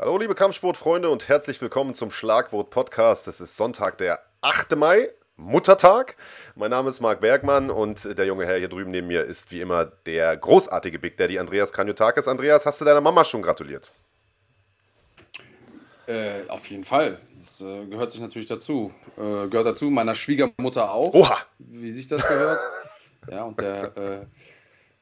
Hallo liebe Kampfsportfreunde und herzlich willkommen zum Schlagwort Podcast. Es ist Sonntag, der 8. Mai, Muttertag. Mein Name ist Marc Bergmann und der junge Herr hier drüben neben mir ist wie immer der großartige Big Daddy Andreas Kranjotakis. Andreas, hast du deiner Mama schon gratuliert? Äh, auf jeden Fall. Das äh, gehört sich natürlich dazu. Äh, gehört dazu, meiner Schwiegermutter auch. Oha! Wie sich das gehört. ja, und der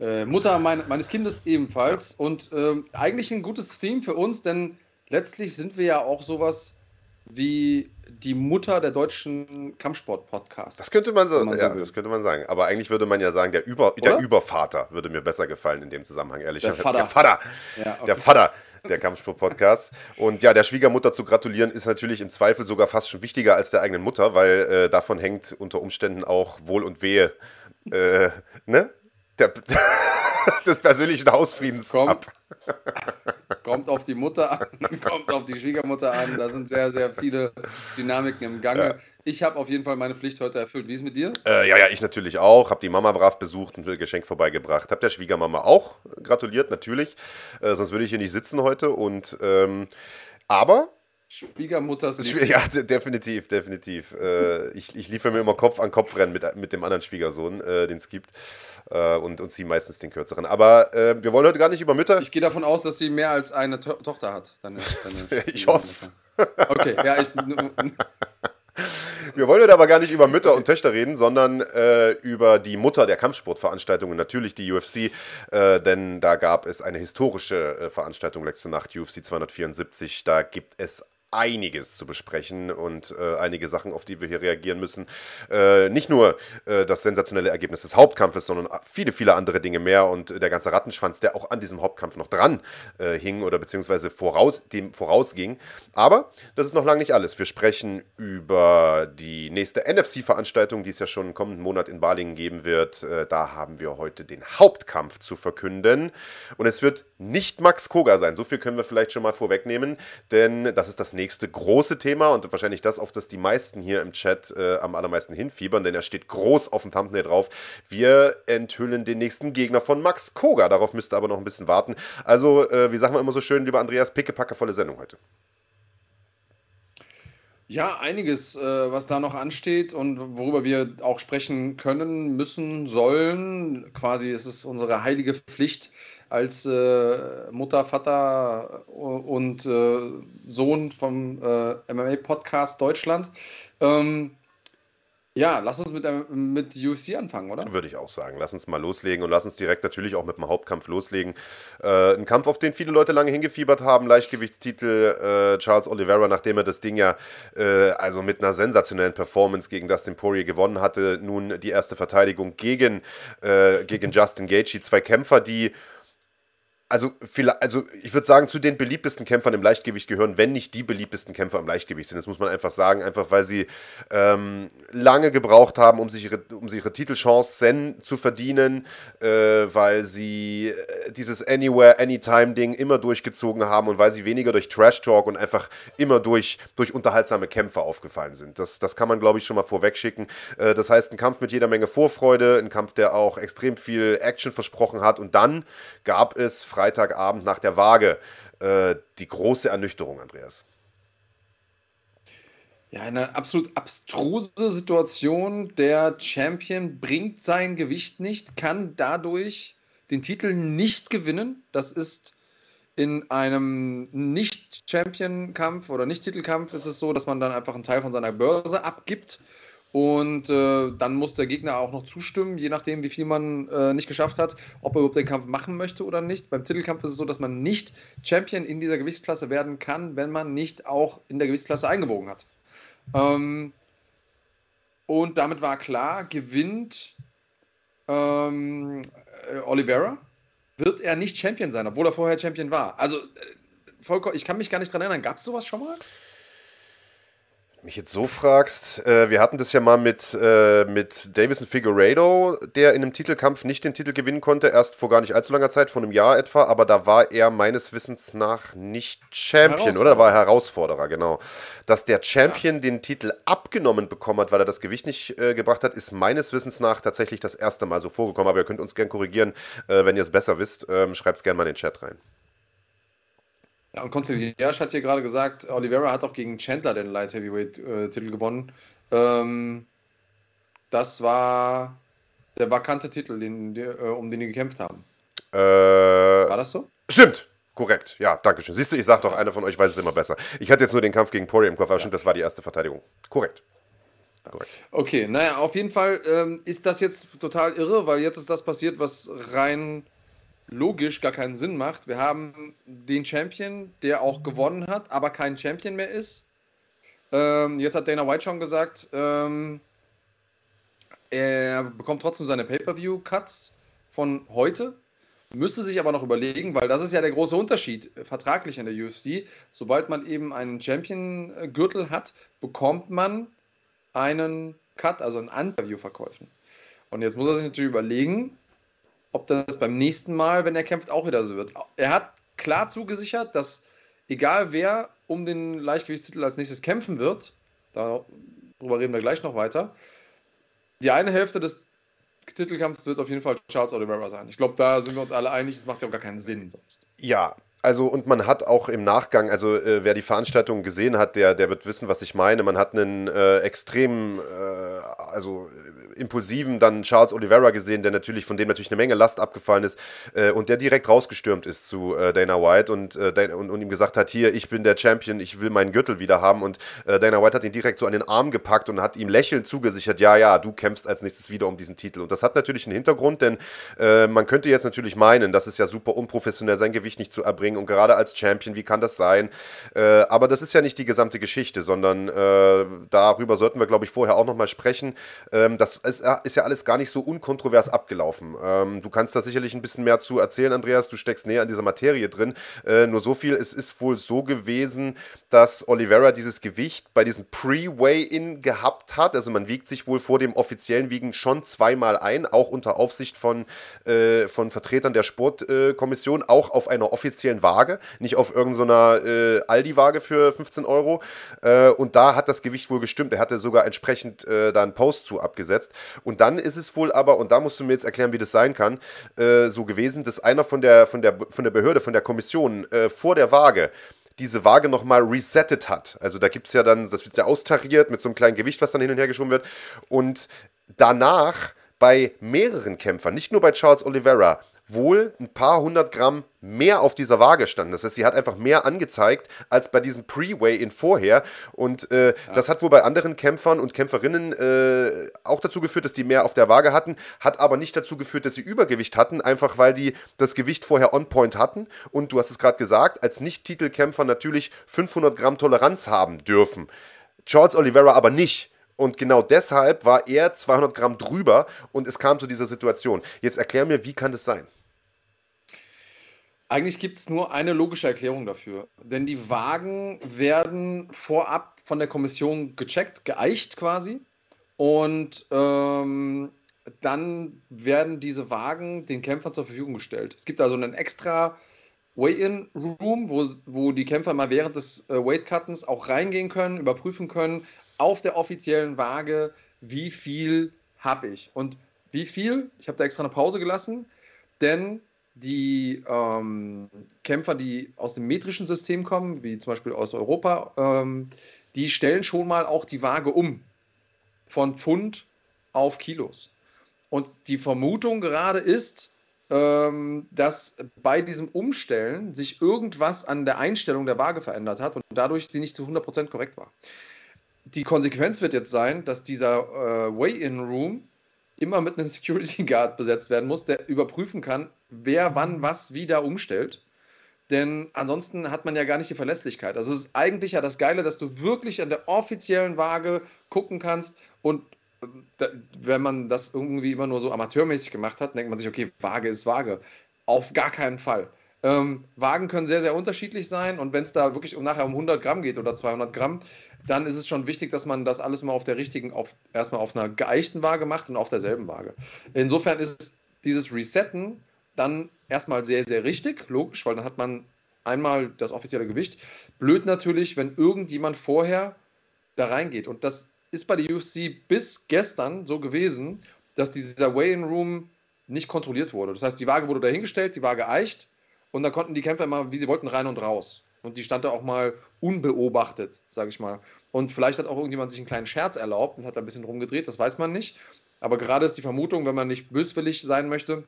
äh, äh, Mutter mein, meines Kindes ebenfalls. Und ähm, eigentlich ein gutes Theme für uns, denn letztlich sind wir ja auch sowas wie die Mutter der deutschen Kampfsport-Podcasts. Das könnte man, so, man ja, das könnte man sagen. Aber eigentlich würde man ja sagen, der, Über, der Übervater würde mir besser gefallen in dem Zusammenhang, ehrlich gesagt. Der Vater. Der Vater. Ja, okay. Der Vater der Kampfsport-Podcast. Und ja, der Schwiegermutter zu gratulieren ist natürlich im Zweifel sogar fast schon wichtiger als der eigenen Mutter, weil äh, davon hängt unter Umständen auch Wohl und Wehe äh, ne? der, des persönlichen Hausfriedens ab. kommt auf die Mutter an, kommt auf die Schwiegermutter an. Da sind sehr, sehr viele Dynamiken im Gange. Ja. Ich habe auf jeden Fall meine Pflicht heute erfüllt. Wie ist es mit dir? Äh, ja, ja, ich natürlich auch. Habe die Mama brav besucht und ein Geschenk vorbeigebracht. Habe der Schwiegermama auch gratuliert, natürlich. Äh, sonst würde ich hier nicht sitzen heute. Und ähm, aber Schwiegermutters Ja, definitiv, definitiv. Äh, ich, ich liefere mir immer Kopf an Kopf rennen mit, mit dem anderen Schwiegersohn, äh, den es gibt. Äh, und, und sie meistens den kürzeren. Aber äh, wir wollen heute gar nicht über Mütter. Ich gehe davon aus, dass sie mehr als eine to Tochter hat. Deine, deine ich hoffe es. Okay, ja, ich. Wir wollen heute aber gar nicht über Mütter und Töchter reden, sondern äh, über die Mutter der Kampfsportveranstaltungen, natürlich die UFC, äh, denn da gab es eine historische äh, Veranstaltung letzte Nacht, UFC 274. Da gibt es einiges zu besprechen und äh, einige Sachen, auf die wir hier reagieren müssen. Äh, nicht nur äh, das sensationelle Ergebnis des Hauptkampfes, sondern viele, viele andere Dinge mehr und der ganze Rattenschwanz, der auch an diesem Hauptkampf noch dran äh, hing oder beziehungsweise voraus, dem vorausging. Aber das ist noch lange nicht alles. Wir sprechen über die nächste NFC-Veranstaltung, die es ja schon kommenden Monat in Balingen geben wird. Äh, da haben wir heute den Hauptkampf zu verkünden und es wird nicht Max Koga sein. So viel können wir vielleicht schon mal vorwegnehmen, denn das ist das nächste große Thema und wahrscheinlich das, auf das die meisten hier im Chat äh, am allermeisten hinfiebern, denn er steht groß auf dem Thumbnail drauf. Wir enthüllen den nächsten Gegner von Max Koga. Darauf müsst ihr aber noch ein bisschen warten. Also, äh, wie sagen wir immer so schön, lieber Andreas, pickepackevolle Sendung heute. Ja, einiges, äh, was da noch ansteht und worüber wir auch sprechen können, müssen, sollen. Quasi ist es unsere heilige Pflicht, als äh, Mutter, Vater äh, und äh, Sohn vom äh, MMA-Podcast Deutschland. Ähm, ja, lass uns mit, mit UFC anfangen, oder? Würde ich auch sagen. Lass uns mal loslegen und lass uns direkt natürlich auch mit dem Hauptkampf loslegen. Äh, ein Kampf, auf den viele Leute lange hingefiebert haben. Leichtgewichtstitel äh, Charles Oliveira, nachdem er das Ding ja äh, also mit einer sensationellen Performance gegen Dustin Poirier gewonnen hatte. Nun die erste Verteidigung gegen, äh, gegen Justin Gaethje. Zwei Kämpfer, die also, also ich würde sagen, zu den beliebtesten Kämpfern im Leichtgewicht gehören, wenn nicht die beliebtesten Kämpfer im Leichtgewicht sind. Das muss man einfach sagen, einfach weil sie ähm, lange gebraucht haben, um sich ihre, um sich ihre Titelchancen zu verdienen, äh, weil sie äh, dieses Anywhere, Anytime-Ding immer durchgezogen haben und weil sie weniger durch Trash-Talk und einfach immer durch, durch unterhaltsame Kämpfe aufgefallen sind. Das, das kann man, glaube ich, schon mal vorwegschicken. Äh, das heißt, ein Kampf mit jeder Menge Vorfreude, ein Kampf, der auch extrem viel Action versprochen hat und dann gab es Freitagabend nach der Waage äh, die große Ernüchterung, Andreas. Ja, eine absolut abstruse Situation. Der Champion bringt sein Gewicht nicht, kann dadurch den Titel nicht gewinnen. Das ist in einem Nicht-Champion-Kampf oder Nicht-Titelkampf ist es so, dass man dann einfach einen Teil von seiner Börse abgibt und äh, dann muss der Gegner auch noch zustimmen, je nachdem, wie viel man äh, nicht geschafft hat, ob er überhaupt den Kampf machen möchte oder nicht. Beim Titelkampf ist es so, dass man nicht Champion in dieser Gewichtsklasse werden kann, wenn man nicht auch in der Gewichtsklasse eingewogen hat. Ähm, und damit war klar, gewinnt ähm, äh, Oliveira, wird er nicht Champion sein, obwohl er vorher Champion war. Also, äh, vollkommen, ich kann mich gar nicht dran erinnern. Gab es sowas schon mal? Mich jetzt so fragst, äh, wir hatten das ja mal mit, äh, mit Davison Figueiredo, der in einem Titelkampf nicht den Titel gewinnen konnte, erst vor gar nicht allzu langer Zeit, vor einem Jahr etwa, aber da war er meines Wissens nach nicht Champion, oder? Da war er Herausforderer, genau. Dass der Champion ja. den Titel abgenommen bekommen hat, weil er das Gewicht nicht äh, gebracht hat, ist meines Wissens nach tatsächlich das erste Mal so vorgekommen, aber ihr könnt uns gerne korrigieren, äh, wenn ihr es besser wisst. Ähm, Schreibt es gerne mal in den Chat rein. Ja, und Conciliage hat hier gerade gesagt, Oliveira hat auch gegen Chandler den Light Heavyweight-Titel äh, gewonnen. Ähm, das war der vakante Titel, den, der, äh, um den die gekämpft haben. Äh, war das so? Stimmt. Korrekt, ja, danke schön. Siehst du, ich sag doch, einer von euch weiß es immer besser. Ich hatte jetzt nur den Kampf gegen Poirier im Kopf, aber ja. stimmt, das war die erste Verteidigung. Korrekt. Korrekt. Okay, naja, auf jeden Fall ähm, ist das jetzt total irre, weil jetzt ist das passiert, was rein logisch gar keinen Sinn macht. Wir haben den Champion, der auch gewonnen hat, aber kein Champion mehr ist. Ähm, jetzt hat Dana White schon gesagt, ähm, er bekommt trotzdem seine Pay-Per-View-Cuts von heute, müsste sich aber noch überlegen, weil das ist ja der große Unterschied vertraglich in der UFC. Sobald man eben einen Champion-Gürtel hat, bekommt man einen Cut, also ein Interview-Verkäufen. Und jetzt muss er sich natürlich überlegen, ob das beim nächsten Mal, wenn er kämpft, auch wieder so wird. Er hat klar zugesichert, dass egal wer um den Leichtgewichtstitel als nächstes kämpfen wird, darüber reden wir gleich noch weiter, die eine Hälfte des Titelkampfs wird auf jeden Fall Charles Oliveira sein. Ich glaube, da sind wir uns alle einig, das macht ja auch gar keinen Sinn sonst. Ja, also und man hat auch im Nachgang, also äh, wer die Veranstaltung gesehen hat, der, der wird wissen, was ich meine. Man hat einen äh, extrem, äh, also impulsiven dann Charles Oliveira gesehen, der natürlich von dem natürlich eine Menge Last abgefallen ist äh, und der direkt rausgestürmt ist zu äh, Dana White und, äh, und, und, ihm gesagt hat, hier, ich bin der Champion, ich will meinen Gürtel wieder haben. Und äh, Dana White hat ihn direkt so an den Arm gepackt und hat ihm lächelnd zugesichert, ja, ja, du kämpfst als nächstes wieder um diesen Titel. Und das hat natürlich einen Hintergrund, denn äh, man könnte jetzt natürlich meinen, das ist ja super unprofessionell, sein Gewicht nicht zu erbringen und gerade als Champion, wie kann das sein? Äh, aber das ist ja nicht die gesamte Geschichte, sondern darüber sollten wir, glaube ich, vorher auch nochmal sprechen. Ähm, das ist, ist ja alles gar nicht so unkontrovers abgelaufen. Ähm, du kannst da sicherlich ein bisschen mehr zu erzählen, Andreas. Du steckst näher in dieser Materie drin. Äh, nur so viel, es ist wohl so gewesen, dass Oliveira dieses Gewicht bei diesem Pre-Weigh-In gehabt hat. Also man wiegt sich wohl vor dem offiziellen Wiegen schon zweimal ein, auch unter Aufsicht von, äh, von Vertretern der Sportkommission, äh, auch auf einer offiziellen Waage, nicht auf irgendeiner äh, Aldi-Waage für 15 Euro. Äh, und da hat das Gewicht wohl gestimmt. Er hatte sogar entsprechend äh, da einen Post zu abgesetzt. Und dann ist es wohl aber, und da musst du mir jetzt erklären, wie das sein kann, äh, so gewesen, dass einer von der, von, der, von der Behörde, von der Kommission äh, vor der Waage diese Waage nochmal resettet hat. Also da gibt es ja dann, das wird ja austariert mit so einem kleinen Gewicht, was dann hin und her geschoben wird. Und danach bei mehreren Kämpfern, nicht nur bei Charles Oliveira, wohl ein paar hundert Gramm mehr auf dieser Waage standen. Das heißt, sie hat einfach mehr angezeigt als bei diesem Pre-Way-In vorher. Und äh, ja. das hat wohl bei anderen Kämpfern und Kämpferinnen äh, auch dazu geführt, dass die mehr auf der Waage hatten, hat aber nicht dazu geführt, dass sie Übergewicht hatten, einfach weil die das Gewicht vorher on point hatten. Und du hast es gerade gesagt, als Nicht-Titelkämpfer natürlich 500 Gramm Toleranz haben dürfen. Charles Oliveira aber nicht. Und genau deshalb war er 200 Gramm drüber und es kam zu dieser Situation. Jetzt erklär mir, wie kann das sein? Eigentlich gibt es nur eine logische Erklärung dafür. Denn die Wagen werden vorab von der Kommission gecheckt, geeicht quasi. Und ähm, dann werden diese Wagen den Kämpfern zur Verfügung gestellt. Es gibt also einen extra Weigh-In-Room, wo, wo die Kämpfer mal während des äh, Weight-Cuttens auch reingehen können, überprüfen können, auf der offiziellen Waage, wie viel habe ich. Und wie viel, ich habe da extra eine Pause gelassen, denn die ähm, Kämpfer, die aus dem metrischen System kommen, wie zum Beispiel aus Europa, ähm, die stellen schon mal auch die Waage um von Pfund auf Kilos. Und die Vermutung gerade ist, ähm, dass bei diesem Umstellen sich irgendwas an der Einstellung der Waage verändert hat und dadurch sie nicht zu 100% korrekt war die Konsequenz wird jetzt sein, dass dieser äh, Weigh-In-Room immer mit einem Security Guard besetzt werden muss, der überprüfen kann, wer wann was wieder umstellt. Denn ansonsten hat man ja gar nicht die Verlässlichkeit. Also es ist eigentlich ja das Geile, dass du wirklich an der offiziellen Waage gucken kannst und äh, da, wenn man das irgendwie immer nur so amateurmäßig gemacht hat, denkt man sich, okay, Waage ist Waage. Auf gar keinen Fall. Ähm, Wagen können sehr, sehr unterschiedlich sein und wenn es da wirklich um nachher um 100 Gramm geht oder 200 Gramm, dann ist es schon wichtig, dass man das alles mal auf der richtigen, auf, erstmal auf einer geeichten Waage macht und auf derselben Waage. Insofern ist dieses Resetten dann erstmal sehr, sehr richtig, logisch, weil dann hat man einmal das offizielle Gewicht. Blöd natürlich, wenn irgendjemand vorher da reingeht. Und das ist bei der UFC bis gestern so gewesen, dass dieser Weigh-in-Room nicht kontrolliert wurde. Das heißt, die Waage wurde dahingestellt, die Waage eicht und dann konnten die Kämpfer immer, wie sie wollten, rein und raus. Und die stand da auch mal unbeobachtet, sage ich mal. Und vielleicht hat auch irgendjemand sich einen kleinen Scherz erlaubt und hat da ein bisschen rumgedreht, das weiß man nicht. Aber gerade ist die Vermutung, wenn man nicht böswillig sein möchte,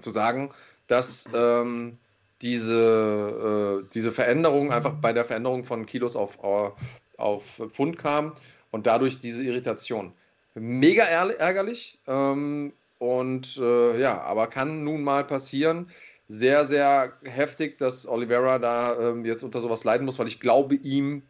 zu sagen, dass ähm, diese, äh, diese Veränderung einfach bei der Veränderung von Kilos auf, äh, auf Pfund kam und dadurch diese Irritation. Mega ärgerlich ähm, und äh, ja, aber kann nun mal passieren. Sehr, sehr heftig, dass Oliveira da ähm, jetzt unter sowas leiden muss, weil ich glaube ihm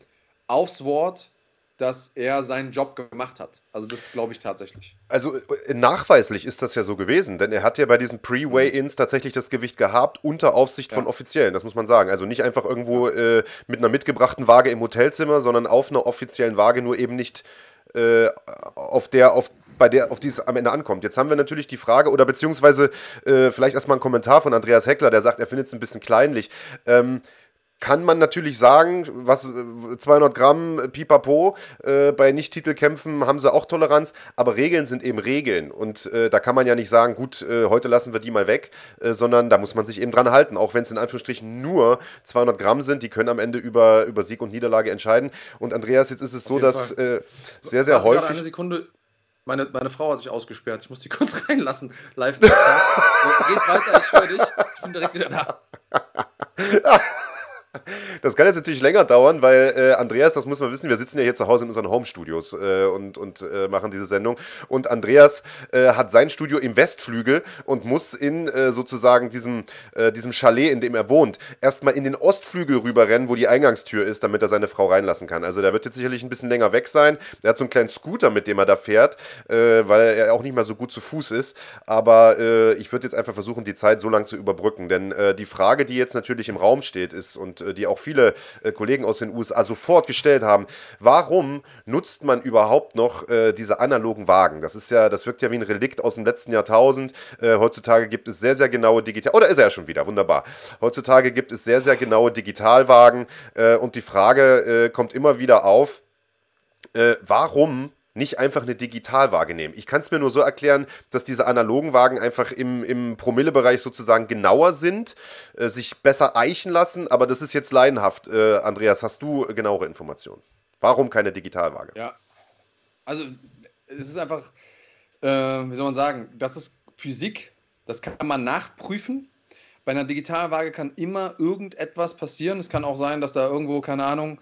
aufs Wort, dass er seinen Job gemacht hat. Also das glaube ich tatsächlich. Also äh, nachweislich ist das ja so gewesen, denn er hat ja bei diesen Pre-Weigh-Ins tatsächlich das Gewicht gehabt unter Aufsicht ja. von Offiziellen, das muss man sagen. Also nicht einfach irgendwo äh, mit einer mitgebrachten Waage im Hotelzimmer, sondern auf einer offiziellen Waage, nur eben nicht äh, auf der, auf bei der, auf die es am Ende ankommt. Jetzt haben wir natürlich die Frage, oder beziehungsweise äh, vielleicht erstmal ein Kommentar von Andreas Heckler, der sagt, er findet es ein bisschen kleinlich. Ähm, kann man natürlich sagen, was 200 Gramm Pipapo, äh, bei Nicht-Titelkämpfen haben sie auch Toleranz, aber Regeln sind eben Regeln und äh, da kann man ja nicht sagen, gut, äh, heute lassen wir die mal weg, äh, sondern da muss man sich eben dran halten, auch wenn es in Anführungsstrichen nur 200 Gramm sind, die können am Ende über, über Sieg und Niederlage entscheiden und Andreas, jetzt ist es so, dass äh, sehr, sehr häufig... Eine Sekunde, meine, meine Frau hat sich ausgesperrt, ich muss die kurz reinlassen, live. Geht weiter, ich höre dich, ich bin direkt wieder da. Das kann jetzt natürlich länger dauern, weil äh, Andreas, das muss man wissen, wir sitzen ja hier zu Hause in unseren Home-Studios äh, und, und äh, machen diese Sendung. Und Andreas äh, hat sein Studio im Westflügel und muss in äh, sozusagen diesem, äh, diesem Chalet, in dem er wohnt, erstmal in den Ostflügel rüberrennen, wo die Eingangstür ist, damit er seine Frau reinlassen kann. Also der wird jetzt sicherlich ein bisschen länger weg sein. Er hat so einen kleinen Scooter, mit dem er da fährt, weil er auch nicht mehr so gut zu Fuß ist. Aber ich würde jetzt einfach versuchen, die Zeit so lange zu überbrücken. Denn die Frage, die jetzt natürlich im Raum steht, ist, und die auch viele äh, Kollegen aus den USA sofort gestellt haben, warum nutzt man überhaupt noch äh, diese analogen Wagen? Das ist ja, das wirkt ja wie ein Relikt aus dem letzten Jahrtausend. Äh, heutzutage gibt es sehr, sehr genaue Digital, oder ist er ja schon wieder, wunderbar. Heutzutage gibt es sehr, sehr genaue Digitalwagen äh, und die Frage äh, kommt immer wieder auf, äh, warum nicht einfach eine Digitalwaage nehmen. Ich kann es mir nur so erklären, dass diese analogen Wagen einfach im, im Promillebereich sozusagen genauer sind, äh, sich besser eichen lassen, aber das ist jetzt laienhaft. Äh, Andreas, hast du genauere Informationen? Warum keine Digitalwaage? Ja, also es ist einfach, äh, wie soll man sagen, das ist Physik, das kann man nachprüfen. Bei einer Digitalwaage kann immer irgendetwas passieren. Es kann auch sein, dass da irgendwo, keine Ahnung,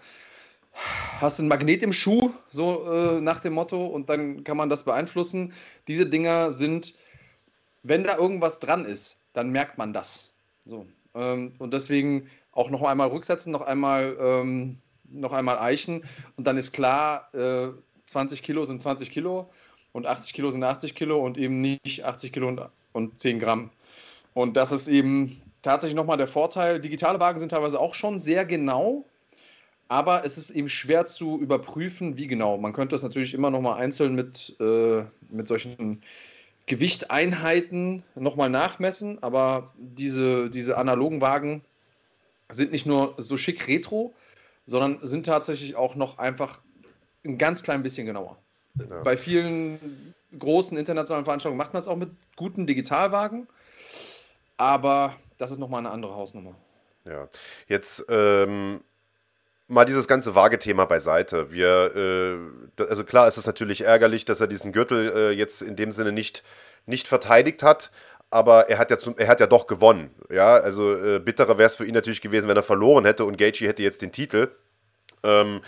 hast ein Magnet im Schuh, so äh, nach dem Motto, und dann kann man das beeinflussen. Diese Dinger sind, wenn da irgendwas dran ist, dann merkt man das. So. Ähm, und deswegen auch noch einmal rücksetzen, noch einmal, ähm, noch einmal eichen. Und dann ist klar, äh, 20 Kilo sind 20 Kilo und 80 Kilo sind 80 Kilo und eben nicht 80 Kilo und, und 10 Gramm. Und das ist eben tatsächlich nochmal der Vorteil. Digitale Wagen sind teilweise auch schon sehr genau aber es ist eben schwer zu überprüfen, wie genau. Man könnte das natürlich immer noch mal einzeln mit, äh, mit solchen Gewichteinheiten noch mal nachmessen, aber diese, diese analogen Wagen sind nicht nur so schick retro, sondern sind tatsächlich auch noch einfach ein ganz klein bisschen genauer. Ja. Bei vielen großen internationalen Veranstaltungen macht man es auch mit guten Digitalwagen, aber das ist noch mal eine andere Hausnummer. Ja, jetzt ähm, mal dieses ganze Waage-Thema beiseite. Wir, äh, also klar ist es natürlich ärgerlich, dass er diesen Gürtel äh, jetzt in dem Sinne nicht, nicht verteidigt hat, aber er hat ja, zum, er hat ja doch gewonnen. Ja, also äh, bitterer wäre es für ihn natürlich gewesen, wenn er verloren hätte und Gaethje hätte jetzt den Titel. Ähm,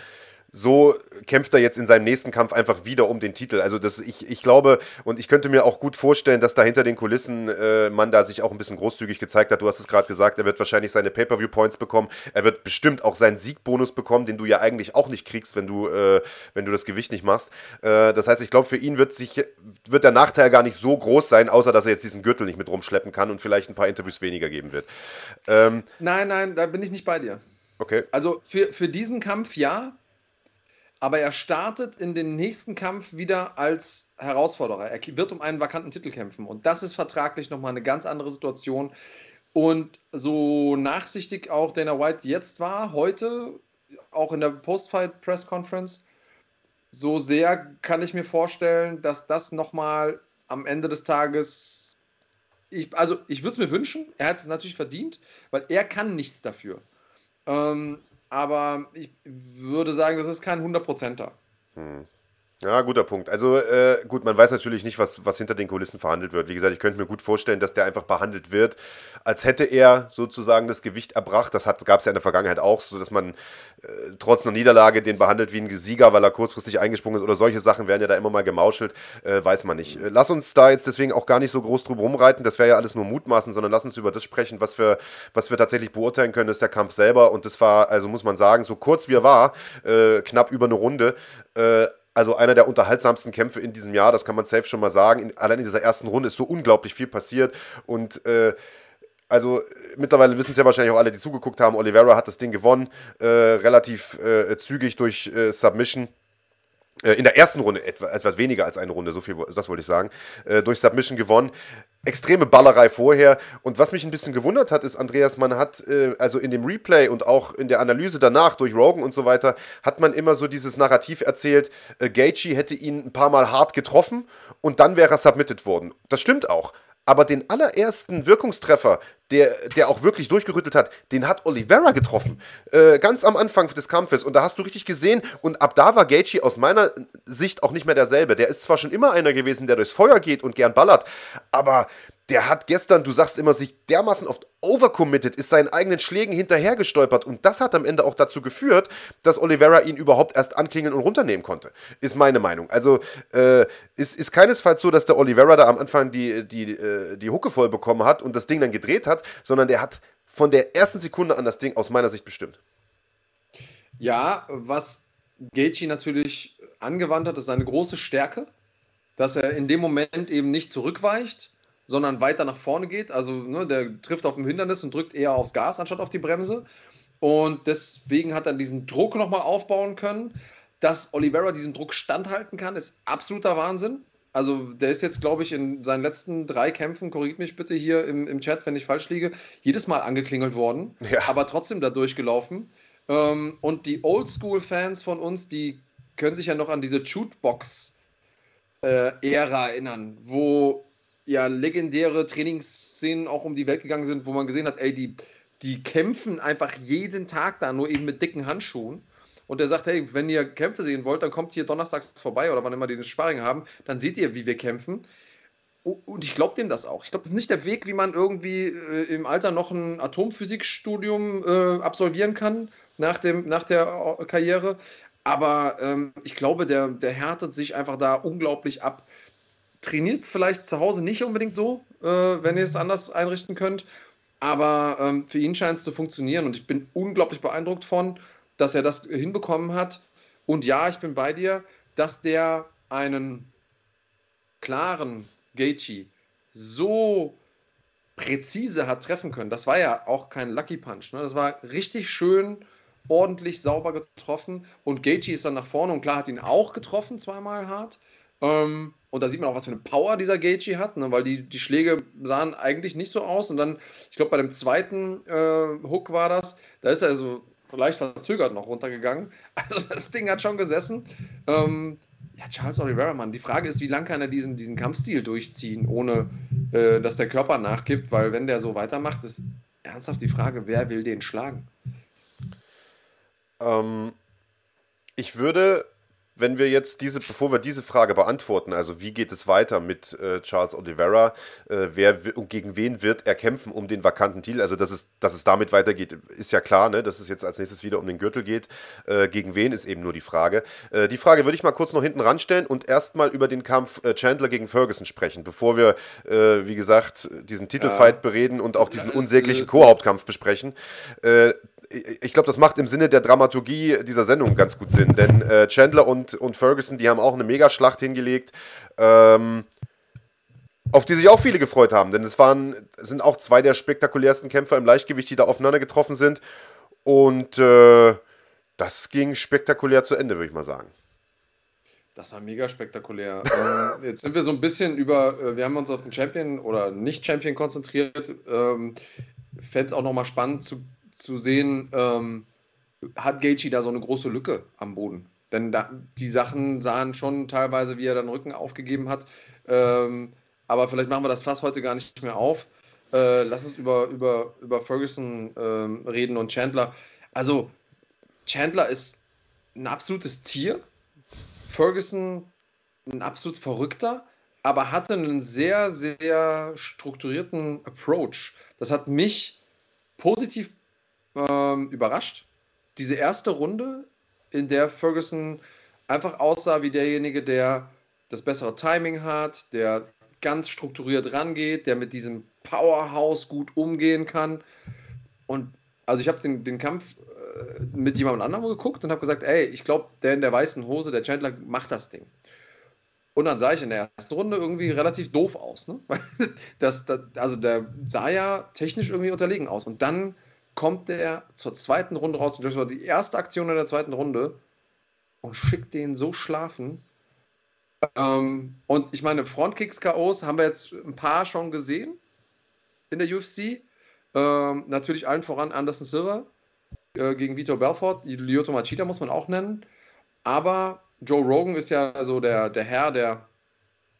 so kämpft er jetzt in seinem nächsten Kampf einfach wieder um den Titel. Also das, ich, ich glaube, und ich könnte mir auch gut vorstellen, dass da hinter den Kulissen äh, man da sich auch ein bisschen großzügig gezeigt hat. Du hast es gerade gesagt, er wird wahrscheinlich seine Pay-Per-View-Points bekommen. Er wird bestimmt auch seinen Siegbonus bekommen, den du ja eigentlich auch nicht kriegst, wenn du, äh, wenn du das Gewicht nicht machst. Äh, das heißt, ich glaube, für ihn wird, sich, wird der Nachteil gar nicht so groß sein, außer dass er jetzt diesen Gürtel nicht mit rumschleppen kann und vielleicht ein paar Interviews weniger geben wird. Ähm, nein, nein, da bin ich nicht bei dir. Okay. Also für, für diesen Kampf ja, aber er startet in den nächsten Kampf wieder als Herausforderer. Er wird um einen vakanten Titel kämpfen und das ist vertraglich nochmal eine ganz andere Situation. Und so nachsichtig auch Dana White jetzt war, heute, auch in der Post-Fight-Press-Conference, so sehr kann ich mir vorstellen, dass das nochmal am Ende des Tages, ich, also ich würde es mir wünschen, er hat es natürlich verdient, weil er kann nichts dafür. Ähm, aber ich würde sagen, das ist kein 100%er. Hm. Ja, guter Punkt. Also äh, gut, man weiß natürlich nicht, was, was hinter den Kulissen verhandelt wird. Wie gesagt, ich könnte mir gut vorstellen, dass der einfach behandelt wird, als hätte er sozusagen das Gewicht erbracht. Das gab es ja in der Vergangenheit auch, so dass man äh, trotz einer Niederlage den behandelt wie ein Sieger, weil er kurzfristig eingesprungen ist oder solche Sachen werden ja da immer mal gemauschelt, äh, weiß man nicht. Lass uns da jetzt deswegen auch gar nicht so groß drüber rumreiten, das wäre ja alles nur Mutmaßen, sondern lass uns über das sprechen, was wir, was wir tatsächlich beurteilen können, ist der Kampf selber und das war, also muss man sagen, so kurz wie er war, äh, knapp über eine Runde, äh, also einer der unterhaltsamsten Kämpfe in diesem Jahr, das kann man safe schon mal sagen. In, allein in dieser ersten Runde ist so unglaublich viel passiert und äh, also mittlerweile wissen es ja wahrscheinlich auch alle, die zugeguckt haben. Oliveira hat das Ding gewonnen, äh, relativ äh, zügig durch äh, Submission. Äh, in der ersten Runde etwas, weniger als eine Runde, so viel, das wollte ich sagen, äh, durch Submission gewonnen. Extreme Ballerei vorher. Und was mich ein bisschen gewundert hat, ist, Andreas, man hat äh, also in dem Replay und auch in der Analyse danach durch Rogan und so weiter, hat man immer so dieses Narrativ erzählt, äh, Gaethje hätte ihn ein paar Mal hart getroffen und dann wäre er submitted worden. Das stimmt auch. Aber den allerersten Wirkungstreffer, der, der auch wirklich durchgerüttelt hat, den hat Oliveira getroffen. Äh, ganz am Anfang des Kampfes. Und da hast du richtig gesehen. Und ab da war Gaethje aus meiner Sicht auch nicht mehr derselbe. Der ist zwar schon immer einer gewesen, der durchs Feuer geht und gern ballert. Aber der hat gestern, du sagst immer, sich dermaßen oft overcommitted, ist seinen eigenen Schlägen hinterhergestolpert und das hat am Ende auch dazu geführt, dass Oliveira ihn überhaupt erst anklingeln und runternehmen konnte. Ist meine Meinung. Also äh, ist, ist keinesfalls so, dass der Oliveira da am Anfang die, die, äh, die Hucke voll bekommen hat und das Ding dann gedreht hat, sondern der hat von der ersten Sekunde an das Ding aus meiner Sicht bestimmt. Ja, was Gaethje natürlich angewandt hat, ist seine große Stärke, dass er in dem Moment eben nicht zurückweicht, sondern weiter nach vorne geht. Also ne, der trifft auf dem Hindernis und drückt eher aufs Gas anstatt auf die Bremse. Und deswegen hat er diesen Druck nochmal aufbauen können. Dass Oliveira diesen Druck standhalten kann, ist absoluter Wahnsinn. Also der ist jetzt, glaube ich, in seinen letzten drei Kämpfen, korrigiert mich bitte hier im, im Chat, wenn ich falsch liege, jedes Mal angeklingelt worden, ja. aber trotzdem da durchgelaufen. Ähm, und die Oldschool-Fans von uns, die können sich ja noch an diese Shootbox-Ära äh, erinnern, wo ja legendäre Trainingsszenen auch um die Welt gegangen sind, wo man gesehen hat, ey, die, die kämpfen einfach jeden Tag da, nur eben mit dicken Handschuhen. Und er sagt, hey, wenn ihr Kämpfe sehen wollt, dann kommt hier donnerstags vorbei oder wann immer die das Sparring haben, dann seht ihr, wie wir kämpfen. Und ich glaube dem das auch. Ich glaube, das ist nicht der Weg, wie man irgendwie äh, im Alter noch ein Atomphysikstudium äh, absolvieren kann nach, dem, nach der äh, Karriere. Aber ähm, ich glaube, der, der härtet sich einfach da unglaublich ab trainiert vielleicht zu Hause nicht unbedingt so, äh, wenn ihr es anders einrichten könnt. Aber ähm, für ihn scheint es zu funktionieren und ich bin unglaublich beeindruckt von, dass er das hinbekommen hat. Und ja, ich bin bei dir, dass der einen klaren Gaethje so präzise hat treffen können. Das war ja auch kein Lucky Punch. Ne? Das war richtig schön, ordentlich, sauber getroffen. Und Gaethje ist dann nach vorne und klar hat ihn auch getroffen, zweimal hart. Ähm, und da sieht man auch, was für eine Power dieser Gaethje hat, ne? weil die, die Schläge sahen eigentlich nicht so aus. Und dann, ich glaube, bei dem zweiten äh, Hook war das, da ist er so leicht verzögert noch runtergegangen. Also das Ding hat schon gesessen. Ähm, ja, Charles Oliveira, Mann. Die Frage ist, wie lange kann er diesen, diesen Kampfstil durchziehen, ohne äh, dass der Körper nachgibt? Weil wenn der so weitermacht, ist ernsthaft die Frage, wer will den schlagen? Ähm, ich würde wenn wir jetzt diese, bevor wir diese Frage beantworten, also wie geht es weiter mit äh, Charles Oliveira, äh, wer und gegen wen wird er kämpfen um den vakanten Titel? Also, dass es, dass es damit weitergeht, ist ja klar, ne? dass es jetzt als nächstes wieder um den Gürtel geht. Äh, gegen wen ist eben nur die Frage. Äh, die Frage würde ich mal kurz noch hinten ranstellen und erstmal über den Kampf äh, Chandler gegen Ferguson sprechen, bevor wir, äh, wie gesagt, diesen Titelfight ja. bereden und auch diesen unsäglichen Co-Hauptkampf besprechen ich glaube, das macht im Sinne der Dramaturgie dieser Sendung ganz gut Sinn, denn äh, Chandler und, und Ferguson, die haben auch eine Megaschlacht hingelegt, ähm, auf die sich auch viele gefreut haben, denn es waren, sind auch zwei der spektakulärsten Kämpfer im Leichtgewicht, die da aufeinander getroffen sind und äh, das ging spektakulär zu Ende, würde ich mal sagen. Das war mega spektakulär. ähm, jetzt sind wir so ein bisschen über, äh, wir haben uns auf den Champion oder Nicht-Champion konzentriert. Ähm, Fände es auch nochmal spannend zu zu sehen, ähm, hat Gaethje da so eine große Lücke am Boden. Denn da, die Sachen sahen schon teilweise, wie er dann Rücken aufgegeben hat. Ähm, aber vielleicht machen wir das Fass heute gar nicht mehr auf. Äh, lass uns über, über, über Ferguson ähm, reden und Chandler. Also, Chandler ist ein absolutes Tier. Ferguson ein absolut verrückter, aber hatte einen sehr, sehr strukturierten Approach. Das hat mich positiv ähm, überrascht. Diese erste Runde, in der Ferguson einfach aussah wie derjenige, der das bessere Timing hat, der ganz strukturiert rangeht, der mit diesem Powerhouse gut umgehen kann. Und also ich habe den, den Kampf äh, mit jemand anderem geguckt und habe gesagt, ey, ich glaube, der in der weißen Hose, der Chandler, macht das Ding. Und dann sah ich in der ersten Runde irgendwie relativ doof aus. Ne? Das, das, also der sah ja technisch irgendwie unterlegen aus. Und dann kommt der zur zweiten Runde raus. Das war die erste Aktion in der zweiten Runde und schickt den so schlafen. Ähm, und ich meine, Frontkicks-KOs haben wir jetzt ein paar schon gesehen in der UFC. Ähm, natürlich allen voran Anderson Silva äh, gegen Vitor Belfort. Lyoto Machida muss man auch nennen. Aber Joe Rogan ist ja so der, der Herr der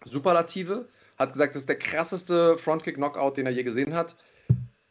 Superlative. Hat gesagt, das ist der krasseste Frontkick-Knockout, den er je gesehen hat.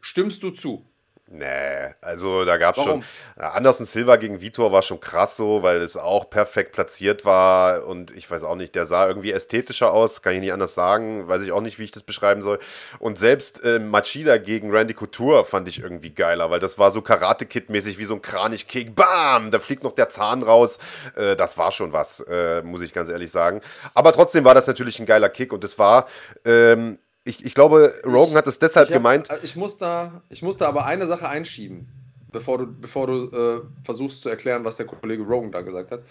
Stimmst du zu? Nee, also da gab es schon. Anderson Silva gegen Vitor war schon krass so, weil es auch perfekt platziert war und ich weiß auch nicht, der sah irgendwie ästhetischer aus, kann ich nicht anders sagen, weiß ich auch nicht, wie ich das beschreiben soll. Und selbst äh, Machida gegen Randy Couture fand ich irgendwie geiler, weil das war so Karate-Kid-mäßig wie so ein Kranich-Kick. Bam! Da fliegt noch der Zahn raus. Äh, das war schon was, äh, muss ich ganz ehrlich sagen. Aber trotzdem war das natürlich ein geiler Kick und es war. Ähm, ich, ich glaube, Rogan ich, hat es deshalb hab, gemeint. Ich muss, da, ich muss da aber eine Sache einschieben, bevor du, bevor du äh, versuchst zu erklären, was der Kollege Rogan da gesagt hat.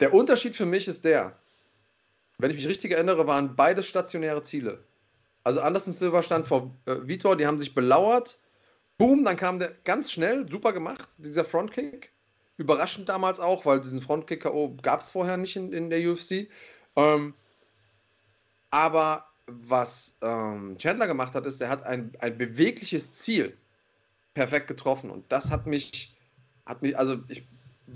Der Unterschied für mich ist der, wenn ich mich richtig erinnere, waren beides stationäre Ziele. Also Anderson Silva stand vor äh, Vitor, die haben sich belauert. Boom, dann kam der ganz schnell, super gemacht, dieser Frontkick. Überraschend damals auch, weil diesen Frontkick-KO gab es vorher nicht in, in der UFC. Ähm, aber was ähm, Chandler gemacht hat, ist, er hat ein, ein bewegliches Ziel perfekt getroffen. Und das hat mich, hat mich, also ich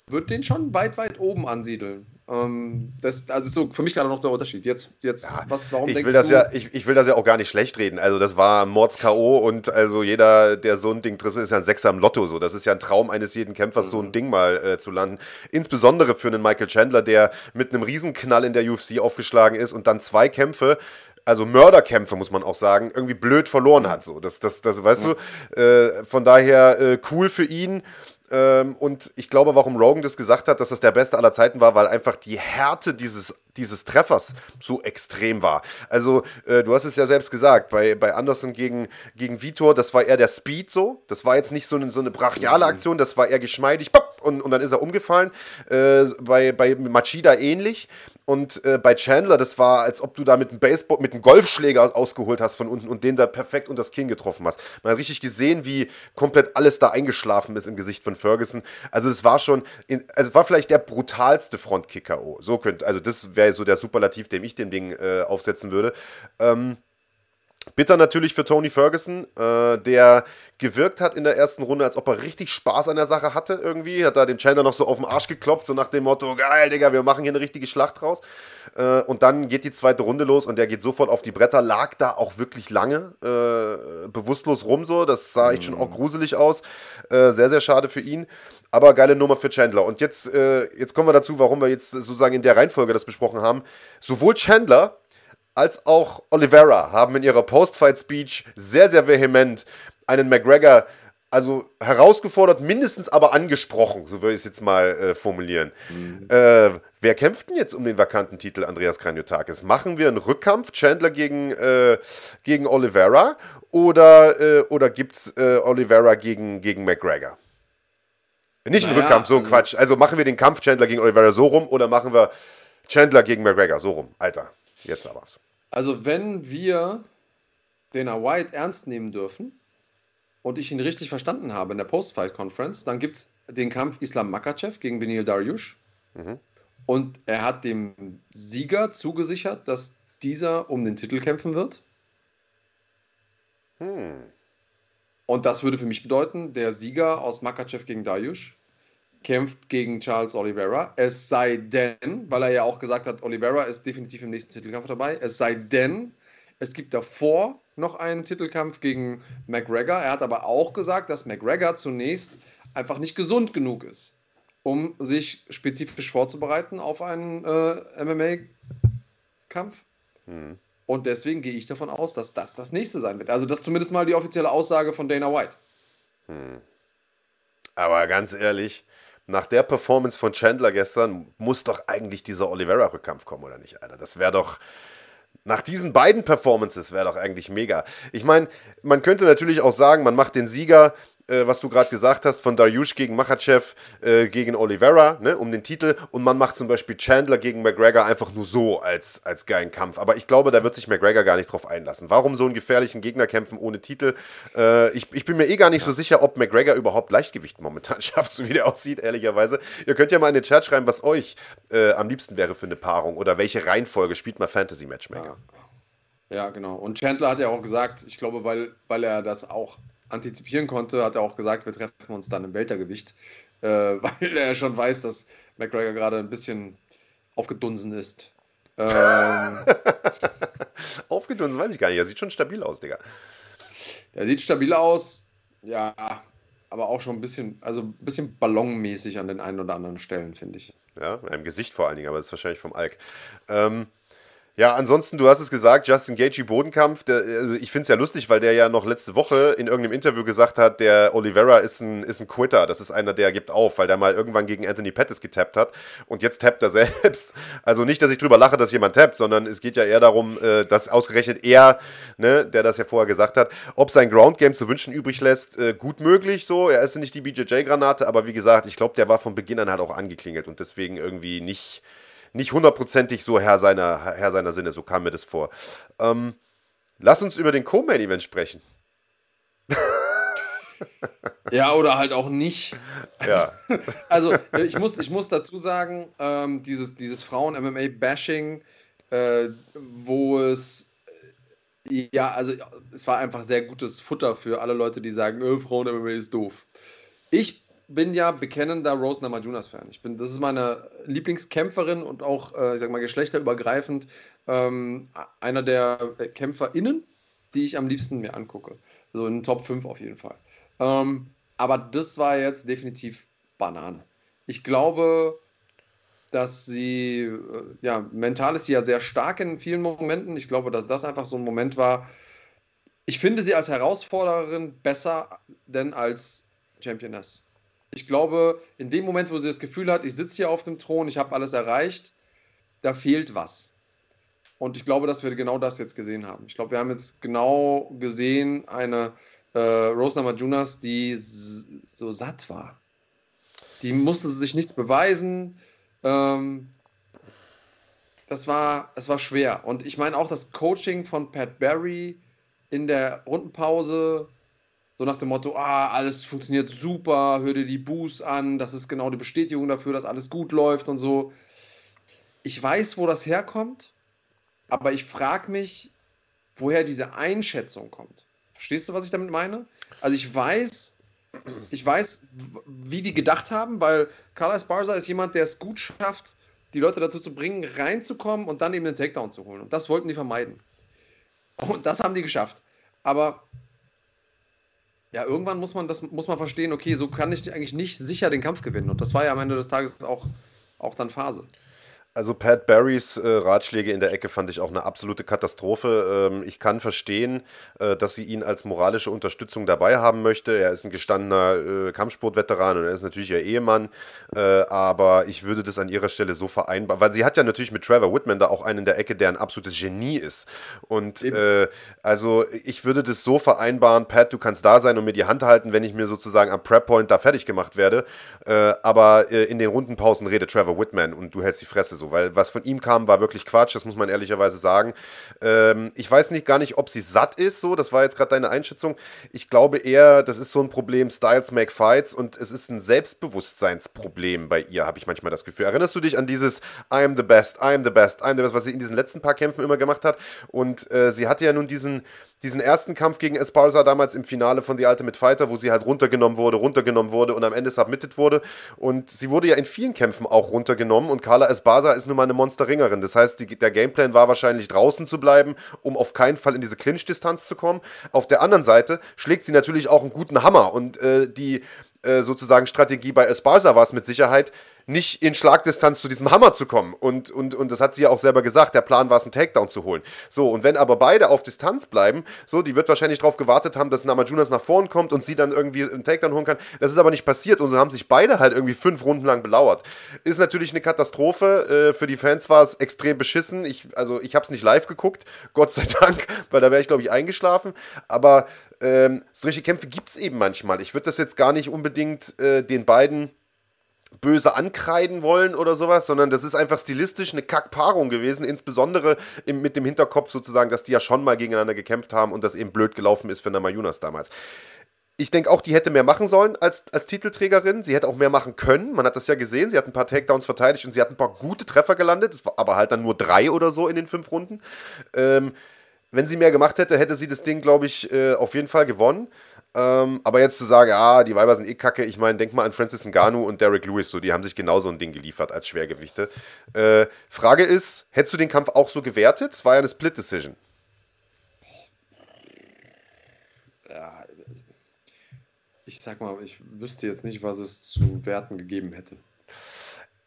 würde den schon weit, weit oben ansiedeln. Ähm, das also ist so für mich gerade noch der Unterschied. Jetzt, jetzt ja, was, warum ich will das du? Ja, ich, ich will das ja auch gar nicht schlecht reden. Also, das war Mords-K.O. und also jeder, der so ein Ding trifft, ist ja ein Sechser im Lotto. So. Das ist ja ein Traum eines jeden Kämpfers, mhm. so ein mhm. Ding mal äh, zu landen. Insbesondere für einen Michael Chandler, der mit einem Riesenknall in der UFC aufgeschlagen ist und dann zwei Kämpfe also Mörderkämpfe, muss man auch sagen, irgendwie blöd verloren hat. So. Das, das, das weißt ja. du, äh, von daher äh, cool für ihn. Ähm, und ich glaube, warum Rogan das gesagt hat, dass das der beste aller Zeiten war, weil einfach die Härte dieses, dieses Treffers so extrem war. Also, äh, du hast es ja selbst gesagt, bei, bei Anderson gegen, gegen Vitor, das war eher der Speed so. Das war jetzt nicht so eine, so eine brachiale Aktion, das war eher geschmeidig, und, und dann ist er umgefallen. Äh, bei, bei Machida ähnlich. Und äh, bei Chandler, das war, als ob du da mit einem Baseball, mit einem Golfschläger ausgeholt hast von unten und den da perfekt unter das Kinn getroffen hast. Man hat richtig gesehen, wie komplett alles da eingeschlafen ist im Gesicht von Ferguson. Also es war schon, in, also war vielleicht der brutalste Frontkick-KO. So könnte, also das wäre so der Superlativ, dem ich dem Ding äh, aufsetzen würde. Ähm, Bitter natürlich für Tony Ferguson, äh, der gewirkt hat in der ersten Runde, als ob er richtig Spaß an der Sache hatte irgendwie. Hat da dem Chandler noch so auf den Arsch geklopft, so nach dem Motto, geil, Digga, wir machen hier eine richtige Schlacht raus. Äh, und dann geht die zweite Runde los und der geht sofort auf die Bretter, lag da auch wirklich lange äh, bewusstlos rum so. Das sah echt schon auch mhm. gruselig aus. Äh, sehr, sehr schade für ihn. Aber geile Nummer für Chandler. Und jetzt, äh, jetzt kommen wir dazu, warum wir jetzt sozusagen in der Reihenfolge das besprochen haben. Sowohl Chandler als auch Oliveira haben in ihrer Post-Fight-Speech sehr, sehr vehement einen McGregor also herausgefordert, mindestens aber angesprochen, so würde ich es jetzt mal äh, formulieren. Mhm. Äh, wer kämpft denn jetzt um den vakanten Titel Andreas Kranjotakis? Machen wir einen Rückkampf, Chandler gegen, äh, gegen Oliveira, oder, äh, oder gibt es äh, Oliveira gegen, gegen McGregor? Nicht naja, ein Rückkampf, so ein also Quatsch. Also machen wir den Kampf Chandler gegen Oliveira so rum oder machen wir Chandler gegen McGregor so rum? Alter. Jetzt aber. Also, wenn wir Dana White ernst nehmen dürfen und ich ihn richtig verstanden habe in der Post-Fight-Conference, dann gibt es den Kampf Islam Makachev gegen Benil Dariush. Mhm. Und er hat dem Sieger zugesichert, dass dieser um den Titel kämpfen wird. Hm. Und das würde für mich bedeuten, der Sieger aus Makachev gegen Dariush kämpft gegen Charles Oliveira. Es sei denn, weil er ja auch gesagt hat, Oliveira ist definitiv im nächsten Titelkampf dabei. Es sei denn, es gibt davor noch einen Titelkampf gegen McGregor. Er hat aber auch gesagt, dass McGregor zunächst einfach nicht gesund genug ist, um sich spezifisch vorzubereiten auf einen äh, MMA-Kampf. Mhm. Und deswegen gehe ich davon aus, dass das das nächste sein wird. Also das ist zumindest mal die offizielle Aussage von Dana White. Hm. Aber ganz ehrlich, nach der Performance von Chandler gestern muss doch eigentlich dieser Oliveira-Rückkampf kommen, oder nicht, Alter? Das wäre doch. Nach diesen beiden Performances wäre doch eigentlich mega. Ich meine, man könnte natürlich auch sagen, man macht den Sieger äh, was du gerade gesagt hast, von Dariush gegen Machachev äh, gegen Oliveira, ne, um den Titel. Und man macht zum Beispiel Chandler gegen McGregor einfach nur so als, als geilen Kampf. Aber ich glaube, da wird sich McGregor gar nicht drauf einlassen. Warum so einen gefährlichen Gegner kämpfen ohne Titel? Äh, ich, ich bin mir eh gar nicht ja. so sicher, ob McGregor überhaupt Leichtgewicht momentan schafft, so wie der aussieht, ehrlicherweise. Ihr könnt ja mal in den Chat schreiben, was euch äh, am liebsten wäre für eine Paarung oder welche Reihenfolge spielt mal Fantasy Matchmaker. Ja. ja, genau. Und Chandler hat ja auch gesagt, ich glaube, weil, weil er das auch antizipieren konnte, hat er auch gesagt, wir treffen uns dann im Weltergewicht, äh, weil er schon weiß, dass McGregor gerade ein bisschen aufgedunsen ist. Ähm, aufgedunsen weiß ich gar nicht. Er sieht schon stabil aus, Digga. Er sieht stabil aus, ja, aber auch schon ein bisschen, also ein bisschen ballonmäßig an den einen oder anderen Stellen, finde ich. Ja, im Gesicht vor allen Dingen, aber das ist wahrscheinlich vom Alk. Ähm, ja, ansonsten, du hast es gesagt, Justin Gaethje Bodenkampf, der, also ich finde es ja lustig, weil der ja noch letzte Woche in irgendeinem Interview gesagt hat, der Oliveira ist ein, ist ein Quitter, das ist einer, der gibt auf, weil der mal irgendwann gegen Anthony Pettis getappt hat und jetzt tappt er selbst. Also nicht, dass ich drüber lache, dass jemand tappt, sondern es geht ja eher darum, äh, dass ausgerechnet er, ne, der das ja vorher gesagt hat, ob sein Ground Game zu wünschen übrig lässt, äh, gut möglich so. Er ist nicht die BJJ-Granate, aber wie gesagt, ich glaube, der war von Beginn an halt auch angeklingelt und deswegen irgendwie nicht nicht hundertprozentig so Herr seiner, Herr seiner Sinne, so kam mir das vor. Ähm, lass uns über den Co-Main-Event sprechen. ja, oder halt auch nicht. Also, ja. also ich, muss, ich muss dazu sagen, ähm, dieses, dieses Frauen-MMA-Bashing, äh, wo es ja, also es war einfach sehr gutes Futter für alle Leute, die sagen, öh, Frauen-MMA ist doof. Ich bin ja bekennender Rose Namajunas-Fan. Ich bin, das ist meine Lieblingskämpferin und auch, äh, ich sag mal, geschlechterübergreifend ähm, einer der KämpferInnen, die ich am liebsten mir angucke. So in den Top 5 auf jeden Fall. Ähm, aber das war jetzt definitiv Banane. Ich glaube, dass sie, äh, ja, mental ist sie ja sehr stark in vielen Momenten. Ich glaube, dass das einfach so ein Moment war. Ich finde sie als Herausfordererin besser denn als Championess. Ich glaube, in dem Moment, wo sie das Gefühl hat, ich sitze hier auf dem Thron, ich habe alles erreicht, da fehlt was. Und ich glaube, dass wir genau das jetzt gesehen haben. Ich glaube, wir haben jetzt genau gesehen eine äh, Rose Namajunas, die so satt war. Die musste sich nichts beweisen. Ähm, das war, das war schwer. Und ich meine auch das Coaching von Pat Barry in der Rundenpause so nach dem Motto, ah, alles funktioniert super, hör dir die Boos an, das ist genau die Bestätigung dafür, dass alles gut läuft und so. Ich weiß, wo das herkommt, aber ich frage mich, woher diese Einschätzung kommt. Verstehst du, was ich damit meine? Also ich weiß, ich weiß, wie die gedacht haben, weil Carlos Barza ist jemand, der es gut schafft, die Leute dazu zu bringen, reinzukommen und dann eben den Takedown zu holen. Und das wollten die vermeiden. Und das haben die geschafft. Aber ja, irgendwann muss man das muss man verstehen, okay, so kann ich eigentlich nicht sicher den Kampf gewinnen. Und das war ja am Ende des Tages auch, auch dann Phase. Also Pat Barrys äh, Ratschläge in der Ecke fand ich auch eine absolute Katastrophe. Ähm, ich kann verstehen, äh, dass sie ihn als moralische Unterstützung dabei haben möchte. Er ist ein gestandener äh, Kampfsportveteran und er ist natürlich ihr Ehemann. Äh, aber ich würde das an ihrer Stelle so vereinbaren, weil sie hat ja natürlich mit Trevor Whitman da auch einen in der Ecke, der ein absolutes Genie ist. Und äh, also ich würde das so vereinbaren, Pat, du kannst da sein und mir die Hand halten, wenn ich mir sozusagen am Prep-Point da fertig gemacht werde. Äh, aber in den Rundenpausen redet Trevor Whitman und du hältst die Fresse so so, weil was von ihm kam, war wirklich Quatsch, das muss man ehrlicherweise sagen. Ähm, ich weiß nicht gar nicht, ob sie satt ist, so, das war jetzt gerade deine Einschätzung. Ich glaube eher, das ist so ein Problem, Styles make fights und es ist ein Selbstbewusstseinsproblem bei ihr, habe ich manchmal das Gefühl. Erinnerst du dich an dieses I am the best, I am the best, I am the best, was sie in diesen letzten paar Kämpfen immer gemacht hat? Und äh, sie hatte ja nun diesen diesen ersten Kampf gegen Esparza damals im Finale von The Ultimate Fighter, wo sie halt runtergenommen wurde, runtergenommen wurde und am Ende submitted wurde. Und sie wurde ja in vielen Kämpfen auch runtergenommen und Carla Esparza ist nun mal eine Monsterringerin. Das heißt, die, der Gameplan war wahrscheinlich draußen zu bleiben, um auf keinen Fall in diese Clinch-Distanz zu kommen. Auf der anderen Seite schlägt sie natürlich auch einen guten Hammer und äh, die äh, sozusagen Strategie bei Esparza war es mit Sicherheit, nicht in Schlagdistanz zu diesem Hammer zu kommen. Und, und, und das hat sie ja auch selber gesagt, der Plan war es, einen Takedown zu holen. So, und wenn aber beide auf Distanz bleiben, so, die wird wahrscheinlich darauf gewartet haben, dass Namajunas nach vorn kommt und sie dann irgendwie einen Takedown holen kann. Das ist aber nicht passiert und so haben sich beide halt irgendwie fünf Runden lang belauert. Ist natürlich eine Katastrophe. Äh, für die Fans war es extrem beschissen. Ich, also ich habe es nicht live geguckt, Gott sei Dank, weil da wäre ich, glaube ich, eingeschlafen. Aber ähm, solche Kämpfe gibt es eben manchmal. Ich würde das jetzt gar nicht unbedingt äh, den beiden böse ankreiden wollen oder sowas, sondern das ist einfach stilistisch eine Kackpaarung gewesen, insbesondere im, mit dem Hinterkopf sozusagen, dass die ja schon mal gegeneinander gekämpft haben und das eben blöd gelaufen ist für Namajunas damals. Ich denke auch, die hätte mehr machen sollen als, als Titelträgerin. Sie hätte auch mehr machen können. Man hat das ja gesehen. Sie hat ein paar Takedowns verteidigt und sie hat ein paar gute Treffer gelandet. Das war aber halt dann nur drei oder so in den fünf Runden. Ähm, wenn sie mehr gemacht hätte, hätte sie das Ding, glaube ich, äh, auf jeden Fall gewonnen. Ähm, aber jetzt zu sagen, ah, die Weiber sind eh kacke, ich meine, denk mal an Francis Ngannou und Derek Lewis, so, die haben sich genauso ein Ding geliefert als Schwergewichte. Äh, Frage ist, hättest du den Kampf auch so gewertet? Es war ja eine Split-Decision. Ja, ich sag mal, ich wüsste jetzt nicht, was es zu werten gegeben hätte.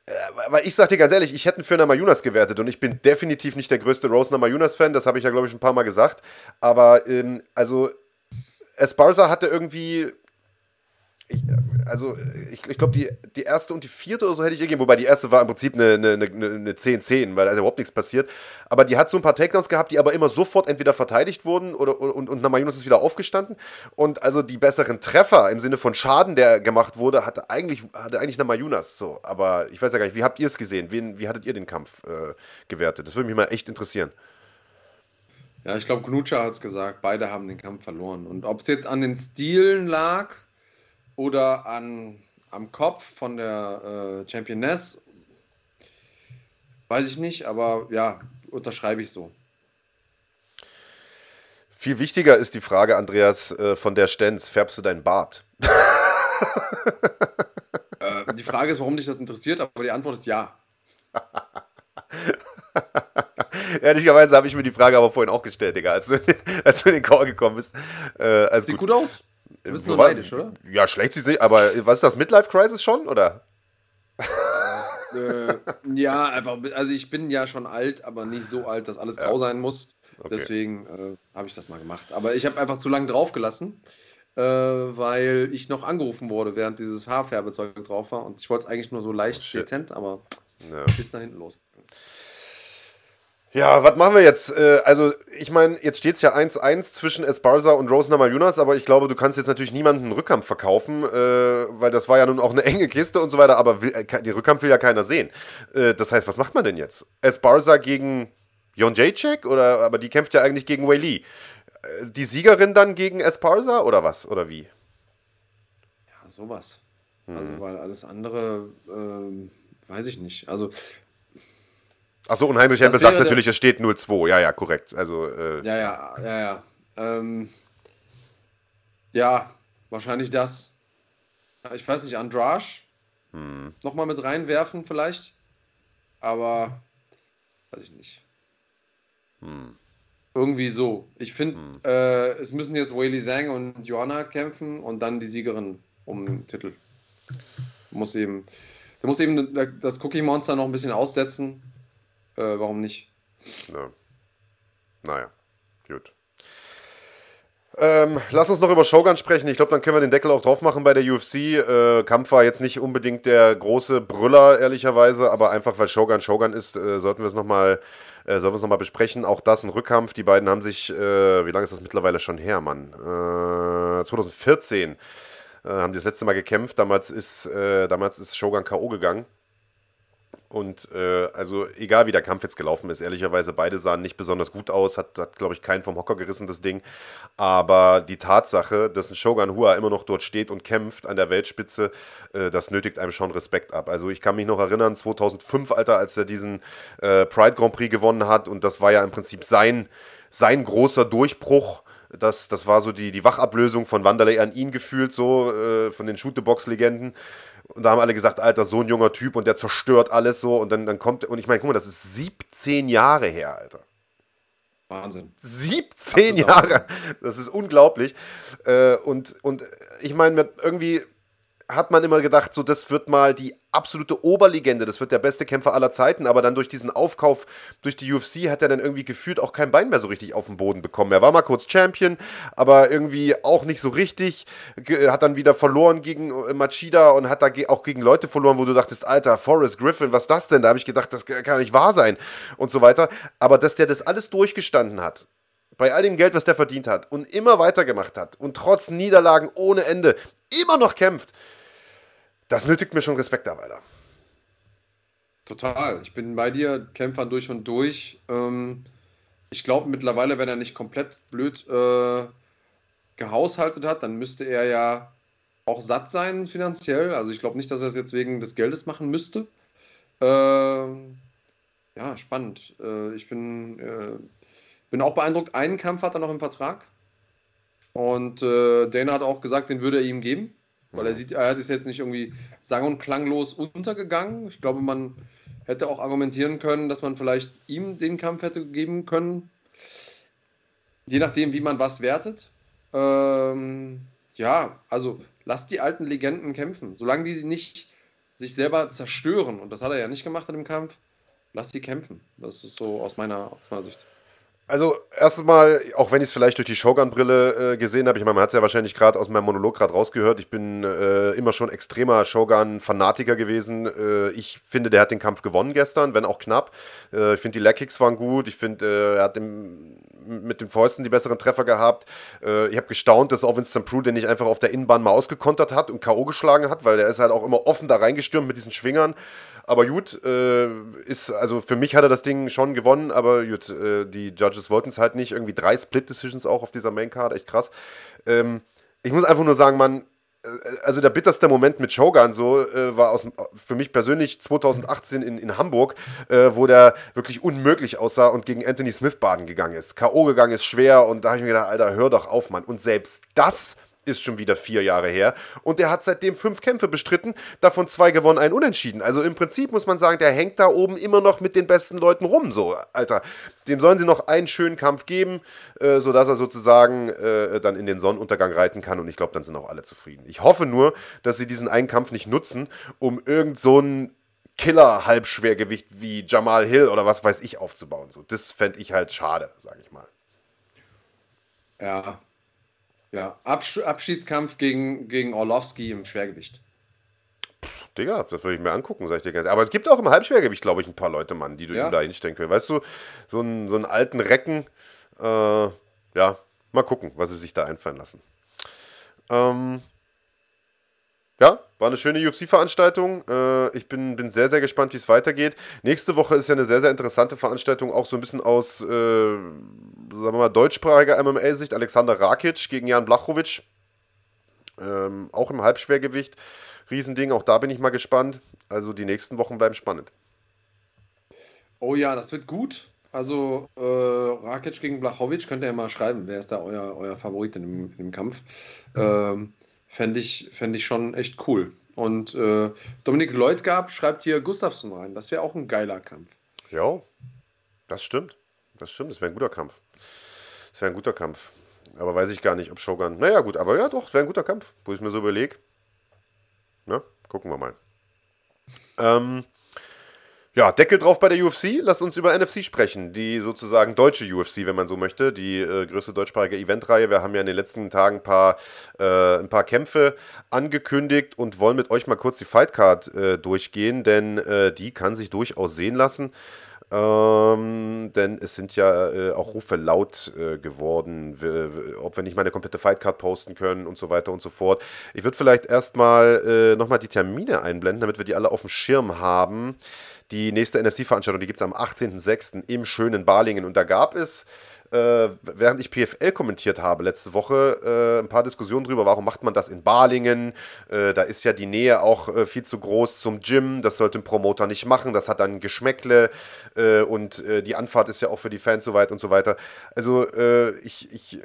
Äh, weil ich sag dir ganz ehrlich, ich hätte für Namajunas gewertet und ich bin definitiv nicht der größte Rose Namajunas-Fan, das habe ich ja, glaube ich, ein paar Mal gesagt. Aber, ähm, also, Esparza hatte irgendwie. Ich, also, ich, ich glaube, die, die erste und die vierte oder so hätte ich gegeben, wobei die erste war im Prinzip eine, eine, eine, eine 10-10, weil da ist überhaupt nichts passiert. Aber die hat so ein paar Takedowns gehabt, die aber immer sofort entweder verteidigt wurden oder, und, und Namajunas ist wieder aufgestanden. Und also die besseren Treffer im Sinne von Schaden, der gemacht wurde, hatte eigentlich, hatte eigentlich Namajunas. So. Aber ich weiß ja gar nicht, wie habt ihr es gesehen? Wen, wie hattet ihr den Kampf äh, gewertet? Das würde mich mal echt interessieren. Ja, ich glaube, Knutscher hat es gesagt, beide haben den Kampf verloren. Und ob es jetzt an den Stilen lag oder an, am Kopf von der äh, Championess, weiß ich nicht, aber ja, unterschreibe ich so. Viel wichtiger ist die Frage, Andreas, äh, von der Stenz: Färbst du deinen Bart? äh, die Frage ist, warum dich das interessiert, aber die Antwort ist ja. Ehrlicherweise habe ich mir die Frage aber vorhin auch gestellt, Digga, als du, als du in den Call gekommen bist. Äh, Sieht gut. gut aus. Du bist nur neidisch, oder? Ja, schlecht sieht nicht, aber was ist das, Midlife Crisis schon, oder? äh, ja, einfach, also ich bin ja schon alt, aber nicht so alt, dass alles grau ja. sein muss. Okay. Deswegen äh, habe ich das mal gemacht. Aber ich habe einfach zu lange draufgelassen, äh, weil ich noch angerufen wurde, während dieses Haarfärbezeug drauf war. Und ich wollte es eigentlich nur so leicht oh, dezent, aber ja. bis nach hinten los. Ja, was machen wir jetzt? Äh, also, ich meine, jetzt steht es ja 1-1 zwischen Esparza und Rose Namajunas, aber ich glaube, du kannst jetzt natürlich niemanden einen Rückkampf verkaufen, äh, weil das war ja nun auch eine enge Kiste und so weiter, aber will, äh, den Rückkampf will ja keiner sehen. das heißt, was macht man denn jetzt? Esparza gegen Jon Jacek? Oder, aber die kämpft ja eigentlich gegen Wei Lee. Die Siegerin dann gegen Esparza oder was? Oder wie? Ja, sowas. Hm. Also, weil alles andere, ähm, weiß ich nicht. Also, Achso, und Heinrich Hempel sagt natürlich, es steht 0-2. Ja, ja, korrekt. Also, äh, ja, ja, ja, ja. Ähm, ja, wahrscheinlich das. Ich weiß nicht, Andrasch hm. nochmal mit reinwerfen vielleicht. Aber weiß ich nicht. Hm. Irgendwie so. Ich finde, hm. äh, es müssen jetzt Whaley Zhang und Joanna kämpfen und dann die Siegerin um den Titel. Muss eben, muss eben das Cookie Monster noch ein bisschen aussetzen äh, warum nicht? Ja. Naja, gut. Ähm, lass uns noch über Shogun sprechen. Ich glaube, dann können wir den Deckel auch drauf machen bei der UFC. Äh, Kampf war jetzt nicht unbedingt der große Brüller, ehrlicherweise, aber einfach weil Shogun Shogun ist, äh, sollten wir es nochmal äh, sollen besprechen. Auch das ein Rückkampf. Die beiden haben sich, äh, wie lange ist das mittlerweile schon her, Mann? 2014 äh, äh, haben die das letzte Mal gekämpft. Damals ist, äh, damals ist Shogun K.O. gegangen. Und äh, also egal wie der Kampf jetzt gelaufen ist, ehrlicherweise beide sahen nicht besonders gut aus, hat, hat glaube ich keinen vom Hocker gerissen, das Ding. Aber die Tatsache, dass ein Shogun Hua immer noch dort steht und kämpft an der Weltspitze, äh, das nötigt einem schon Respekt ab. Also ich kann mich noch erinnern, 2005, Alter, als er diesen äh, Pride Grand Prix gewonnen hat und das war ja im Prinzip sein, sein großer Durchbruch. Das, das war so die, die Wachablösung von Wanderlei an ihn gefühlt, so äh, von den Shootebox-Legenden. Und da haben alle gesagt, Alter, so ein junger Typ und der zerstört alles so. Und dann, dann kommt, und ich meine, guck mal, das ist 17 Jahre her, Alter. Wahnsinn. 17 Jahre. Das ist unglaublich. Äh, und, und ich meine, irgendwie, hat man immer gedacht, so das wird mal die absolute Oberlegende, das wird der beste Kämpfer aller Zeiten, aber dann durch diesen Aufkauf durch die UFC hat er dann irgendwie gefühlt auch kein Bein mehr so richtig auf den Boden bekommen. Er war mal kurz Champion, aber irgendwie auch nicht so richtig, hat dann wieder verloren gegen äh, Machida und hat da auch gegen Leute verloren, wo du dachtest, Alter, Forrest Griffin, was das denn? Da habe ich gedacht, das kann nicht wahr sein und so weiter. Aber dass der das alles durchgestanden hat, bei all dem Geld, was der verdient hat und immer weitergemacht hat und trotz Niederlagen ohne Ende immer noch kämpft, das nötigt mir schon Respekt ab, Alter. Total. Ich bin bei dir, Kämpfern durch und durch. Ähm, ich glaube mittlerweile, wenn er nicht komplett blöd äh, gehaushaltet hat, dann müsste er ja auch satt sein finanziell. Also ich glaube nicht, dass er es jetzt wegen des Geldes machen müsste. Ähm, ja, spannend. Äh, ich bin, äh, bin auch beeindruckt. Einen Kampf hat er noch im Vertrag. Und äh, Dana hat auch gesagt, den würde er ihm geben. Weil er sieht, er ist jetzt nicht irgendwie sang- und klanglos untergegangen. Ich glaube, man hätte auch argumentieren können, dass man vielleicht ihm den Kampf hätte geben können. Je nachdem, wie man was wertet. Ähm, ja, also lasst die alten Legenden kämpfen. Solange die nicht sich selber zerstören, und das hat er ja nicht gemacht in dem Kampf, lasst sie kämpfen. Das ist so aus meiner, aus meiner Sicht. Also, erstens mal, auch wenn ich es vielleicht durch die Shogun-Brille äh, gesehen habe, ich meine, man hat es ja wahrscheinlich gerade aus meinem Monolog gerade rausgehört, ich bin äh, immer schon extremer Shogun-Fanatiker gewesen. Äh, ich finde, der hat den Kampf gewonnen gestern, wenn auch knapp. Äh, ich finde, die Leg-Kicks waren gut. Ich finde, äh, er hat dem, mit den Fäusten die besseren Treffer gehabt. Äh, ich habe gestaunt, dass auch Winston Prue den nicht einfach auf der Innenbahn mal ausgekontert hat und K.O. geschlagen hat, weil der ist halt auch immer offen da reingestürmt mit diesen Schwingern. Aber gut, äh, ist, also für mich hat er das Ding schon gewonnen, aber gut, äh, die Judges wollten es halt nicht. Irgendwie drei Split-Decisions auch auf dieser Main-Card, echt krass. Ähm, ich muss einfach nur sagen, man, äh, also der bitterste Moment mit Shogun so äh, war aus, für mich persönlich 2018 in, in Hamburg, äh, wo der wirklich unmöglich aussah und gegen Anthony Smith baden gegangen ist. K.O. gegangen ist schwer und da habe ich mir gedacht, Alter, hör doch auf, Mann. Und selbst das ist schon wieder vier Jahre her. Und der hat seitdem fünf Kämpfe bestritten, davon zwei gewonnen, ein Unentschieden. Also im Prinzip muss man sagen, der hängt da oben immer noch mit den besten Leuten rum. So, Alter, dem sollen sie noch einen schönen Kampf geben, äh, sodass er sozusagen äh, dann in den Sonnenuntergang reiten kann. Und ich glaube, dann sind auch alle zufrieden. Ich hoffe nur, dass sie diesen einen Kampf nicht nutzen, um irgend so ein Killer-Halbschwergewicht wie Jamal Hill oder was weiß ich aufzubauen. So, das fände ich halt schade, sage ich mal. Ja, ja, Absch Abschiedskampf gegen, gegen Orlovsky im Schwergewicht. Digga, das würde ich mir angucken, sag ich dir ganz Aber es gibt auch im Halbschwergewicht, glaube ich, ein paar Leute, Mann, die du ja. ihm da hinstellen können. Weißt du, so einen, so einen alten Recken, äh, ja, mal gucken, was sie sich da einfallen lassen. Ähm, ja, war eine schöne UFC-Veranstaltung. Äh, ich bin, bin sehr, sehr gespannt, wie es weitergeht. Nächste Woche ist ja eine sehr, sehr interessante Veranstaltung, auch so ein bisschen aus, äh, sagen wir mal, deutschsprachiger MMA-Sicht. Alexander Rakic gegen Jan Blachowicz. Ähm, auch im Halbschwergewicht. Riesending, auch da bin ich mal gespannt. Also die nächsten Wochen bleiben spannend. Oh ja, das wird gut. Also äh, Rakic gegen Blachowicz könnt ihr ja mal schreiben. Wer ist da euer, euer Favorit in dem, in dem Kampf? Ähm, Fände ich, fänd ich schon echt cool. Und äh, Dominik Leutgab schreibt hier Gustafsson rein. Das wäre auch ein geiler Kampf. Ja, das stimmt. Das stimmt, das wäre ein guter Kampf. Das wäre ein guter Kampf. Aber weiß ich gar nicht, ob Shogun. Naja, gut, aber ja, doch, wäre ein guter Kampf, wo ich mir so überlege. Na, gucken wir mal. Ähm, ja, Deckel drauf bei der UFC. Lass uns über NFC sprechen. Die sozusagen deutsche UFC, wenn man so möchte. Die äh, größte deutschsprachige Eventreihe. Wir haben ja in den letzten Tagen ein paar, äh, ein paar Kämpfe angekündigt und wollen mit euch mal kurz die Fightcard äh, durchgehen, denn äh, die kann sich durchaus sehen lassen. Ähm, denn es sind ja äh, auch Rufe laut äh, geworden, ob wir nicht mal eine komplette Fightcard posten können und so weiter und so fort. Ich würde vielleicht erstmal äh, nochmal die Termine einblenden, damit wir die alle auf dem Schirm haben. Die nächste NFC-Veranstaltung, die gibt es am 18.06. im schönen Balingen. Und da gab es äh, während ich PFL kommentiert habe letzte Woche, äh, ein paar Diskussionen darüber, warum macht man das in Balingen? Äh, da ist ja die Nähe auch äh, viel zu groß zum Gym, das sollte ein Promoter nicht machen, das hat dann Geschmäckle äh, und äh, die Anfahrt ist ja auch für die Fans so weit und so weiter. Also ich, ich,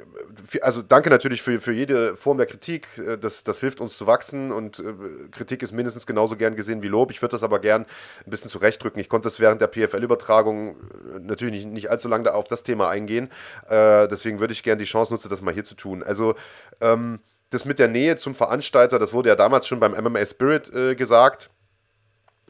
also danke natürlich für, für jede Form der Kritik, das, das hilft uns zu wachsen und Kritik ist mindestens genauso gern gesehen wie Lob. Ich würde das aber gern ein bisschen zurechtdrücken. Ich konnte das während der PFL-Übertragung natürlich nicht, nicht allzu lange auf das Thema eingehen. Äh, deswegen würde ich gerne die Chance nutzen, das mal hier zu tun. Also, ähm, das mit der Nähe zum Veranstalter, das wurde ja damals schon beim MMA Spirit äh, gesagt.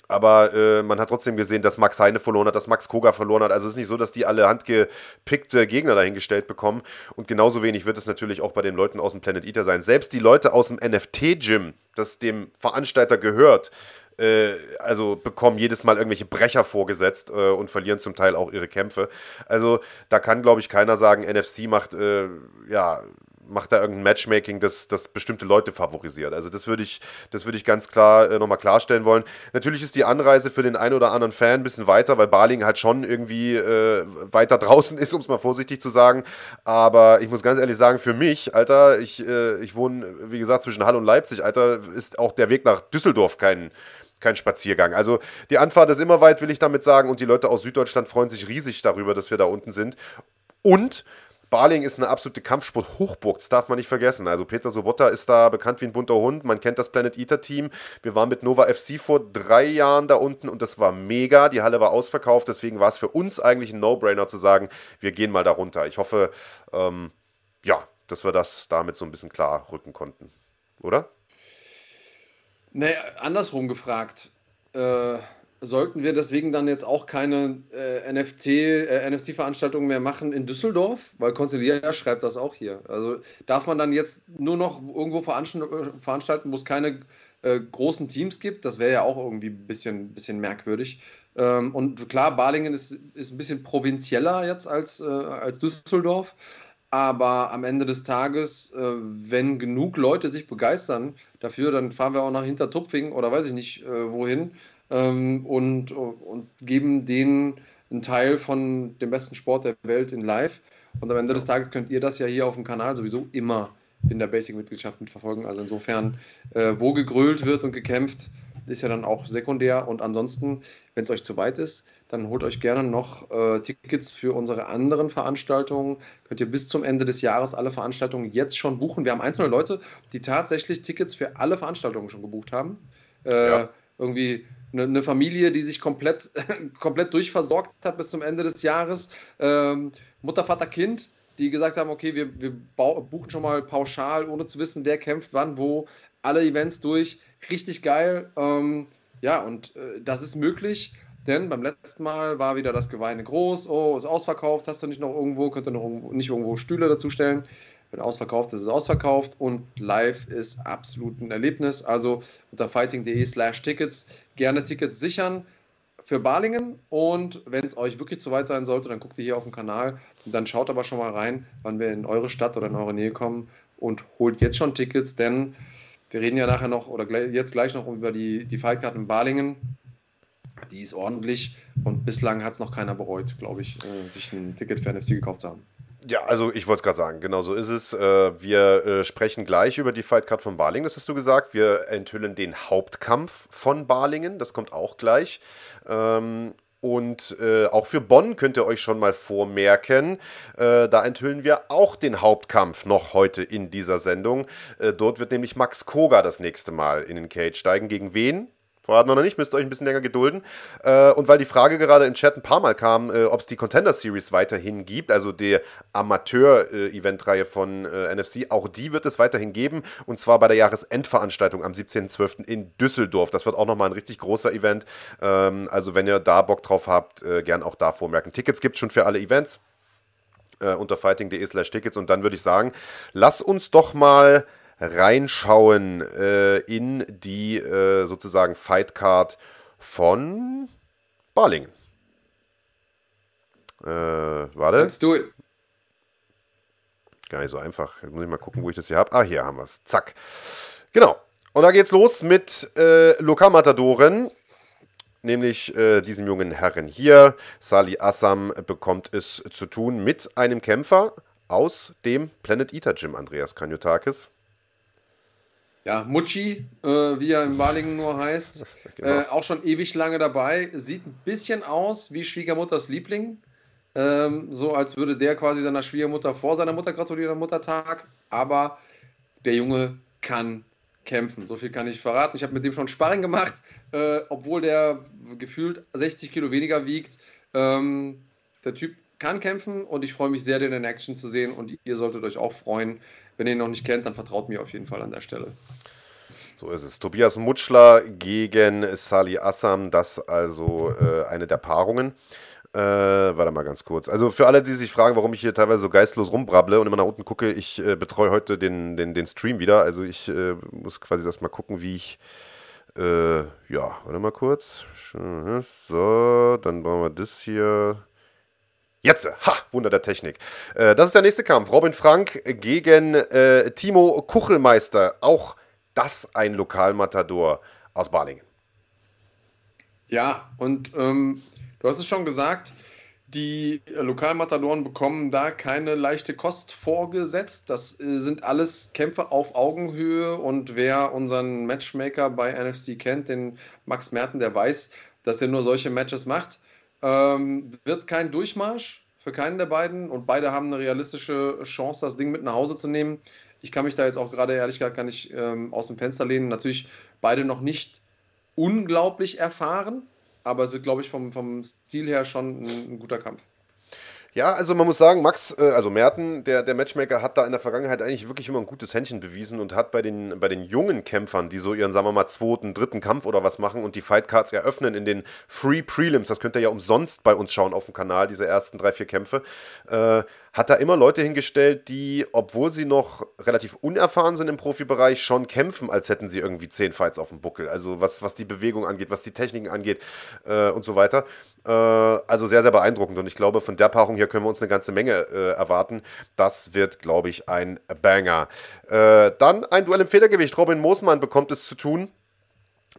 Aber äh, man hat trotzdem gesehen, dass Max Heine verloren hat, dass Max Koga verloren hat. Also es ist nicht so, dass die alle handgepickte Gegner dahingestellt bekommen. Und genauso wenig wird es natürlich auch bei den Leuten aus dem Planet Eater sein. Selbst die Leute aus dem NFT-Gym, das dem Veranstalter gehört, also bekommen jedes Mal irgendwelche Brecher vorgesetzt äh, und verlieren zum Teil auch ihre Kämpfe. Also da kann, glaube ich, keiner sagen, NFC macht äh, ja macht da irgendein Matchmaking, das, das bestimmte Leute favorisiert. Also das würde ich, das ich ganz klar äh, nochmal klarstellen wollen. Natürlich ist die Anreise für den einen oder anderen Fan ein bisschen weiter, weil Baling halt schon irgendwie äh, weiter draußen ist, um es mal vorsichtig zu sagen. Aber ich muss ganz ehrlich sagen, für mich, Alter, ich, äh, ich wohne, wie gesagt, zwischen Halle und Leipzig, Alter, ist auch der Weg nach Düsseldorf kein kein Spaziergang. Also die Anfahrt ist immer weit, will ich damit sagen, und die Leute aus Süddeutschland freuen sich riesig darüber, dass wir da unten sind. Und Baling ist eine absolute Kampfsport-Hochburg, das darf man nicht vergessen. Also Peter Sobotta ist da bekannt wie ein bunter Hund, man kennt das Planet Eater Team. Wir waren mit Nova FC vor drei Jahren da unten und das war mega. Die Halle war ausverkauft, deswegen war es für uns eigentlich ein No-Brainer zu sagen, wir gehen mal da runter. Ich hoffe, ähm, ja, dass wir das damit so ein bisschen klar rücken konnten, oder? Nee, andersrum gefragt. Äh, sollten wir deswegen dann jetzt auch keine äh, NFT, äh, NFT-Veranstaltungen mehr machen in Düsseldorf? Weil Consilia schreibt das auch hier. Also darf man dann jetzt nur noch irgendwo veranstalten, wo es keine äh, großen Teams gibt? Das wäre ja auch irgendwie ein bisschen, bisschen merkwürdig. Ähm, und klar, Balingen ist, ist ein bisschen provinzieller jetzt als, äh, als Düsseldorf. Aber am Ende des Tages, äh, wenn genug Leute sich begeistern dafür, dann fahren wir auch nach Hintertupfing oder weiß ich nicht äh, wohin ähm, und, und geben denen einen Teil von dem besten Sport der Welt in live. Und am Ende des Tages könnt ihr das ja hier auf dem Kanal sowieso immer in der Basic-Mitgliedschaft mitverfolgen. Also insofern, äh, wo gegrölt wird und gekämpft, ist ja dann auch sekundär. Und ansonsten, wenn es euch zu weit ist, dann holt euch gerne noch äh, Tickets für unsere anderen Veranstaltungen. Könnt ihr bis zum Ende des Jahres alle Veranstaltungen jetzt schon buchen. Wir haben einzelne Leute, die tatsächlich Tickets für alle Veranstaltungen schon gebucht haben. Äh, ja. Irgendwie eine, eine, Familie, die sich komplett, komplett durchversorgt hat bis zum Ende des Jahres. Ähm, Mutter, Vater, Kind, die gesagt haben, okay, wir, wir buchen schon mal pauschal, ohne zu wissen, wer kämpft wann, wo, alle Events durch. Richtig geil. Ähm, ja, und äh, das ist möglich, denn beim letzten Mal war wieder das Geweine groß. Oh, ist ausverkauft, hast du nicht noch irgendwo, könnt ihr noch irgendwo, nicht irgendwo Stühle dazu stellen. Wenn ausverkauft ist, ist es ausverkauft und live ist absolut ein Erlebnis. Also unter fighting.de slash Tickets gerne Tickets sichern für Balingen und wenn es euch wirklich zu weit sein sollte, dann guckt ihr hier auf dem Kanal und dann schaut aber schon mal rein, wann wir in eure Stadt oder in eure Nähe kommen und holt jetzt schon Tickets, denn wir reden ja nachher noch oder jetzt gleich noch über die, die Fightcard in Balingen. Die ist ordentlich und bislang hat es noch keiner bereut, glaube ich, äh, sich ein Ticket für NFC gekauft zu haben. Ja, also ich wollte es gerade sagen, genau so ist es. Äh, wir äh, sprechen gleich über die Fightcard von Balingen, das hast du gesagt. Wir enthüllen den Hauptkampf von Balingen, das kommt auch gleich. Und äh, auch für Bonn könnt ihr euch schon mal vormerken. Äh, da enthüllen wir auch den Hauptkampf noch heute in dieser Sendung. Äh, dort wird nämlich Max Koga das nächste Mal in den Cage steigen. Gegen wen? Verraten noch nicht, müsst ihr euch ein bisschen länger gedulden. Äh, und weil die Frage gerade in Chat ein paar Mal kam, äh, ob es die Contender Series weiterhin gibt, also die Amateur-Event-Reihe von äh, NFC, auch die wird es weiterhin geben. Und zwar bei der Jahresendveranstaltung am 17.12. in Düsseldorf. Das wird auch nochmal ein richtig großer Event. Ähm, also wenn ihr da Bock drauf habt, äh, gern auch da vormerken. Tickets gibt es schon für alle Events äh, unter fighting.de slash Tickets. Und dann würde ich sagen, lass uns doch mal reinschauen äh, in die äh, sozusagen Fightcard von Barlingen. Äh, warte. Do it. Gar nicht so einfach. Jetzt muss ich mal gucken, wo ich das hier habe. Ah, hier haben wir es. Zack. Genau. Und da geht's los mit äh, Lokalmatadoren nämlich äh, diesem jungen Herren hier. Sali Assam bekommt es zu tun mit einem Kämpfer aus dem Planet Eater Gym, Andreas Kanyotakis ja, Mucci, äh, wie er in Balingen nur heißt, genau. äh, auch schon ewig lange dabei. Sieht ein bisschen aus wie Schwiegermutters Liebling. Ähm, so als würde der quasi seiner Schwiegermutter vor seiner Mutter gratulieren am Muttertag. Aber der Junge kann kämpfen. So viel kann ich verraten. Ich habe mit dem schon Sparring gemacht, äh, obwohl der gefühlt 60 Kilo weniger wiegt. Ähm, der Typ kann kämpfen und ich freue mich sehr, den in Action zu sehen und ihr solltet euch auch freuen. Wenn ihr ihn noch nicht kennt, dann vertraut mir auf jeden Fall an der Stelle. So ist es. Tobias Mutschler gegen Sali Assam, das also äh, eine der Paarungen. Äh, warte mal ganz kurz. Also für alle, die sich fragen, warum ich hier teilweise so geistlos rumbrabble und immer nach unten gucke, ich äh, betreue heute den, den, den Stream wieder. Also ich äh, muss quasi erst mal gucken, wie ich. Äh, ja, warte mal kurz. So, dann brauchen wir das hier. Jetzt, ha, Wunder der Technik. Äh, das ist der nächste Kampf. Robin Frank gegen äh, Timo Kuchelmeister. Auch das ein Lokalmatador aus Balingen. Ja, und ähm, Du hast es schon gesagt, die Lokalmatadoren bekommen da keine leichte Kost vorgesetzt. Das äh, sind alles Kämpfe auf Augenhöhe und wer unseren Matchmaker bei NFC kennt, den Max Merten, der weiß, dass er nur solche Matches macht. Ähm, wird kein Durchmarsch für keinen der beiden und beide haben eine realistische Chance, das Ding mit nach Hause zu nehmen. Ich kann mich da jetzt auch gerade ehrlich gesagt gar nicht ähm, aus dem Fenster lehnen. Natürlich beide noch nicht unglaublich erfahren, aber es wird, glaube ich, vom, vom Stil her schon ein, ein guter Kampf. Ja, also man muss sagen, Max, äh, also Merten, der, der Matchmaker, hat da in der Vergangenheit eigentlich wirklich immer ein gutes Händchen bewiesen und hat bei den, bei den jungen Kämpfern, die so ihren, sagen wir mal, zweiten, dritten Kampf oder was machen und die Fightcards eröffnen in den Free Prelims, das könnt ihr ja umsonst bei uns schauen auf dem Kanal, diese ersten drei, vier Kämpfe, äh, hat da immer Leute hingestellt, die, obwohl sie noch relativ unerfahren sind im Profibereich, schon kämpfen, als hätten sie irgendwie zehn Fights auf dem Buckel. Also was, was die Bewegung angeht, was die Techniken angeht äh, und so weiter. Äh, also sehr, sehr beeindruckend. Und ich glaube, von der Paarung hier können wir uns eine ganze Menge äh, erwarten. Das wird, glaube ich, ein Banger. Äh, dann ein Duell im Federgewicht. Robin Moosmann bekommt es zu tun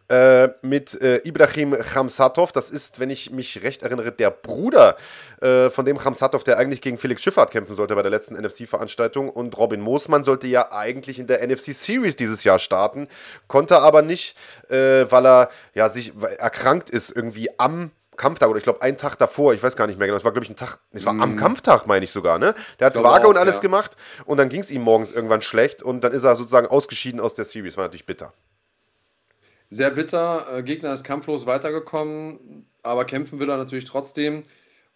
äh, mit äh, Ibrahim Khamsatov. Das ist, wenn ich mich recht erinnere, der Bruder äh, von dem Khamsatov, der eigentlich gegen Felix Schifffahrt kämpfen sollte bei der letzten NFC-Veranstaltung. Und Robin Moosmann sollte ja eigentlich in der NFC Series dieses Jahr starten, konnte aber nicht, äh, weil er ja sich erkrankt ist irgendwie am Kampftag oder ich glaube einen Tag davor, ich weiß gar nicht mehr genau, es war glaube ich ein Tag, es war mm. am mhm. Kampftag, meine ich sogar, ne? Der hat Waage und alles ja. gemacht und dann ging es ihm morgens irgendwann schlecht und dann ist er sozusagen ausgeschieden aus der Series, war natürlich bitter. Sehr bitter. Äh, Gegner ist kampflos weitergekommen, aber kämpfen will er natürlich trotzdem.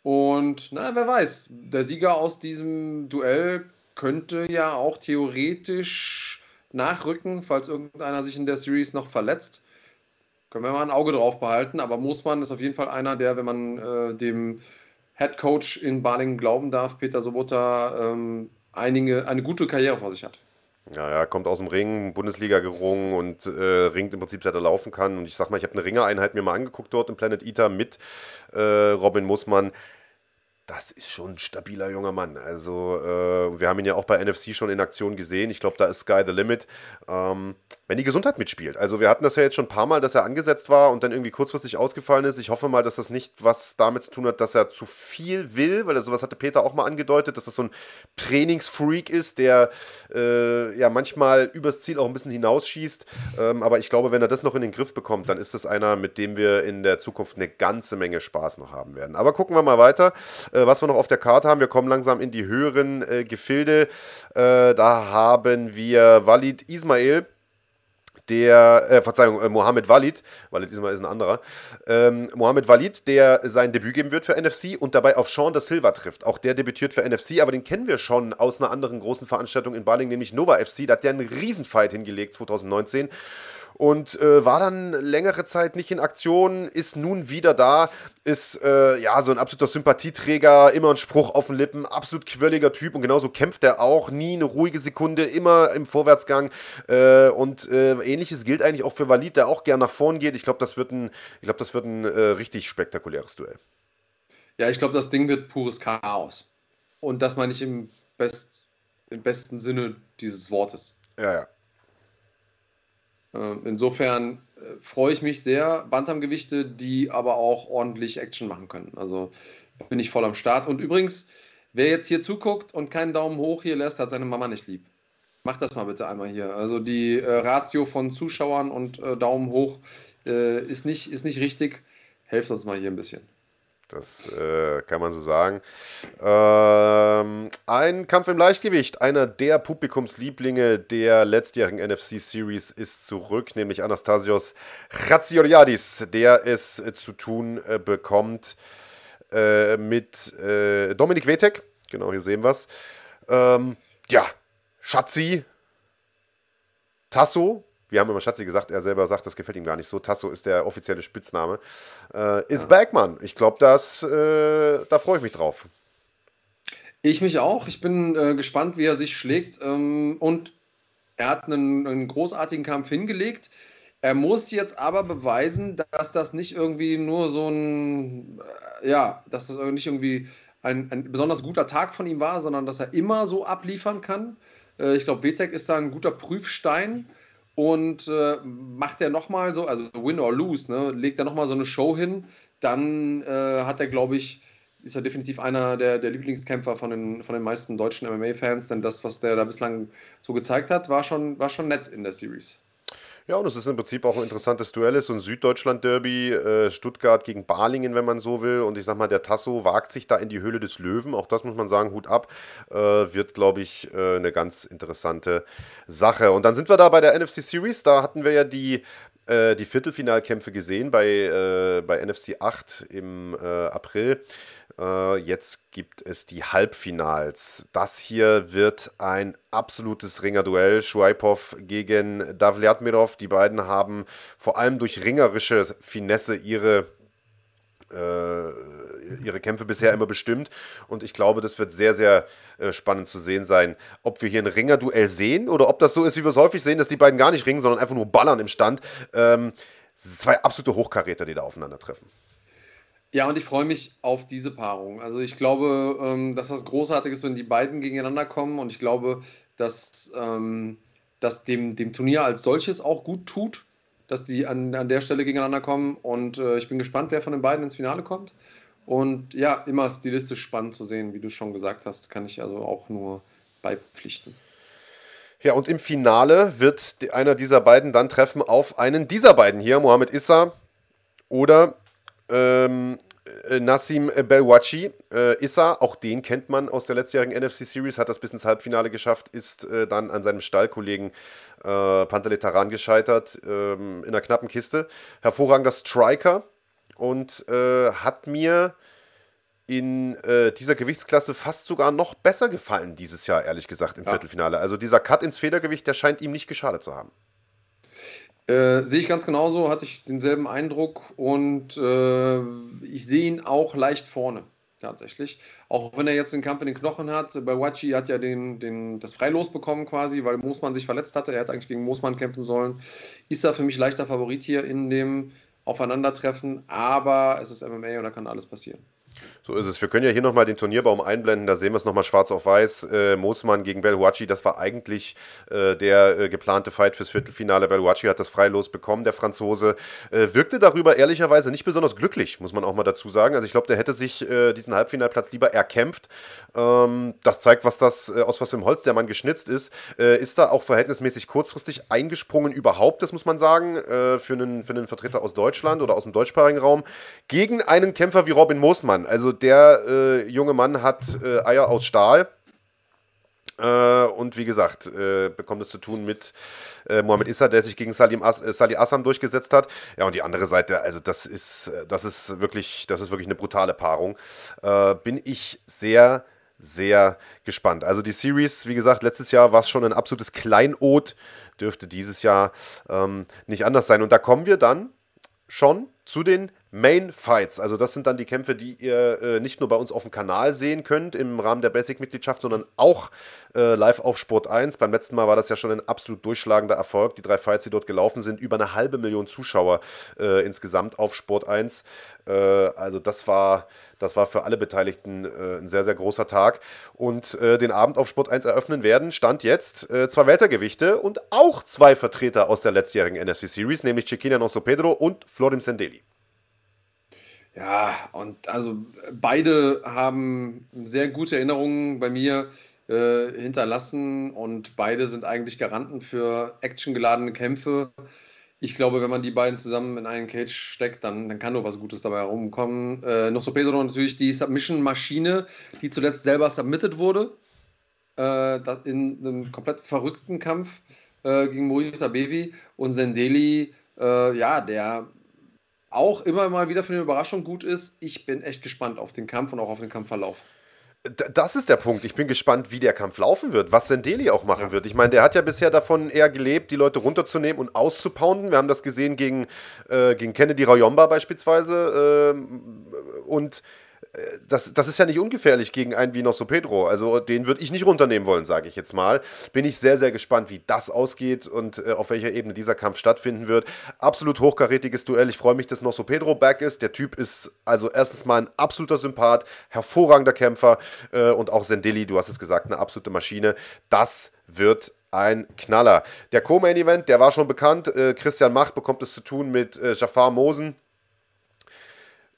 Und na, wer weiß, der Sieger aus diesem Duell könnte ja auch theoretisch nachrücken, falls irgendeiner sich in der Series noch verletzt. Können wir mal ein Auge drauf behalten, aber Moosmann ist auf jeden Fall einer, der, wenn man äh, dem Head Coach in Balingen glauben darf, Peter Sobota, ähm, einige, eine gute Karriere vor sich hat. Ja, er kommt aus dem Ring, Bundesliga gerungen und äh, ringt im Prinzip, seit er laufen kann. Und ich sag mal, ich habe eine Ringereinheit mir mal angeguckt dort im Planet Eater mit äh, Robin Mussmann das ist schon ein stabiler junger Mann. Also, äh, wir haben ihn ja auch bei NFC schon in Aktion gesehen. Ich glaube, da ist Sky the Limit. Ähm, wenn die Gesundheit mitspielt. Also, wir hatten das ja jetzt schon ein paar Mal, dass er angesetzt war und dann irgendwie kurzfristig ausgefallen ist. Ich hoffe mal, dass das nicht was damit zu tun hat, dass er zu viel will, weil er sowas hatte Peter auch mal angedeutet, dass das so ein Trainingsfreak ist, der äh, ja manchmal übers Ziel auch ein bisschen hinausschießt. Ähm, aber ich glaube, wenn er das noch in den Griff bekommt, dann ist das einer, mit dem wir in der Zukunft eine ganze Menge Spaß noch haben werden. Aber gucken wir mal weiter. Äh, was wir noch auf der Karte haben, wir kommen langsam in die höheren äh, Gefilde. Äh, da haben wir Walid Ismail der, äh, Verzeihung, äh, Mohamed Walid, Walid Ismail ist ein anderer, ähm, Mohamed Walid, der sein Debüt geben wird für NFC und dabei auf Sean da Silva trifft. Auch der debütiert für NFC, aber den kennen wir schon aus einer anderen großen Veranstaltung in Baling, nämlich Nova FC. Da hat der einen Riesenfight hingelegt 2019 und äh, war dann längere Zeit nicht in Aktion, ist nun wieder da, ist äh, ja so ein absoluter Sympathieträger, immer ein Spruch auf den Lippen, absolut quirliger Typ und genauso kämpft er auch, nie eine ruhige Sekunde, immer im Vorwärtsgang äh, und äh, ähnliches gilt eigentlich auch für Walid, der auch gern nach vorn geht. Ich glaube, das wird ein, ich glaube, das wird ein äh, richtig spektakuläres Duell. Ja, ich glaube, das Ding wird pures Chaos. Und das meine ich im, best, im besten Sinne dieses Wortes. Ja, ja. Ähm, insofern äh, freue ich mich sehr. Bantamgewichte, die aber auch ordentlich Action machen können. Also bin ich voll am Start. Und übrigens, wer jetzt hier zuguckt und keinen Daumen hoch hier lässt, hat seine Mama nicht lieb. Macht das mal bitte einmal hier. Also die äh, Ratio von Zuschauern und äh, Daumen hoch äh, ist, nicht, ist nicht richtig. Helft uns mal hier ein bisschen. Das äh, kann man so sagen. Ähm, ein Kampf im Leichtgewicht. Einer der Publikumslieblinge der letztjährigen NFC Series ist zurück, nämlich Anastasios Chatsioriadis, der es äh, zu tun äh, bekommt äh, mit äh, Dominik Wetek. Genau, hier sehen wir es. Ähm, ja, Schatzi, Tasso, wir haben immer Schatzi gesagt, er selber sagt, das gefällt ihm gar nicht so. Tasso ist der offizielle Spitzname. Äh, ist ja. Bergmann. Ich glaube, äh, da freue ich mich drauf. Ich mich auch. Ich bin äh, gespannt, wie er sich schlägt. Ähm, und er hat einen, einen, großartigen Kampf hingelegt. Er muss jetzt aber beweisen, dass das nicht irgendwie nur so ein, äh, ja, dass das nicht irgendwie ein, ein, besonders guter Tag von ihm war, sondern dass er immer so abliefern kann. Äh, ich glaube, WTEC ist da ein guter Prüfstein und äh, macht er nochmal so, also win or lose, ne, legt er nochmal so eine Show hin, dann äh, hat er, glaube ich, ist er definitiv einer der, der Lieblingskämpfer von den, von den meisten deutschen MMA-Fans, denn das, was der da bislang so gezeigt hat, war schon, war schon nett in der Series. Ja, und es ist im Prinzip auch ein interessantes Duell, so ein Süddeutschland-Derby, äh, Stuttgart gegen Balingen, wenn man so will. Und ich sag mal, der Tasso wagt sich da in die Höhle des Löwen. Auch das muss man sagen, Hut ab. Äh, wird, glaube ich, äh, eine ganz interessante Sache. Und dann sind wir da bei der NFC Series. Da hatten wir ja die äh, die Viertelfinalkämpfe gesehen bei, äh, bei NFC 8 im äh, April. Äh, jetzt gibt es die Halbfinals. Das hier wird ein absolutes Ringerduell. Schuipov gegen Davlyatmirov. Die beiden haben vor allem durch ringerische Finesse ihre äh, ihre Kämpfe bisher immer bestimmt. Und ich glaube, das wird sehr, sehr äh, spannend zu sehen sein, ob wir hier ein Ringerduell sehen oder ob das so ist, wie wir es häufig sehen, dass die beiden gar nicht ringen, sondern einfach nur ballern im Stand. Ähm, zwei absolute Hochkaräter, die da aufeinandertreffen. Ja, und ich freue mich auf diese Paarung. Also ich glaube, ähm, dass das großartig ist, wenn die beiden gegeneinander kommen. Und ich glaube, dass ähm, das dem, dem Turnier als solches auch gut tut, dass die an, an der Stelle gegeneinander kommen. Und äh, ich bin gespannt, wer von den beiden ins Finale kommt. Und ja, immer stilistisch spannend zu sehen, wie du schon gesagt hast, kann ich also auch nur beipflichten. Ja, und im Finale wird einer dieser beiden dann treffen auf einen dieser beiden hier, Mohamed Issa oder ähm, äh, Nassim Belwachi, äh, Issa, auch den kennt man aus der letztjährigen NFC Series, hat das bis ins Halbfinale geschafft, ist äh, dann an seinem Stallkollegen äh, Pantele Taran gescheitert ähm, in einer knappen Kiste. Hervorragender Striker und äh, hat mir in äh, dieser Gewichtsklasse fast sogar noch besser gefallen dieses Jahr, ehrlich gesagt, im ja. Viertelfinale. Also dieser Cut ins Federgewicht, der scheint ihm nicht geschadet zu haben. Äh, sehe ich ganz genauso, hatte ich denselben Eindruck und äh, ich sehe ihn auch leicht vorne, tatsächlich. Auch wenn er jetzt den Kampf in den Knochen hat. Bei Wachi hat ja den, den, das Freilos bekommen quasi, weil Moosmann sich verletzt hatte. Er hätte eigentlich gegen Moosmann kämpfen sollen. Ist da für mich leichter Favorit hier in dem Aufeinandertreffen, aber es ist MMA und da kann alles passieren. So ist es. Wir können ja hier nochmal den Turnierbaum einblenden, da sehen wir es nochmal schwarz auf weiß. Äh, Moosmann gegen Belhuaci, das war eigentlich äh, der äh, geplante Fight fürs Viertelfinale. Belhuaci hat das freilos bekommen, der Franzose. Äh, wirkte darüber ehrlicherweise nicht besonders glücklich, muss man auch mal dazu sagen. Also ich glaube, der hätte sich äh, diesen Halbfinalplatz lieber erkämpft. Ähm, das zeigt, was das, äh, aus was im Holz der Mann geschnitzt ist. ist da auch verhältnismäßig kurzfristig eingesprungen überhaupt, das muss man sagen, für, einen, für einen Vertreter aus Deutschland oder aus dem deutschsprachigen Raum, gegen einen Kämpfer wie Robin Moosmann. Also der äh, junge Mann hat äh, Eier aus Stahl. Äh, und wie gesagt, äh, bekommt es zu tun mit äh, Mohamed Issa, der sich gegen Salim As äh, Salih Assam durchgesetzt hat. Ja, und die andere Seite, also das ist, das ist wirklich, das ist wirklich eine brutale Paarung. bin ich sehr, sehr gespannt. Also die Series, wie gesagt, letztes Jahr war es schon ein absolutes Kleinod, dürfte dieses Jahr ähm, nicht anders sein. Und da kommen wir dann schon zu den Main Fights. Also das sind dann die Kämpfe, die ihr äh, nicht nur bei uns auf dem Kanal sehen könnt im Rahmen der Basic-Mitgliedschaft, sondern auch äh, live auf Sport 1. Beim letzten Mal war das ja schon ein absolut durchschlagender Erfolg. Die drei Fights, die dort gelaufen sind, über eine halbe Million Zuschauer äh, insgesamt auf Sport 1. Äh, also das war, das war für alle Beteiligten äh, ein sehr, sehr großer Tag. Und äh, den Abend auf Sport 1 eröffnen werden, stand jetzt zwei Weltergewichte und auch zwei Vertreter aus der letztjährigen NFC Series, nämlich Chiquina Nosso Pedro und Florim Sendeli. Ja, und also beide haben sehr gute Erinnerungen bei mir äh, hinterlassen und beide sind eigentlich Garanten für actiongeladene Kämpfe. Ich glaube, wenn man die beiden zusammen in einen Cage steckt, dann, dann kann nur was Gutes dabei herumkommen. Äh, noch so Pedro natürlich die Submission-Maschine, die zuletzt selber submitted wurde. Äh, in einem komplett verrückten Kampf äh, gegen Maurice Abevi. Und Zendeli, äh, ja, der auch immer mal wieder für eine Überraschung gut ist. Ich bin echt gespannt auf den Kampf und auch auf den Kampfverlauf. Das ist der Punkt. Ich bin gespannt, wie der Kampf laufen wird, was Sendeli auch machen ja. wird. Ich meine, der hat ja bisher davon eher gelebt, die Leute runterzunehmen und auszupounden. Wir haben das gesehen gegen, äh, gegen Kennedy Rayomba beispielsweise. Äh, und das, das ist ja nicht ungefährlich gegen einen wie Nosso Pedro. Also den würde ich nicht runternehmen wollen, sage ich jetzt mal. Bin ich sehr, sehr gespannt, wie das ausgeht und äh, auf welcher Ebene dieser Kampf stattfinden wird. Absolut hochkarätiges Duell. Ich freue mich, dass Nosso Pedro back ist. Der Typ ist also erstens mal ein absoluter Sympath, hervorragender Kämpfer äh, und auch Sendeli, du hast es gesagt, eine absolute Maschine. Das wird ein Knaller. Der Co-Main-Event, der war schon bekannt. Äh, Christian Mach bekommt es zu tun mit äh, Jafar Mosen.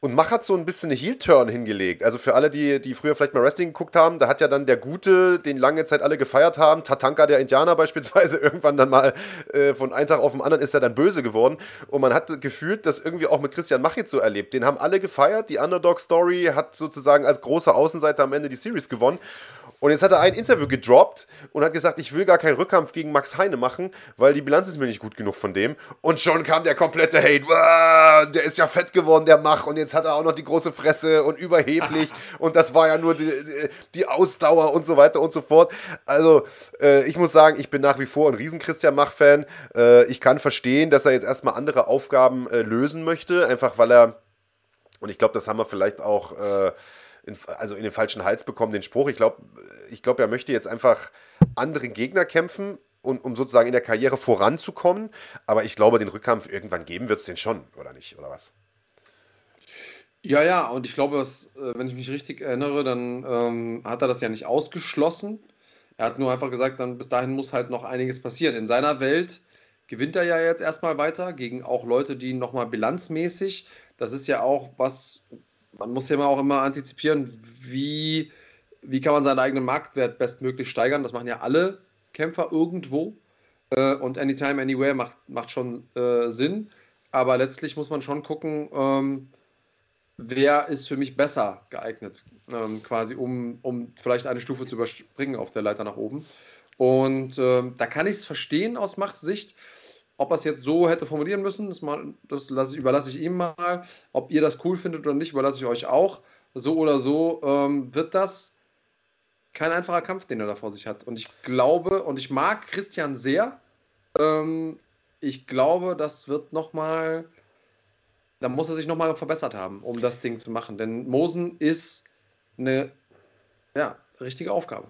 Und Mach hat so ein bisschen eine Heel-Turn hingelegt. Also für alle, die, die früher vielleicht mal Wrestling geguckt haben, da hat ja dann der Gute, den lange Zeit alle gefeiert haben, Tatanka der Indianer beispielsweise, irgendwann dann mal äh, von einem Tag auf den anderen ist er dann böse geworden. Und man hat gefühlt das irgendwie auch mit Christian Mach jetzt so erlebt. Den haben alle gefeiert. Die Underdog-Story hat sozusagen als großer Außenseiter am Ende die Series gewonnen. Und jetzt hat er ein Interview gedroppt und hat gesagt, ich will gar keinen Rückkampf gegen Max Heine machen, weil die Bilanz ist mir nicht gut genug von dem. Und schon kam der komplette Hate. Der ist ja fett geworden, der Mach. Und jetzt hat er auch noch die große Fresse und überheblich. und das war ja nur die, die, Ausdauer und so weiter und so fort. Also, äh, ich muss sagen, ich bin nach wie vor ein riesen Christian Mach-Fan. Äh, ich kann verstehen, dass er jetzt erstmal andere Aufgaben äh, lösen möchte, einfach weil er, und ich glaube, das haben wir vielleicht auch äh, in, also in den falschen Hals bekommen, den Spruch. Ich glaube, ich glaub, er möchte jetzt einfach andere Gegner kämpfen, und, um sozusagen in der Karriere voranzukommen. Aber ich glaube, den Rückkampf irgendwann geben wird es den schon, oder nicht? Oder was? Ja, ja, und ich glaube, dass, äh, wenn ich mich richtig erinnere, dann ähm, hat er das ja nicht ausgeschlossen. Er hat nur einfach gesagt, dann bis dahin muss halt noch einiges passieren. In seiner Welt gewinnt er ja jetzt erstmal weiter gegen auch Leute, die nochmal bilanzmäßig, das ist ja auch was, man muss ja auch immer antizipieren, wie, wie kann man seinen eigenen Marktwert bestmöglich steigern. Das machen ja alle Kämpfer irgendwo. Äh, und Anytime, Anywhere macht, macht schon äh, Sinn. Aber letztlich muss man schon gucken, ähm, wer ist für mich besser geeignet, ähm, quasi, um, um vielleicht eine Stufe zu überspringen auf der Leiter nach oben. Und ähm, da kann ich es verstehen aus Machts Sicht. Ob er es jetzt so hätte formulieren müssen, das, mal, das lasse, überlasse ich ihm mal. Ob ihr das cool findet oder nicht, überlasse ich euch auch. So oder so ähm, wird das kein einfacher Kampf, den er da vor sich hat. Und ich glaube, und ich mag Christian sehr. Ähm, ich glaube, das wird nochmal, da muss er sich nochmal verbessert haben, um das Ding zu machen. Denn Mosen ist eine ja, richtige Aufgabe.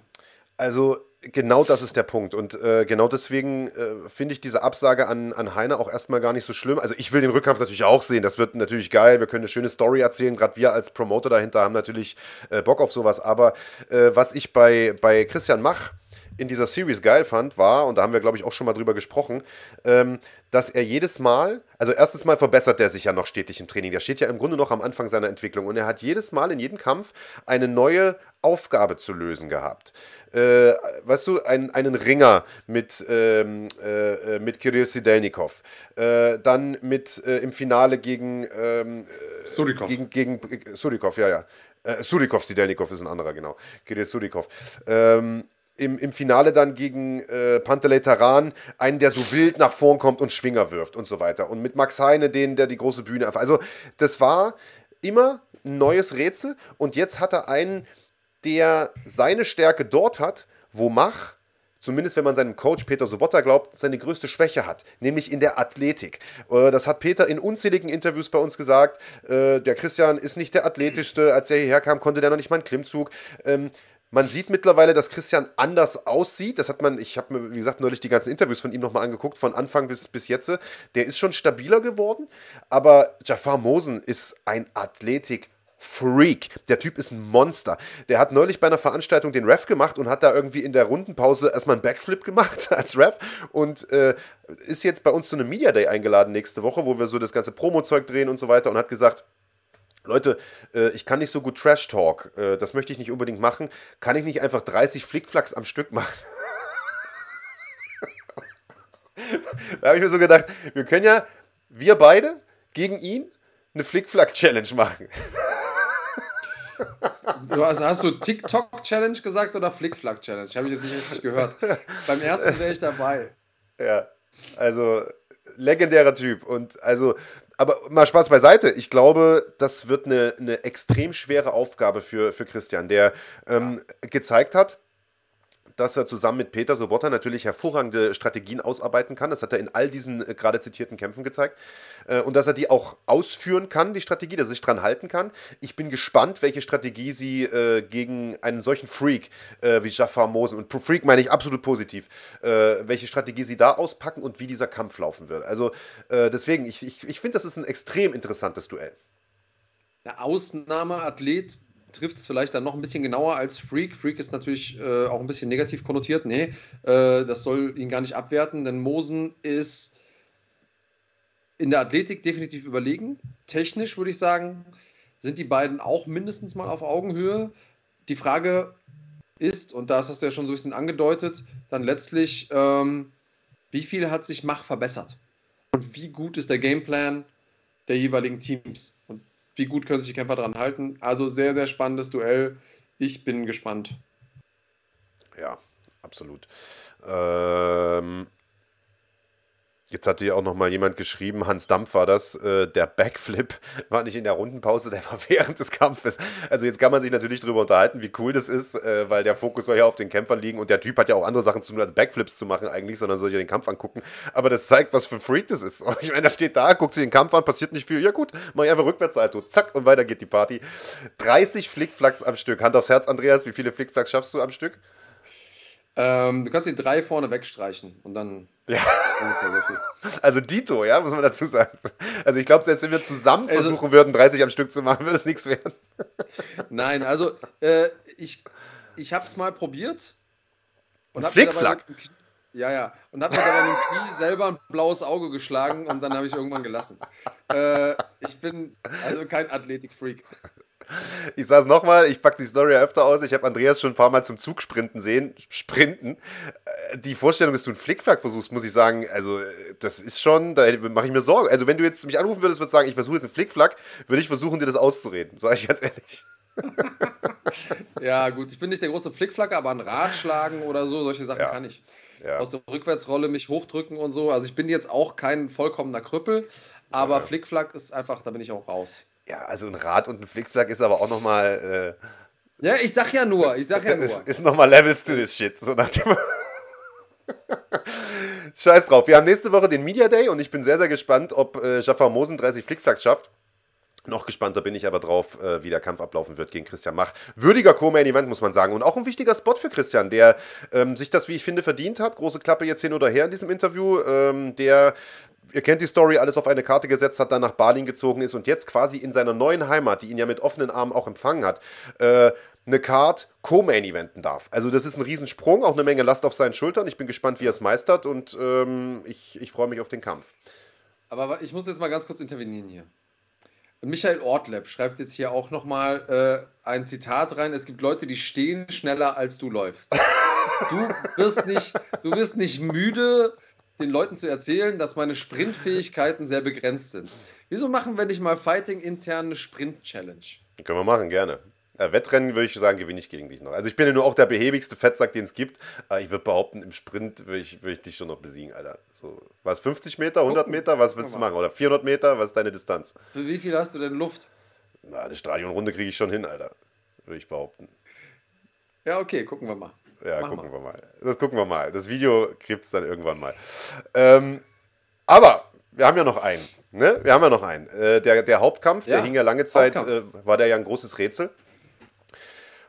Also Genau das ist der Punkt. Und äh, genau deswegen äh, finde ich diese Absage an, an Heine auch erstmal gar nicht so schlimm. Also ich will den Rückkampf natürlich auch sehen. Das wird natürlich geil. Wir können eine schöne Story erzählen. Gerade wir als Promoter dahinter haben natürlich äh, Bock auf sowas. Aber äh, was ich bei, bei Christian Mach in dieser Series geil fand, war, und da haben wir, glaube ich, auch schon mal drüber gesprochen, ähm, dass er jedes Mal, also erstens mal verbessert er sich ja noch stetig im Training. Der steht ja im Grunde noch am Anfang seiner Entwicklung und er hat jedes Mal in jedem Kampf eine neue Aufgabe zu lösen gehabt. Äh, weißt du, ein, einen Ringer mit, ähm, äh, mit Kirill Sidelnikov, äh, dann mit äh, im Finale gegen, ähm, Surikov. gegen, gegen Surikov, ja, ja. Äh, Surikov, Sidelnikov ist ein anderer, genau. Kirill Surikov. Ähm, im, im Finale dann gegen äh, Pantelei Taran einen, der so wild nach vorn kommt und Schwinger wirft und so weiter. Und mit Max Heine, den, der die große Bühne einfach. Also, das war immer ein neues Rätsel. Und jetzt hat er einen, der seine Stärke dort hat, wo Mach zumindest wenn man seinem Coach Peter Sobotta glaubt, seine größte Schwäche hat, nämlich in der Athletik. Äh, das hat Peter in unzähligen Interviews bei uns gesagt. Äh, der Christian ist nicht der athletischste. Als er hierher kam, konnte der noch nicht mal einen Klimmzug. Man sieht mittlerweile, dass Christian anders aussieht. Das hat man, ich habe mir, wie gesagt, neulich die ganzen Interviews von ihm nochmal angeguckt, von Anfang bis, bis jetzt. Der ist schon stabiler geworden, aber Jafar Mosen ist ein Athletik- Freak. Der Typ ist ein Monster. Der hat neulich bei einer Veranstaltung den Ref gemacht und hat da irgendwie in der Rundenpause erstmal einen Backflip gemacht als Ref und äh, ist jetzt bei uns zu einem Media Day eingeladen nächste Woche, wo wir so das ganze Promo-Zeug drehen und so weiter und hat gesagt, Leute, äh, ich kann nicht so gut Trash Talk. Äh, das möchte ich nicht unbedingt machen. Kann ich nicht einfach 30 Flickflacks am Stück machen? da habe ich mir so gedacht, wir können ja, wir beide gegen ihn eine Flickflack-Challenge machen. Du hast, hast du TikTok-Challenge gesagt oder Flickflack-Challenge? Habe ich jetzt nicht richtig gehört. Beim ersten wäre ich dabei. Ja, also legendärer Typ. Und also, aber mal Spaß beiseite. Ich glaube, das wird eine, eine extrem schwere Aufgabe für, für Christian, der ähm, gezeigt hat, dass er zusammen mit Peter Sobotta natürlich hervorragende Strategien ausarbeiten kann. Das hat er in all diesen äh, gerade zitierten Kämpfen gezeigt. Äh, und dass er die auch ausführen kann, die Strategie, dass er sich dran halten kann. Ich bin gespannt, welche Strategie sie äh, gegen einen solchen Freak wie Jafar Mosen, und Freak meine ich absolut positiv, welche Strategie sie da auspacken und wie dieser Kampf laufen wird. Also deswegen, ich, ich, ich finde, das ist ein extrem interessantes Duell. Der Ausnahmeathlet trifft es vielleicht dann noch ein bisschen genauer als Freak. Freak ist natürlich äh, auch ein bisschen negativ konnotiert. Nee, äh, das soll ihn gar nicht abwerten, denn Mosen ist in der Athletik definitiv überlegen. Technisch würde ich sagen, sind die beiden auch mindestens mal auf Augenhöhe. Die Frage ist, und das hast du ja schon so ein bisschen angedeutet, dann letztlich, ähm, wie viel hat sich Mach verbessert? Und wie gut ist der Gameplan der jeweiligen Teams? Und wie gut können sich die Kämpfer daran halten. Also sehr, sehr spannendes Duell. Ich bin gespannt. Ja, absolut. Ähm, Jetzt hat hier auch noch mal jemand geschrieben, Hans Dampf war das, äh, der Backflip war nicht in der Rundenpause, der war während des Kampfes. Also jetzt kann man sich natürlich darüber unterhalten, wie cool das ist, äh, weil der Fokus soll ja auf den Kämpfern liegen und der Typ hat ja auch andere Sachen zu tun, als Backflips zu machen eigentlich, sondern soll ja den Kampf angucken. Aber das zeigt, was für ein Freak das ist. Ich meine, der steht da, guckt sich den Kampf an, passiert nicht viel. Ja gut, mach ich einfach Rückwärtsalto, zack und weiter geht die Party. 30 Flickflacks am Stück. Hand aufs Herz, Andreas, wie viele Flickflacks schaffst du am Stück? Ähm, du kannst die drei vorne wegstreichen und dann. Ja. Also Dito, ja, muss man dazu sagen. Also ich glaube, selbst wenn wir zusammen also, versuchen würden, 30 am Stück zu machen, würde es nichts werden. Nein, also äh, ich, ich habe es mal probiert. Und Flickflack. Ja, ja. Und habe mir dann im Knie selber ein blaues Auge geschlagen und dann habe ich irgendwann gelassen. Äh, ich bin also kein Athletik-Freak. Ich sage es nochmal, ich packe die Story ja öfter aus. Ich habe Andreas schon ein paar Mal zum Zug sprinten sehen. Sprinten. Äh, die Vorstellung, dass du einen Flickflack versuchst, muss ich sagen, also das ist schon, da mache ich mir Sorgen. Also wenn du jetzt mich anrufen würdest, würdest sagen, ich versuche jetzt einen Flickflack, würde ich versuchen, dir das auszureden. Sage ich ganz ehrlich. ja, gut, ich bin nicht der große Flickflacker, aber ein Ratschlagen oder so, solche Sachen ja. kann ich. Ja. Aus der Rückwärtsrolle mich hochdrücken und so. Also ich bin jetzt auch kein vollkommener Krüppel, aber ja. Flickflack ist einfach, da bin ich auch raus. Ja, also ein Rad und ein Flickflack ist aber auch nochmal. Äh, ja, ich sag ja nur, ich sag ja nur. Ist, ist nochmal Levels to this shit. So nach dem. Scheiß drauf. Wir haben nächste Woche den Media Day und ich bin sehr, sehr gespannt, ob äh, Jafar Mosen 30 Flickflacks schafft. Noch gespannter bin ich aber drauf, äh, wie der Kampf ablaufen wird gegen Christian Mach. Würdiger Co-Main-Event, muss man sagen. Und auch ein wichtiger Spot für Christian, der ähm, sich das, wie ich finde, verdient hat. Große Klappe jetzt hin oder her in diesem Interview. Ähm, der ihr kennt die Story, alles auf eine Karte gesetzt hat, dann nach Berlin gezogen ist und jetzt quasi in seiner neuen Heimat, die ihn ja mit offenen Armen auch empfangen hat, äh, eine Card Co-Main-Eventen darf. Also das ist ein Riesensprung, auch eine Menge Last auf seinen Schultern. Ich bin gespannt, wie er es meistert und ähm, ich, ich freue mich auf den Kampf. Aber ich muss jetzt mal ganz kurz intervenieren hier. Michael Ortleb schreibt jetzt hier auch nochmal äh, ein Zitat rein. Es gibt Leute, die stehen schneller als du läufst. Du wirst nicht, du wirst nicht müde, den Leuten zu erzählen, dass meine Sprintfähigkeiten sehr begrenzt sind. Wieso machen wir nicht mal Fighting intern eine Sprint-Challenge? Können wir machen, gerne. Äh, Wettrennen würde ich sagen, gewinne ich gegen dich noch. Also ich bin ja nur auch der behäbigste Fettsack, den es gibt. Aber ich würde behaupten, im Sprint würde ich, würd ich dich schon noch besiegen, Alter. So, was, 50 Meter, 100 Meter? Was willst du machen? Oder 400 Meter? Was ist deine Distanz? Für wie viel hast du denn Luft? Na, eine Stadionrunde kriege ich schon hin, Alter. Würde ich behaupten. Ja, okay, gucken wir mal. Ja, Mach gucken mal. wir mal. Das gucken wir mal. Das Video gibt es dann irgendwann mal. Ähm, aber wir haben ja noch einen. Ne? Wir haben ja noch einen. Äh, der, der Hauptkampf, ja, der hing ja lange Zeit, äh, war der ja ein großes Rätsel.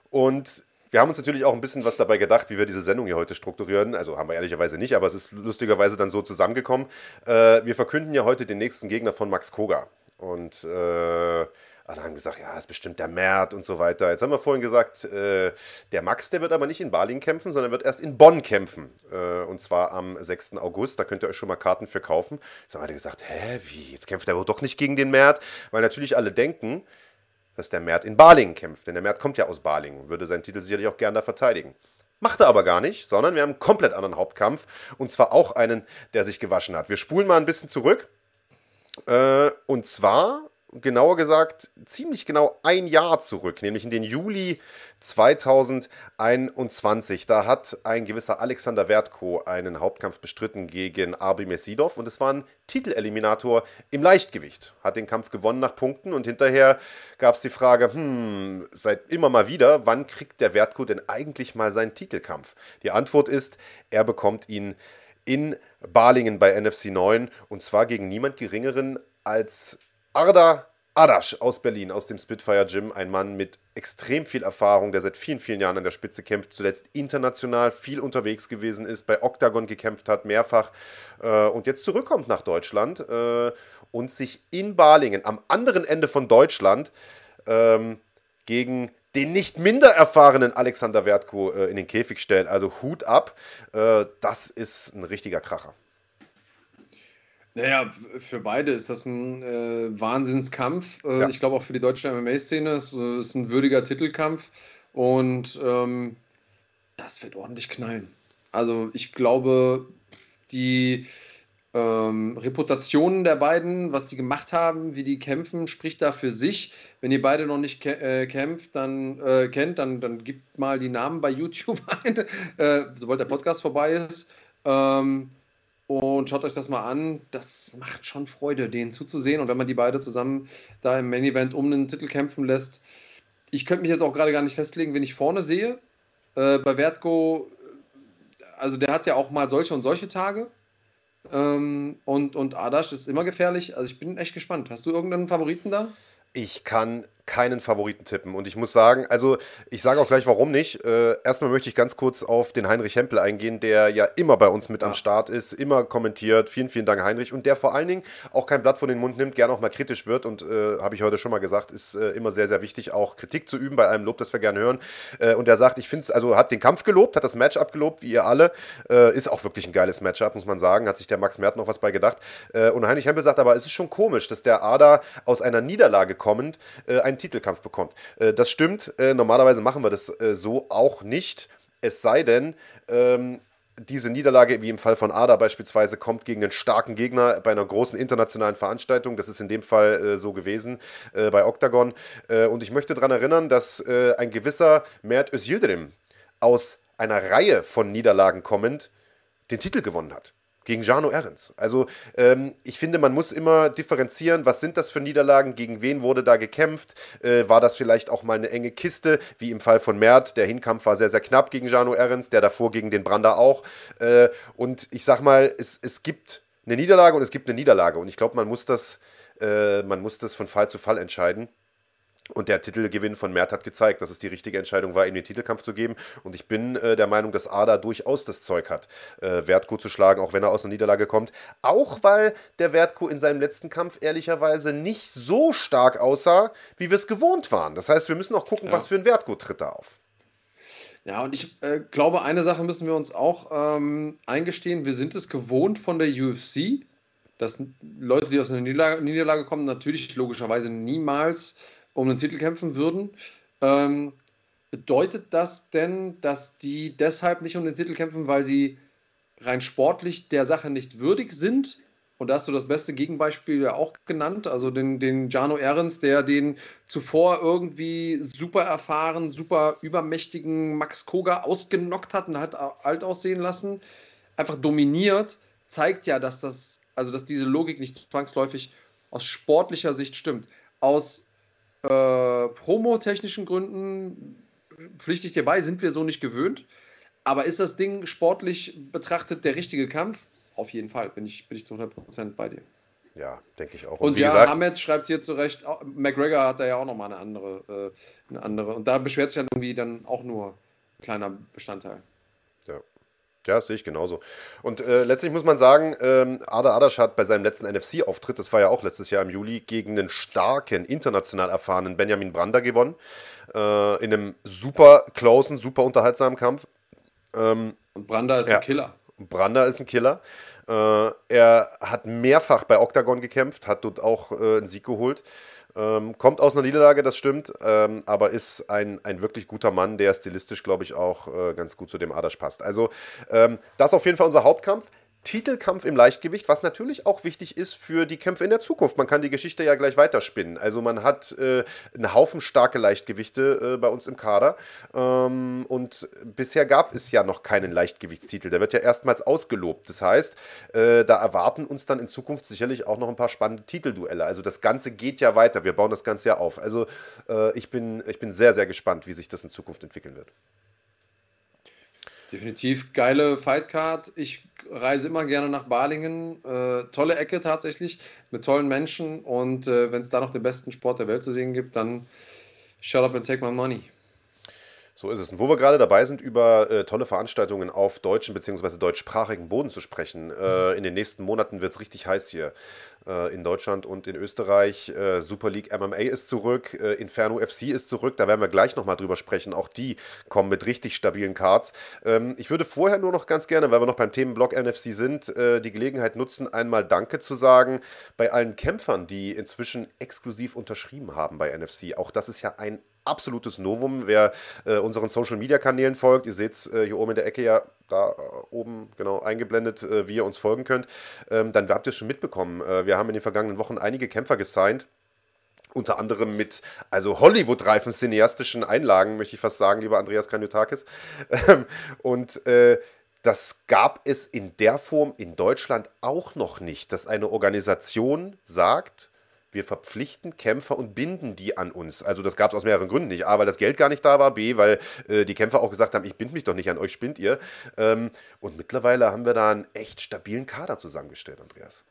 Und wir haben uns natürlich auch ein bisschen was dabei gedacht, wie wir diese Sendung hier heute strukturieren. Also haben wir ehrlicherweise nicht, aber es ist lustigerweise dann so zusammengekommen. Äh, wir verkünden ja heute den nächsten Gegner von Max Koga. Und äh, alle haben gesagt, ja, ist bestimmt der Mert und so weiter. Jetzt haben wir vorhin gesagt, äh, der Max, der wird aber nicht in Berlin kämpfen, sondern wird erst in Bonn kämpfen. Äh, und zwar am 6. August. Da könnt ihr euch schon mal Karten für kaufen. Jetzt haben alle gesagt, hä, wie? Jetzt kämpft er wohl doch nicht gegen den Mert? Weil natürlich alle denken, dass der Mert in Balingen kämpft. Denn der Mert kommt ja aus Balingen und würde seinen Titel sicherlich auch gerne da verteidigen. Macht er aber gar nicht, sondern wir haben einen komplett anderen Hauptkampf. Und zwar auch einen, der sich gewaschen hat. Wir spulen mal ein bisschen zurück. Äh, und zwar genauer gesagt ziemlich genau ein Jahr zurück, nämlich in den Juli 2021. Da hat ein gewisser Alexander Wertko einen Hauptkampf bestritten gegen Arbi Mesidov und es war ein Titeleliminator im Leichtgewicht. Hat den Kampf gewonnen nach Punkten und hinterher gab es die Frage, hm, seit immer mal wieder, wann kriegt der Wertko denn eigentlich mal seinen Titelkampf? Die Antwort ist, er bekommt ihn in Balingen bei NFC 9 und zwar gegen niemand geringeren als Arda Adasch aus Berlin, aus dem Spitfire Gym, ein Mann mit extrem viel Erfahrung, der seit vielen, vielen Jahren an der Spitze kämpft, zuletzt international viel unterwegs gewesen ist, bei Octagon gekämpft hat, mehrfach äh, und jetzt zurückkommt nach Deutschland äh, und sich in Balingen am anderen Ende von Deutschland ähm, gegen den nicht minder erfahrenen Alexander Wertko äh, in den Käfig stellt. Also Hut ab, äh, das ist ein richtiger Kracher. Naja, für beide ist das ein äh, Wahnsinnskampf. Äh, ja. Ich glaube auch für die deutsche MMA-Szene. Es äh, ist ein würdiger Titelkampf. Und ähm, das wird ordentlich knallen. Also ich glaube, die ähm, Reputationen der beiden, was die gemacht haben, wie die kämpfen, spricht da für sich. Wenn ihr beide noch nicht äh, kämpft, dann äh, kennt, dann, dann gebt mal die Namen bei YouTube ein, äh, sobald der Podcast vorbei ist. Ähm, und schaut euch das mal an. Das macht schon Freude, denen zuzusehen. Und wenn man die beide zusammen da im Main Event um den Titel kämpfen lässt. Ich könnte mich jetzt auch gerade gar nicht festlegen, wen ich vorne sehe. Äh, bei Vertgo, also der hat ja auch mal solche und solche Tage. Ähm, und, und Adasch ist immer gefährlich. Also ich bin echt gespannt. Hast du irgendeinen Favoriten da? Ich kann keinen Favoriten tippen. Und ich muss sagen, also ich sage auch gleich, warum nicht. Äh, erstmal möchte ich ganz kurz auf den Heinrich Hempel eingehen, der ja immer bei uns mit ja. am Start ist, immer kommentiert. Vielen, vielen Dank, Heinrich. Und der vor allen Dingen auch kein Blatt von den Mund nimmt, gerne auch mal kritisch wird. Und äh, habe ich heute schon mal gesagt, ist äh, immer sehr, sehr wichtig, auch Kritik zu üben bei einem Lob, das wir gerne hören. Äh, und der sagt, ich finde es, also hat den Kampf gelobt, hat das Matchup gelobt, wie ihr alle. Äh, ist auch wirklich ein geiles Matchup, muss man sagen. Hat sich der Max Mert noch was bei gedacht. Äh, und Heinrich Hempel sagt aber, es ist schon komisch, dass der Ada aus einer Niederlage kommend einen Titelkampf bekommt. Äh, das stimmt. Äh, normalerweise machen wir das äh, so auch nicht. Es sei denn, ähm, diese Niederlage, wie im Fall von Ada beispielsweise, kommt gegen einen starken Gegner bei einer großen internationalen Veranstaltung. Das ist in dem Fall äh, so gewesen äh, bei Octagon. Äh, und ich möchte daran erinnern, dass ein gewisser Mert Özildirim aus einer Reihe von Niederlagen kommend den Titel gewonnen hat gegen Jano Ehrens. Also ähm, ich finde, man muss immer differenzieren, was sind das für Niederlagen, gegen wen wurde da gekämpft, äh, war das vielleicht auch mal eine enge Kiste, wie im Fall von Mert, der Hinkampf war sehr, sehr knapp gegen Jano Ehrens, der davor gegen den Brander auch. Äh, und ich sag mal, es, es gibt eine Niederlage und es gibt eine Niederlage und ich glaube, man äh, man muss das von Fall zu Fall entscheiden. Und der Titelgewinn von Mert hat gezeigt, dass es die richtige Entscheidung war, ihm den Titelkampf zu geben. Und ich bin äh, der Meinung, dass Ada durchaus das Zeug hat, äh, Wertko zu schlagen, auch wenn er aus einer Niederlage kommt. Auch weil der Wertko in seinem letzten Kampf ehrlicherweise nicht so stark aussah, wie wir es gewohnt waren. Das heißt, wir müssen auch gucken, ja. was für ein Wertko tritt da auf. Ja, und ich äh, glaube, eine Sache müssen wir uns auch ähm, eingestehen. Wir sind es gewohnt von der UFC, dass Leute, die aus einer Niederlage, Niederlage kommen, natürlich logischerweise niemals um den Titel kämpfen würden. Ähm, bedeutet das denn, dass die deshalb nicht um den Titel kämpfen, weil sie rein sportlich der Sache nicht würdig sind? Und da hast du das beste Gegenbeispiel ja auch genannt, also den, den Jano Ehrens, der den zuvor irgendwie super erfahren, super übermächtigen Max Koga ausgenockt hat und hat alt aussehen lassen, einfach dominiert, zeigt ja, dass das, also dass diese Logik nicht zwangsläufig aus sportlicher Sicht stimmt. Aus äh, promotechnischen Gründen pflichte ich dir bei, sind wir so nicht gewöhnt. Aber ist das Ding sportlich betrachtet der richtige Kampf? Auf jeden Fall bin ich, bin ich zu 100% bei dir. Ja, denke ich auch. Und, und ja, gesagt, Hamed schreibt hier zurecht, McGregor hat da ja auch nochmal eine andere, äh, eine andere. Und da beschwert sich dann irgendwie dann auch nur ein kleiner Bestandteil. Ja, sehe ich genauso. Und äh, letztlich muss man sagen, ähm, Ada Adasch hat bei seinem letzten NFC-Auftritt, das war ja auch letztes Jahr im Juli, gegen einen starken, international erfahrenen Benjamin Brander gewonnen. Äh, in einem super closen, super unterhaltsamen Kampf. Ähm, Und Brander ist ja, ein Killer. Brander ist ein Killer. Äh, er hat mehrfach bei Octagon gekämpft, hat dort auch äh, einen Sieg geholt. Ähm, kommt aus einer Niederlage, das stimmt, ähm, aber ist ein, ein wirklich guter Mann, der stilistisch, glaube ich, auch äh, ganz gut zu dem Adasch passt. Also, ähm, das ist auf jeden Fall unser Hauptkampf. Titelkampf im Leichtgewicht, was natürlich auch wichtig ist für die Kämpfe in der Zukunft. Man kann die Geschichte ja gleich weiterspinnen. Also man hat äh, einen Haufen starke Leichtgewichte äh, bei uns im Kader ähm, und bisher gab es ja noch keinen Leichtgewichtstitel. Der wird ja erstmals ausgelobt. Das heißt, äh, da erwarten uns dann in Zukunft sicherlich auch noch ein paar spannende Titelduelle. Also das Ganze geht ja weiter. Wir bauen das Ganze ja auf. Also äh, ich, bin, ich bin sehr, sehr gespannt, wie sich das in Zukunft entwickeln wird. Definitiv geile Fightcard. Ich reise immer gerne nach Balingen. Äh, tolle Ecke tatsächlich, mit tollen Menschen. Und äh, wenn es da noch den besten Sport der Welt zu sehen gibt, dann shut up and take my money. So ist es. Und wo wir gerade dabei sind, über äh, tolle Veranstaltungen auf deutschen bzw. deutschsprachigen Boden zu sprechen. Äh, in den nächsten Monaten wird es richtig heiß hier äh, in Deutschland und in Österreich. Äh, Super League MMA ist zurück, äh, Inferno FC ist zurück. Da werden wir gleich nochmal drüber sprechen. Auch die kommen mit richtig stabilen Cards. Ähm, ich würde vorher nur noch ganz gerne, weil wir noch beim Themenblock NFC sind, äh, die Gelegenheit nutzen, einmal Danke zu sagen bei allen Kämpfern, die inzwischen exklusiv unterschrieben haben bei NFC. Auch das ist ja ein absolutes Novum. Wer äh, unseren Social Media Kanälen folgt, ihr seht es äh, hier oben in der Ecke ja da äh, oben genau eingeblendet, äh, wie ihr uns folgen könnt, ähm, dann habt ihr es schon mitbekommen. Äh, wir haben in den vergangenen Wochen einige Kämpfer gesigned. Unter anderem mit also Hollywood-reifen cineastischen Einlagen, möchte ich fast sagen, lieber Andreas Kanyotakis. Ähm, und äh, das gab es in der Form in Deutschland auch noch nicht, dass eine Organisation sagt, wir verpflichten Kämpfer und binden die an uns. Also das gab es aus mehreren Gründen nicht. A, weil das Geld gar nicht da war, B, weil äh, die Kämpfer auch gesagt haben, ich binde mich doch nicht an euch, spinnt ihr. Ähm, und mittlerweile haben wir da einen echt stabilen Kader zusammengestellt, Andreas.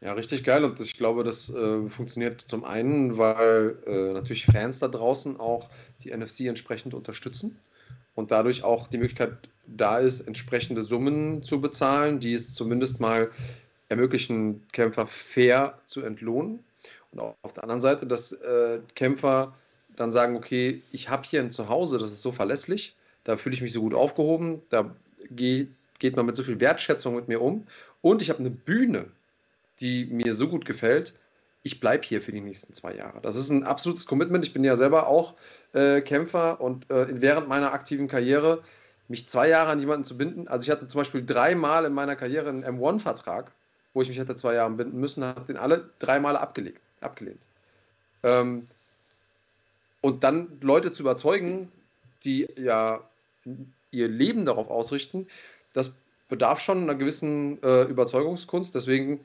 Ja, richtig geil. Und ich glaube, das äh, funktioniert zum einen, weil äh, natürlich Fans da draußen auch die NFC entsprechend unterstützen und dadurch auch die Möglichkeit da ist, entsprechende Summen zu bezahlen, die es zumindest mal ermöglichen, Kämpfer fair zu entlohnen. Und auf der anderen Seite, dass äh, Kämpfer dann sagen, okay, ich habe hier ein Zuhause, das ist so verlässlich, da fühle ich mich so gut aufgehoben, da geh, geht man mit so viel Wertschätzung mit mir um und ich habe eine Bühne, die mir so gut gefällt, ich bleibe hier für die nächsten zwei Jahre. Das ist ein absolutes Commitment. Ich bin ja selber auch äh, Kämpfer und äh, während meiner aktiven Karriere mich zwei Jahre an jemanden zu binden. Also ich hatte zum Beispiel dreimal in meiner Karriere einen M1-Vertrag, wo ich mich hätte zwei Jahre binden müssen, habe den alle dreimal abgelegt abgelehnt. Ähm, und dann Leute zu überzeugen, die ja ihr Leben darauf ausrichten, das bedarf schon einer gewissen äh, Überzeugungskunst. Deswegen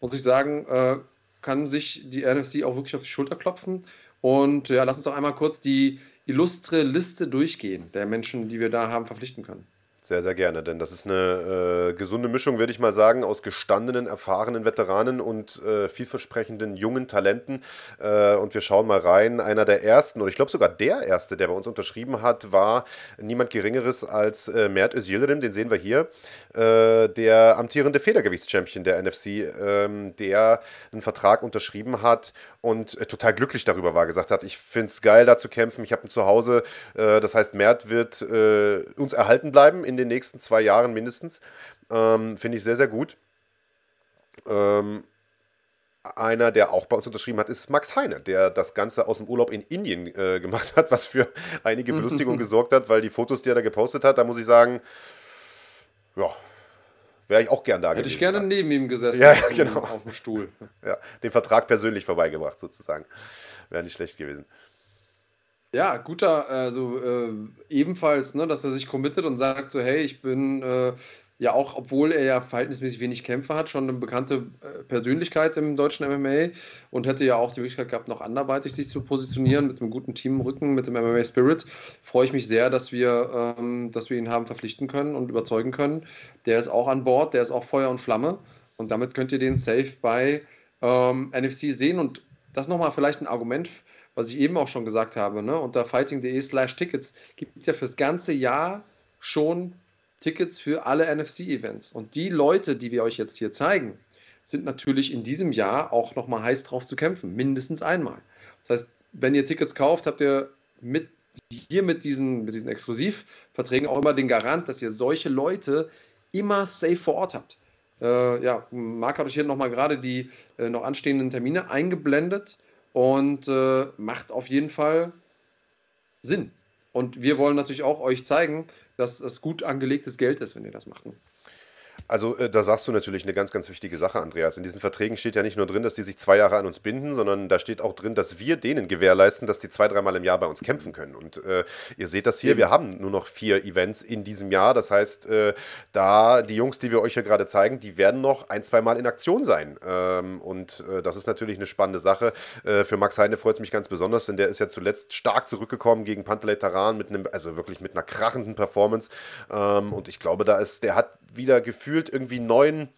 muss ich sagen, äh, kann sich die NFC auch wirklich auf die Schulter klopfen. Und ja, lass uns doch einmal kurz die illustre Liste durchgehen der Menschen, die wir da haben verpflichten können. Sehr, sehr gerne, denn das ist eine äh, gesunde Mischung, würde ich mal sagen, aus gestandenen, erfahrenen Veteranen und äh, vielversprechenden jungen Talenten. Äh, und wir schauen mal rein. Einer der ersten, oder ich glaube sogar der erste, der bei uns unterschrieben hat, war niemand Geringeres als äh, Mert Özildirim, den sehen wir hier, äh, der amtierende Federgewichtschampion der NFC, ähm, der einen Vertrag unterschrieben hat und äh, total glücklich darüber war, gesagt hat, ich finde es geil, da zu kämpfen, ich habe ein Zuhause. das heißt, Mert wird uns erhalten bleiben in den nächsten zwei Jahren mindestens. Ähm, Finde ich sehr, sehr gut. Ähm, einer, der auch bei uns unterschrieben hat, ist Max Heine, der das Ganze aus dem Urlaub in Indien äh, gemacht hat, was für einige Belustigung gesorgt hat, weil die Fotos, die er da gepostet hat, da muss ich sagen, ja, wäre ich auch gern da Hätte gewesen. Hätte ich gerne neben ihm gesessen, ja, ja, genau. auf dem Stuhl. Ja, den Vertrag persönlich vorbeigebracht sozusagen. Wäre nicht schlecht gewesen. Ja, guter, also äh, ebenfalls, ne, dass er sich committet und sagt so, hey, ich bin äh, ja auch, obwohl er ja verhältnismäßig wenig Kämpfe hat, schon eine bekannte äh, Persönlichkeit im deutschen MMA und hätte ja auch die Möglichkeit gehabt, noch anderweitig sich zu positionieren mit einem guten Team im Rücken, mit dem MMA Spirit. Freue ich mich sehr, dass wir, ähm, dass wir ihn haben verpflichten können und überzeugen können. Der ist auch an Bord, der ist auch Feuer und Flamme und damit könnt ihr den safe bei ähm, NFC sehen und das nochmal vielleicht ein Argument was ich eben auch schon gesagt habe, ne, unter fighting.de slash Tickets gibt es ja fürs ganze Jahr schon Tickets für alle NFC-Events. Und die Leute, die wir euch jetzt hier zeigen, sind natürlich in diesem Jahr auch nochmal heiß drauf zu kämpfen, mindestens einmal. Das heißt, wenn ihr Tickets kauft, habt ihr mit hier mit diesen, mit diesen Exklusivverträgen auch immer den Garant, dass ihr solche Leute immer safe vor Ort habt. Äh, ja, Marc hat euch hier nochmal gerade die äh, noch anstehenden Termine eingeblendet und äh, macht auf jeden Fall Sinn. Und wir wollen natürlich auch euch zeigen, dass es gut angelegtes Geld ist, wenn ihr das macht. Also äh, da sagst du natürlich eine ganz, ganz wichtige Sache, Andreas. In diesen Verträgen steht ja nicht nur drin, dass die sich zwei Jahre an uns binden, sondern da steht auch drin, dass wir denen gewährleisten, dass die zwei, dreimal im Jahr bei uns kämpfen können. Und äh, ihr seht das hier, Eben. wir haben nur noch vier Events in diesem Jahr. Das heißt, äh, da die Jungs, die wir euch hier gerade zeigen, die werden noch ein, zwei Mal in Aktion sein. Ähm, und äh, das ist natürlich eine spannende Sache. Äh, für Max Heine freut es mich ganz besonders, denn der ist ja zuletzt stark zurückgekommen gegen Pantelei Taran mit einem, also wirklich mit einer krachenden Performance. Ähm, und ich glaube, da ist, der hat wieder gefühlt irgendwie neuen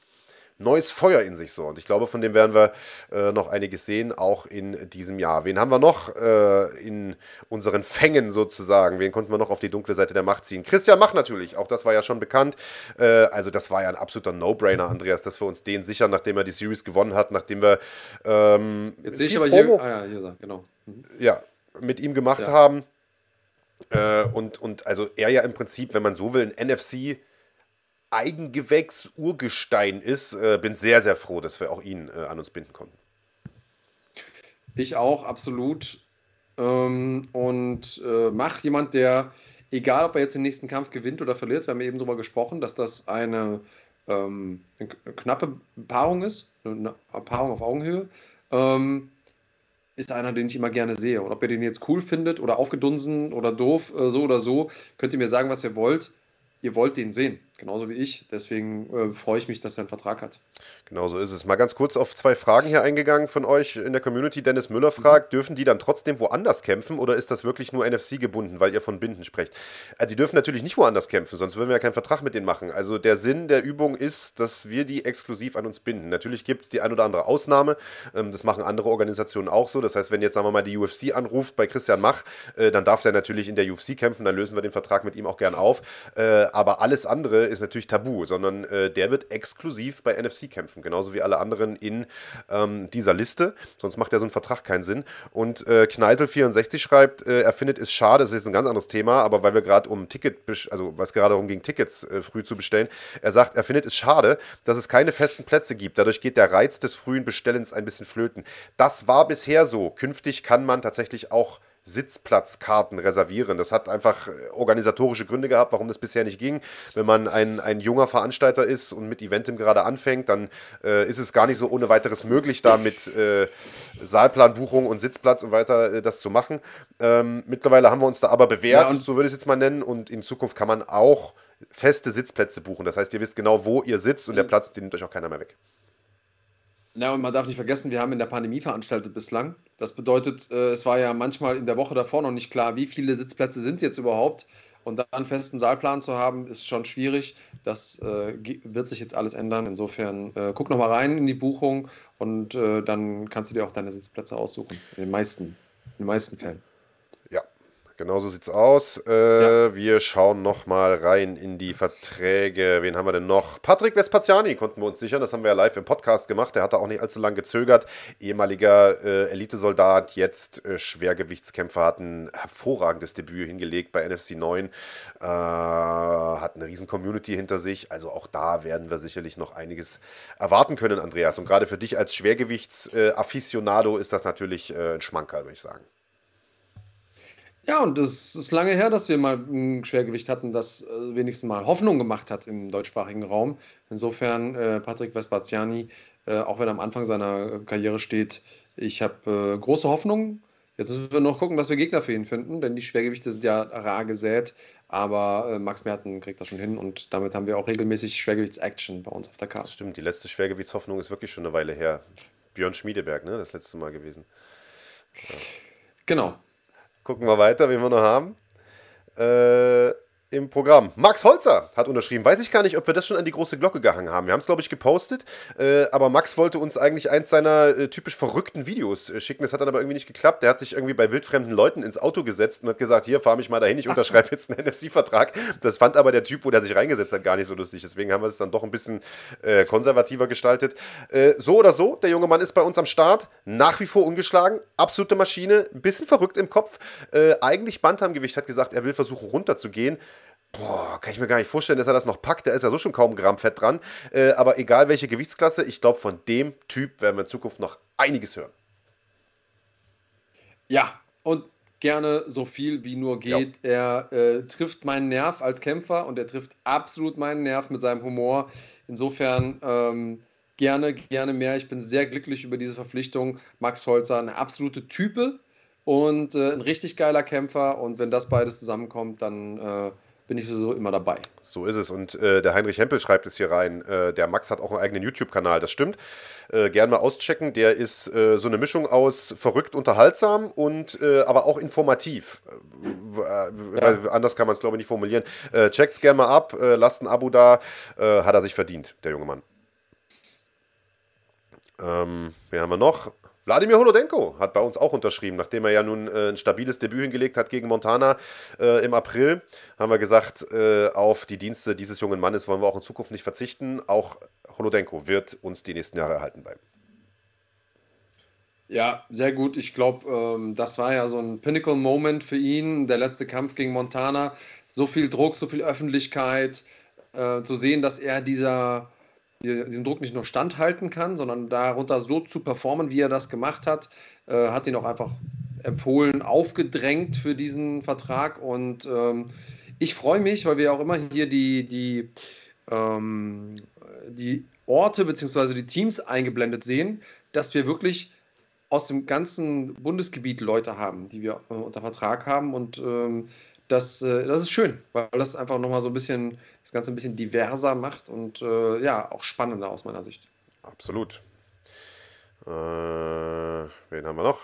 neues Feuer in sich so. Und ich glaube, von dem werden wir äh, noch einiges sehen, auch in diesem Jahr. Wen haben wir noch äh, in unseren Fängen sozusagen? Wen konnten wir noch auf die dunkle Seite der Macht ziehen? Christian Mach natürlich, auch das war ja schon bekannt. Äh, also das war ja ein absoluter No-Brainer, Andreas, dass wir uns den sichern, nachdem er die Series gewonnen hat, nachdem wir ähm, Jetzt sehe ich aber Promo, hier, ah ja, hier genau. Mhm. Ja, mit ihm gemacht ja. haben. Äh, und, und also er ja im Prinzip, wenn man so will, ein NFC Eigengewächs Urgestein ist. Äh, bin sehr, sehr froh, dass wir auch ihn äh, an uns binden konnten. Ich auch, absolut. Ähm, und äh, Mach jemand, der, egal ob er jetzt den nächsten Kampf gewinnt oder verliert, wir haben eben darüber gesprochen, dass das eine, ähm, eine knappe Paarung ist, eine Paarung auf Augenhöhe. Ähm, ist einer, den ich immer gerne sehe. Und ob ihr den jetzt cool findet oder aufgedunsen oder doof, äh, so oder so, könnt ihr mir sagen, was ihr wollt. Ihr wollt den sehen genauso wie ich. Deswegen äh, freue ich mich, dass er einen Vertrag hat. Genau so ist es. Mal ganz kurz auf zwei Fragen hier eingegangen von euch in der Community. Dennis Müller fragt, dürfen die dann trotzdem woanders kämpfen oder ist das wirklich nur NFC gebunden, weil ihr von Binden sprecht? Äh, die dürfen natürlich nicht woanders kämpfen, sonst würden wir ja keinen Vertrag mit denen machen. Also der Sinn der Übung ist, dass wir die exklusiv an uns binden. Natürlich gibt es die ein oder andere Ausnahme. Ähm, das machen andere Organisationen auch so. Das heißt, wenn jetzt, sagen wir mal, die UFC anruft bei Christian Mach, äh, dann darf der natürlich in der UFC kämpfen, dann lösen wir den Vertrag mit ihm auch gern auf. Äh, aber alles andere ist natürlich tabu sondern äh, der wird exklusiv bei NFC kämpfen, genauso wie alle anderen in ähm, dieser Liste. Sonst macht ja so ein Vertrag keinen Sinn. Und äh, Kneisel64 schreibt, äh, er findet es schade, das ist jetzt ein ganz anderes Thema, aber weil wir gerade um Ticket, also was gerade darum ging, Tickets äh, früh zu bestellen, er sagt, er findet es schade, dass es keine festen Plätze gibt. Dadurch geht der Reiz des frühen Bestellens ein bisschen flöten. Das war bisher so. Künftig kann man tatsächlich auch Sitzplatzkarten reservieren. Das hat einfach äh, organisatorische Gründe gehabt, warum das bisher nicht ging. Wenn man ein, ein junger Veranstalter ist und mit Eventim gerade anfängt, dann äh, ist es gar nicht so ohne weiteres möglich, da mit äh, Saalplanbuchung und Sitzplatz und weiter äh, das zu machen. Ähm, mittlerweile haben wir uns da aber bewährt, ja, so würde ich es jetzt mal nennen, und in Zukunft kann man auch feste Sitzplätze buchen. Das heißt, ihr wisst genau, wo ihr sitzt und der Platz, den nimmt euch auch keiner mehr weg. Na, und man darf nicht vergessen, wir haben in der Pandemie veranstaltet bislang. Das bedeutet, äh, es war ja manchmal in der Woche davor noch nicht klar, wie viele Sitzplätze sind jetzt überhaupt. Und dann einen festen Saalplan zu haben, ist schon schwierig. Das äh, wird sich jetzt alles ändern. Insofern äh, guck noch mal rein in die Buchung und äh, dann kannst du dir auch deine Sitzplätze aussuchen. In den meisten, in den meisten Fällen. Genau so sieht's aus. Äh, ja. Wir schauen nochmal rein in die Verträge. Ven haben wir denn noch? Patrick Vespaziani konnten wir uns sichern. Das haben wir ja live im Podcast gemacht. Der hatte auch nicht allzu lange gezögert. Ehemaliger äh, Elitesoldat, jetzt äh, Schwergewichtskämpfer, hat ein hervorragendes Debüt hingelegt bei NFC 9. Äh, hat eine riesen Community hinter sich. Also auch da werden wir sicherlich noch einiges erwarten können, Andreas. Und gerade für dich als Schwergewichts-Afficionado ist das natürlich äh, ein Schmankerl, würde ich sagen. Ja, und es ist lange her, dass wir mal ein Schwergewicht hatten, das äh, wenigstens mal Hoffnung gemacht hat im deutschsprachigen Raum. Insofern, äh, Patrick Vespaziani, äh, auch wenn er am Anfang seiner Karriere steht, ich habe äh, große Hoffnung. Jetzt müssen wir noch gucken, was wir Gegner für ihn finden, denn die Schwergewichte sind ja rar gesät. Aber äh, Max Merten kriegt das schon hin und damit haben wir auch regelmäßig Schwergewichts-Action bei uns auf der Karte. Stimmt, die letzte Schwergewichtshoffnung ist wirklich schon eine Weile her. Björn Schmiedeberg, ne? Das letzte Mal gewesen. Ja. Genau. Gucken wir weiter, wen wir noch haben. Äh, im Programm. Max Holzer hat unterschrieben. Weiß ich gar nicht, ob wir das schon an die große Glocke gehangen haben. Wir haben es, glaube ich, gepostet. Äh, aber Max wollte uns eigentlich eins seiner äh, typisch verrückten Videos äh, schicken. Das hat dann aber irgendwie nicht geklappt. Der hat sich irgendwie bei wildfremden Leuten ins Auto gesetzt und hat gesagt: Hier, fahr mich mal dahin, ich unterschreibe jetzt einen NFC-Vertrag. Das fand aber der Typ, wo der sich reingesetzt hat, gar nicht so lustig. Deswegen haben wir es dann doch ein bisschen äh, konservativer gestaltet. Äh, so oder so, der junge Mann ist bei uns am Start. Nach wie vor ungeschlagen. Absolute Maschine. Ein bisschen verrückt im Kopf. Äh, eigentlich Bantamgewicht hat gesagt, er will versuchen runterzugehen. Boah, kann ich mir gar nicht vorstellen, dass er das noch packt. Da ist ja so schon kaum Gramm Fett dran. Äh, aber egal welche Gewichtsklasse, ich glaube, von dem Typ werden wir in Zukunft noch einiges hören. Ja, und gerne so viel wie nur geht. Ja. Er äh, trifft meinen Nerv als Kämpfer und er trifft absolut meinen Nerv mit seinem Humor. Insofern ähm, gerne, gerne mehr. Ich bin sehr glücklich über diese Verpflichtung. Max Holzer, eine absolute Type und äh, ein richtig geiler Kämpfer. Und wenn das beides zusammenkommt, dann äh, bin ich sowieso immer dabei. So ist es. Und äh, der Heinrich Hempel schreibt es hier rein. Äh, der Max hat auch einen eigenen YouTube-Kanal. Das stimmt. Äh, gern mal auschecken. Der ist äh, so eine Mischung aus verrückt, unterhaltsam und äh, aber auch informativ. Äh, ja. Anders kann man es, glaube ich, nicht formulieren. Äh, es gerne mal ab. lasst ein Abo da. hat er sich verdient, der junge Mann. Ähm, wen haben wir noch? Wladimir Holodenko hat bei uns auch unterschrieben, nachdem er ja nun äh, ein stabiles Debüt hingelegt hat gegen Montana äh, im April. Haben wir gesagt, äh, auf die Dienste dieses jungen Mannes wollen wir auch in Zukunft nicht verzichten. Auch Holodenko wird uns die nächsten Jahre erhalten bleiben. Ja, sehr gut. Ich glaube, ähm, das war ja so ein Pinnacle-Moment für ihn, der letzte Kampf gegen Montana. So viel Druck, so viel Öffentlichkeit, äh, zu sehen, dass er dieser diesem Druck nicht nur standhalten kann, sondern darunter so zu performen, wie er das gemacht hat, äh, hat ihn auch einfach empfohlen, aufgedrängt für diesen Vertrag. Und ähm, ich freue mich, weil wir auch immer hier die, die, ähm, die Orte bzw. die Teams eingeblendet sehen, dass wir wirklich aus dem ganzen Bundesgebiet Leute haben, die wir äh, unter Vertrag haben. Und ähm, das, äh, das ist schön, weil das einfach nochmal so ein bisschen, das Ganze ein bisschen diverser macht und äh, ja, auch spannender aus meiner Sicht. Absolut. Äh, wen haben wir noch?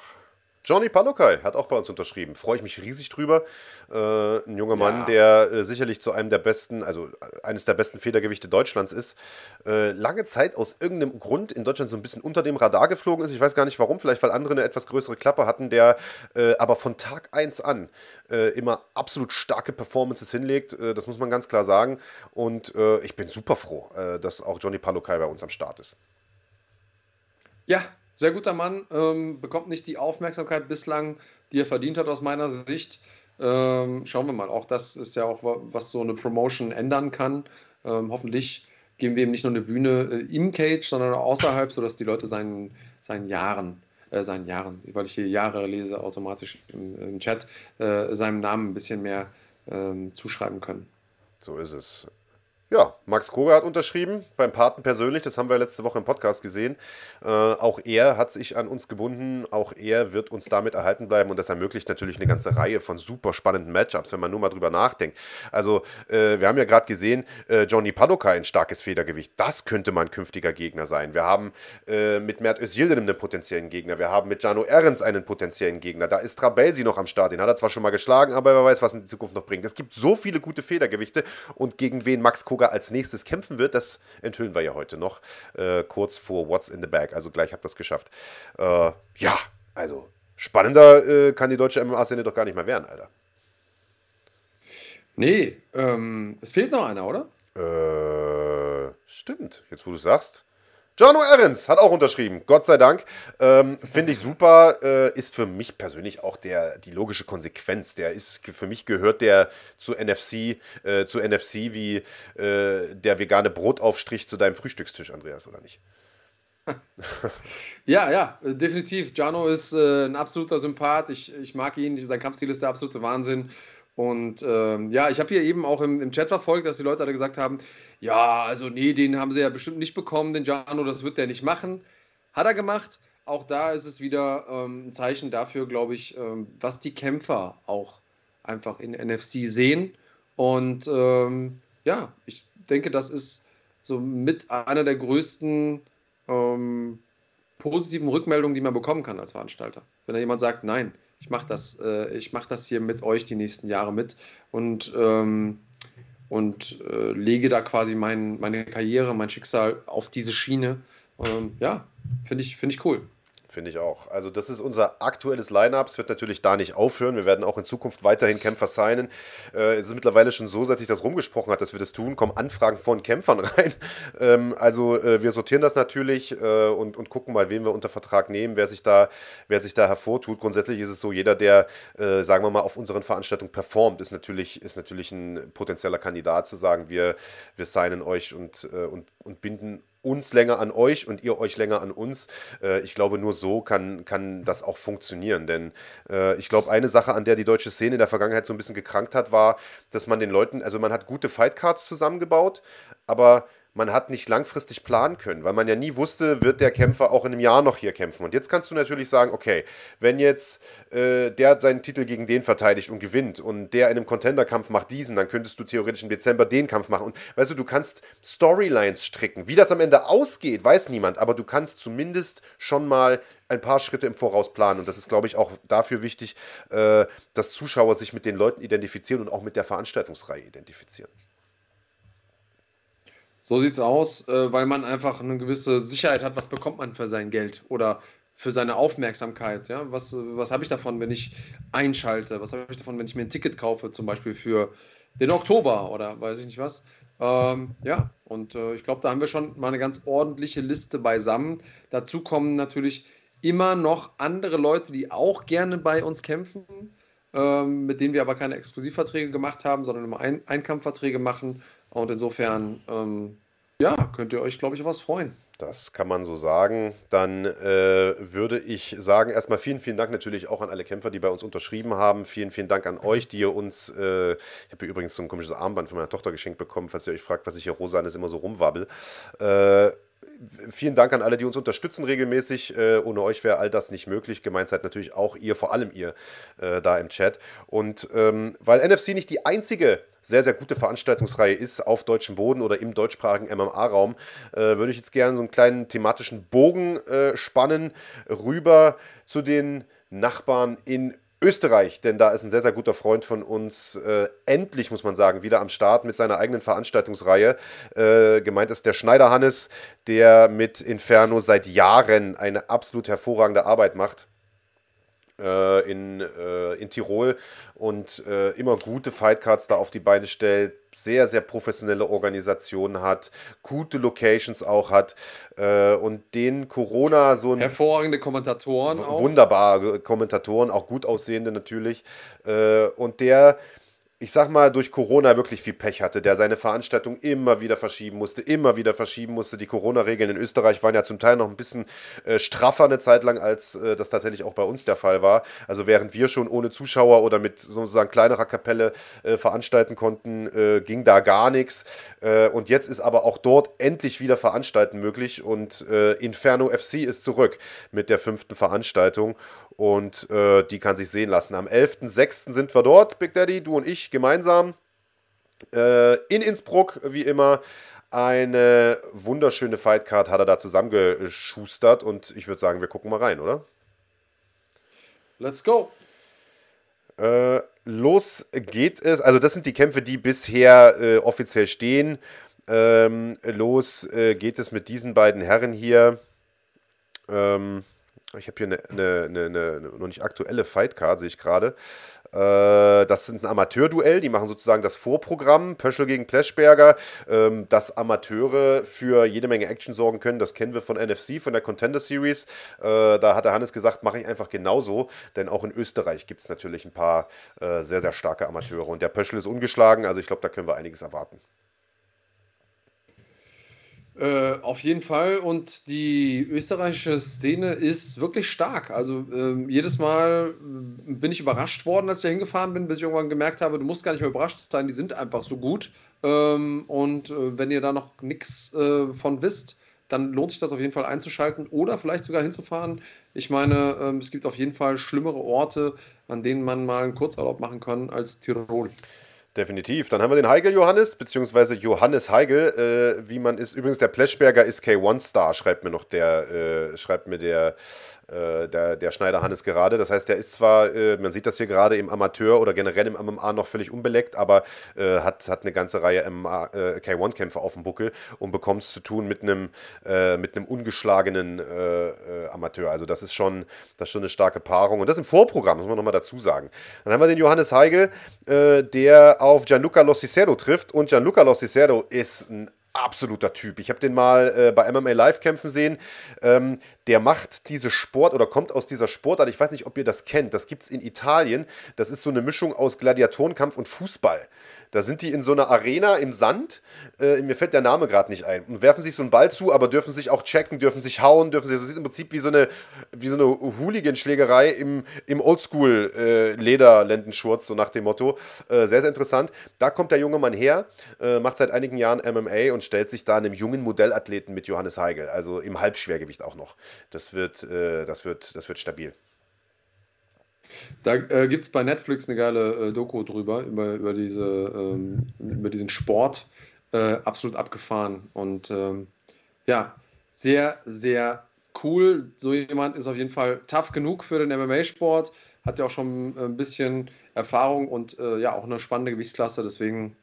Johnny Palukai hat auch bei uns unterschrieben. Freue ich mich riesig drüber. Äh, ein junger Mann, ja. der äh, sicherlich zu einem der besten, also äh, eines der besten Federgewichte Deutschlands ist. Äh, lange Zeit aus irgendeinem Grund in Deutschland so ein bisschen unter dem Radar geflogen ist. Ich weiß gar nicht warum, vielleicht weil andere eine etwas größere Klappe hatten, der äh, aber von Tag 1 an äh, immer absolut starke Performances hinlegt. das muss man ganz klar sagen. Und ich bin super froh, dass auch Johnny Palukai bei uns am Start ist. Ja, sehr guter Mann, ähm, bekommt nicht die Aufmerksamkeit bislang, die er verdient hat aus meiner Sicht. Ähm, schauen wir mal. Auch das ist ja auch was so eine Promotion ändern kann. Ähm, hoffentlich geben wir ihm nicht nur eine Bühne äh, im Cage, sondern auch außerhalb, sodass die Leute seinen, seinen Jahren, äh, seinen Jahren, weil ich hier Jahre lese automatisch im, im Chat, äh, seinem Namen ein bisschen mehr ähm, zuschreiben können. So ist es. Ja, Max Koga hat unterschrieben, beim Paten persönlich, das haben wir letzte Woche im Podcast gesehen. Äh, auch er hat sich an uns gebunden, auch er wird uns damit erhalten bleiben und das ermöglicht natürlich eine ganze Reihe von super spannenden Matchups, wenn man nur mal drüber nachdenkt. Also, äh, wir haben ja gerade gesehen, äh, Johnny Padoka ein starkes Federgewicht, das könnte mal ein künftiger Gegner sein. Wir haben äh, mit Mert Özildirim einen potenziellen Gegner, wir haben mit Jano Ehrens einen potenziellen Gegner, da ist Trabelsi noch am Start, den hat er zwar schon mal geschlagen, aber wer weiß, was in die Zukunft noch bringt. Es gibt so viele gute Federgewichte und gegen wen Max Koga sogar als nächstes kämpfen wird, das enthüllen wir ja heute noch, äh, kurz vor What's in the Bag. Also gleich habt ihr das geschafft. Äh, ja, also spannender äh, kann die deutsche MMA-Szene doch gar nicht mehr werden, Alter. Nee, ähm, es fehlt noch einer, oder? Äh, stimmt, jetzt wo du sagst. Jono Ahrens hat auch unterschrieben, Gott sei Dank. Ähm, Finde ich super, äh, ist für mich persönlich auch der, die logische Konsequenz. Der ist, für mich gehört der zu NFC, äh, zu NFC wie äh, der vegane Brotaufstrich zu deinem Frühstückstisch, Andreas, oder nicht? ja, ja, definitiv. Jano ist äh, ein absoluter Sympath. Ich, ich mag ihn, sein Kampfstil ist der absolute Wahnsinn. Und ähm, ja, ich habe hier eben auch im, im Chat verfolgt, dass die Leute alle gesagt haben, ja, also nee, den haben sie ja bestimmt nicht bekommen, den Jano, das wird der nicht machen. Hat er gemacht. Auch da ist es wieder ähm, ein Zeichen dafür, glaube ich, ähm, was die Kämpfer auch einfach in NFC sehen. Und ähm, ja, ich denke, das ist so mit einer der größten ähm, positiven Rückmeldungen, die man bekommen kann als Veranstalter. Wenn da jemand sagt, nein, ich mache das, äh, mach das hier mit euch die nächsten Jahre mit und, ähm, und äh, lege da quasi mein, meine Karriere, mein Schicksal auf diese Schiene. Ähm, ja, finde ich, find ich cool. Finde ich auch. Also das ist unser aktuelles Line-Up. Es wird natürlich da nicht aufhören. Wir werden auch in Zukunft weiterhin Kämpfer signen. Äh, es ist mittlerweile schon so, seit sich das rumgesprochen hat, dass wir das tun, kommen Anfragen von Kämpfern rein. Ähm, also äh, wir sortieren das natürlich äh, und, und gucken mal, wen wir unter Vertrag nehmen, wer sich da, wer sich da hervortut. Grundsätzlich ist es so, jeder, der, äh, sagen wir mal, auf unseren Veranstaltungen performt, ist natürlich, ist natürlich ein potenzieller Kandidat zu sagen, wir, wir signen euch und, äh, und, und binden uns länger an euch und ihr euch länger an uns. Äh, ich glaube, nur so kann, kann das auch funktionieren. Denn äh, ich glaube, eine Sache, an der die deutsche Szene in der Vergangenheit so ein bisschen gekrankt hat, war, dass man den Leuten, also man hat gute Fightcards zusammengebaut, aber man hat nicht langfristig planen können, weil man ja nie wusste, wird der Kämpfer auch in einem Jahr noch hier kämpfen. Und jetzt kannst du natürlich sagen, okay, wenn jetzt äh, der seinen Titel gegen den verteidigt und gewinnt und der in einem Contender-Kampf macht diesen, dann könntest du theoretisch im Dezember den Kampf machen. Und weißt du, du kannst Storylines stricken. Wie das am Ende ausgeht, weiß niemand, aber du kannst zumindest schon mal ein paar Schritte im Voraus planen. Und das ist, glaube ich, auch dafür wichtig, äh, dass Zuschauer sich mit den Leuten identifizieren und auch mit der Veranstaltungsreihe identifizieren. So sieht es aus, äh, weil man einfach eine gewisse Sicherheit hat, was bekommt man für sein Geld oder für seine Aufmerksamkeit. Ja? Was, was habe ich davon, wenn ich einschalte? Was habe ich davon, wenn ich mir ein Ticket kaufe, zum Beispiel für den Oktober oder weiß ich nicht was? Ähm, ja, und äh, ich glaube, da haben wir schon mal eine ganz ordentliche Liste beisammen. Dazu kommen natürlich immer noch andere Leute, die auch gerne bei uns kämpfen, ähm, mit denen wir aber keine Exklusivverträge gemacht haben, sondern immer Ein Einkampfverträge machen. Und insofern, ähm, ja, könnt ihr euch, glaube ich, auf was freuen. Das kann man so sagen. Dann äh, würde ich sagen, erstmal vielen, vielen Dank natürlich auch an alle Kämpfer, die bei uns unterschrieben haben. Vielen, vielen Dank an euch, die ihr uns, äh, ich habe übrigens so ein komisches Armband von meiner Tochter geschenkt bekommen, falls ihr euch fragt, was ich hier rosa ist, immer so rumwabbel. Äh, vielen Dank an alle, die uns unterstützen regelmäßig. Äh, ohne euch wäre all das nicht möglich. Gemeint seid natürlich auch ihr, vor allem ihr äh, da im Chat. Und ähm, weil NFC nicht die einzige sehr, sehr gute Veranstaltungsreihe ist auf deutschem Boden oder im deutschsprachigen MMA-Raum, äh, würde ich jetzt gerne so einen kleinen thematischen Bogen äh, spannen rüber zu den Nachbarn in Österreich, denn da ist ein sehr, sehr guter Freund von uns, äh, endlich muss man sagen, wieder am Start mit seiner eigenen Veranstaltungsreihe. Äh, gemeint ist der Schneider Hannes, der mit Inferno seit Jahren eine absolut hervorragende Arbeit macht äh, in, äh, in Tirol und äh, immer gute Fightcards da auf die Beine stellt, sehr, sehr professionelle Organisationen hat, gute Locations auch hat äh, und den Corona so ein. Hervorragende Kommentatoren auch. Wunderbare Kommentatoren, auch gut aussehende natürlich. Äh, und der ich sag mal, durch Corona wirklich viel Pech hatte, der seine Veranstaltung immer wieder verschieben musste, immer wieder verschieben musste. Die Corona-Regeln in Österreich waren ja zum Teil noch ein bisschen äh, straffer eine Zeit lang, als äh, das tatsächlich auch bei uns der Fall war. Also während wir schon ohne Zuschauer oder mit sozusagen kleinerer Kapelle äh, veranstalten konnten, äh, ging da gar nichts. Äh, und jetzt ist aber auch dort endlich wieder Veranstalten möglich und äh, Inferno FC ist zurück mit der fünften Veranstaltung und äh, die kann sich sehen lassen. Am 11.06. sind wir dort, Big Daddy, du und ich gemeinsam äh, in Innsbruck, wie immer. Eine wunderschöne Fightcard hat er da zusammengeschustert und ich würde sagen, wir gucken mal rein, oder? Let's go. Äh, los geht es. Also, das sind die Kämpfe, die bisher äh, offiziell stehen. Ähm, los äh, geht es mit diesen beiden Herren hier. Ähm, ich habe hier eine, eine, eine, eine, noch nicht aktuelle Fightcard, sehe ich gerade. Äh, das sind ein Amateurduell, die machen sozusagen das Vorprogramm, Pöschel gegen Pleschberger, ähm, dass Amateure für jede Menge Action sorgen können. Das kennen wir von NFC, von der Contender Series. Äh, da hat der Hannes gesagt, mache ich einfach genauso, denn auch in Österreich gibt es natürlich ein paar äh, sehr, sehr starke Amateure. Und der Pöschel ist ungeschlagen, also ich glaube, da können wir einiges erwarten. Äh, auf jeden Fall. Und die österreichische Szene ist wirklich stark. Also äh, jedes Mal äh, bin ich überrascht worden, als ich da hingefahren bin, bis ich irgendwann gemerkt habe, du musst gar nicht mehr überrascht sein, die sind einfach so gut. Ähm, und äh, wenn ihr da noch nichts äh, von wisst, dann lohnt sich das auf jeden Fall einzuschalten oder vielleicht sogar hinzufahren. Ich meine, ähm, es gibt auf jeden Fall schlimmere Orte, an denen man mal einen Kurzurlaub machen kann als Tirol. Definitiv. Dann haben wir den Heigel Johannes, beziehungsweise Johannes Heigel, äh, wie man ist. Übrigens, der Pleschberger ist K1-Star, schreibt mir noch der, äh, schreibt mir der äh, der, der Schneider Hannes gerade. Das heißt, der ist zwar, äh, man sieht das hier gerade im Amateur oder generell im MMA noch völlig unbeleckt, aber äh, hat, hat eine ganze Reihe MMA, äh, K1-Kämpfe auf dem Buckel und bekommt es zu tun mit einem, äh, mit einem ungeschlagenen Amateur. Also das ist schon, das ist schon eine starke Paarung. Und das im Vorprogramm, muss man nochmal dazu sagen. Dann haben wir den Johannes Heigel, der auf Gianluca Lossicero trifft. Und Gianluca Lossicero ist ein absoluter Typ. Ich habe den mal äh, bei MMA Live kämpfen sehen. Ähm, der macht diese Sport oder kommt aus dieser Sportart. Ich weiß nicht, ob ihr das kennt. Das gibt es in Italien. Das ist so eine Mischung aus Gladiatorenkampf und Fußball. Da sind die in so einer Arena im Sand, äh, mir fällt der Name gerade nicht ein, und werfen sich so einen Ball zu, aber dürfen sich auch checken, dürfen sich hauen, dürfen sich, das ist im Prinzip wie so eine, wie so eine Hooligan-Schlägerei im, im Oldschool-Lederlendenschurz, äh, so nach dem Motto. Äh, sehr, sehr interessant. Da kommt der junge Mann her, äh, macht seit einigen Jahren MMA und stellt sich da einem jungen Modellathleten mit Johannes Heigel, also im Halbschwergewicht auch noch. Das wird, äh, das wird, das wird stabil. Da äh, gibt es bei Netflix eine geile äh, Doku drüber, über, über, diese, ähm, über diesen Sport. Äh, absolut abgefahren. Und ähm, ja, sehr, sehr cool. So jemand ist auf jeden Fall tough genug für den MMA-Sport. Hat ja auch schon ein bisschen Erfahrung und äh, ja, auch eine spannende Gewichtsklasse. Deswegen,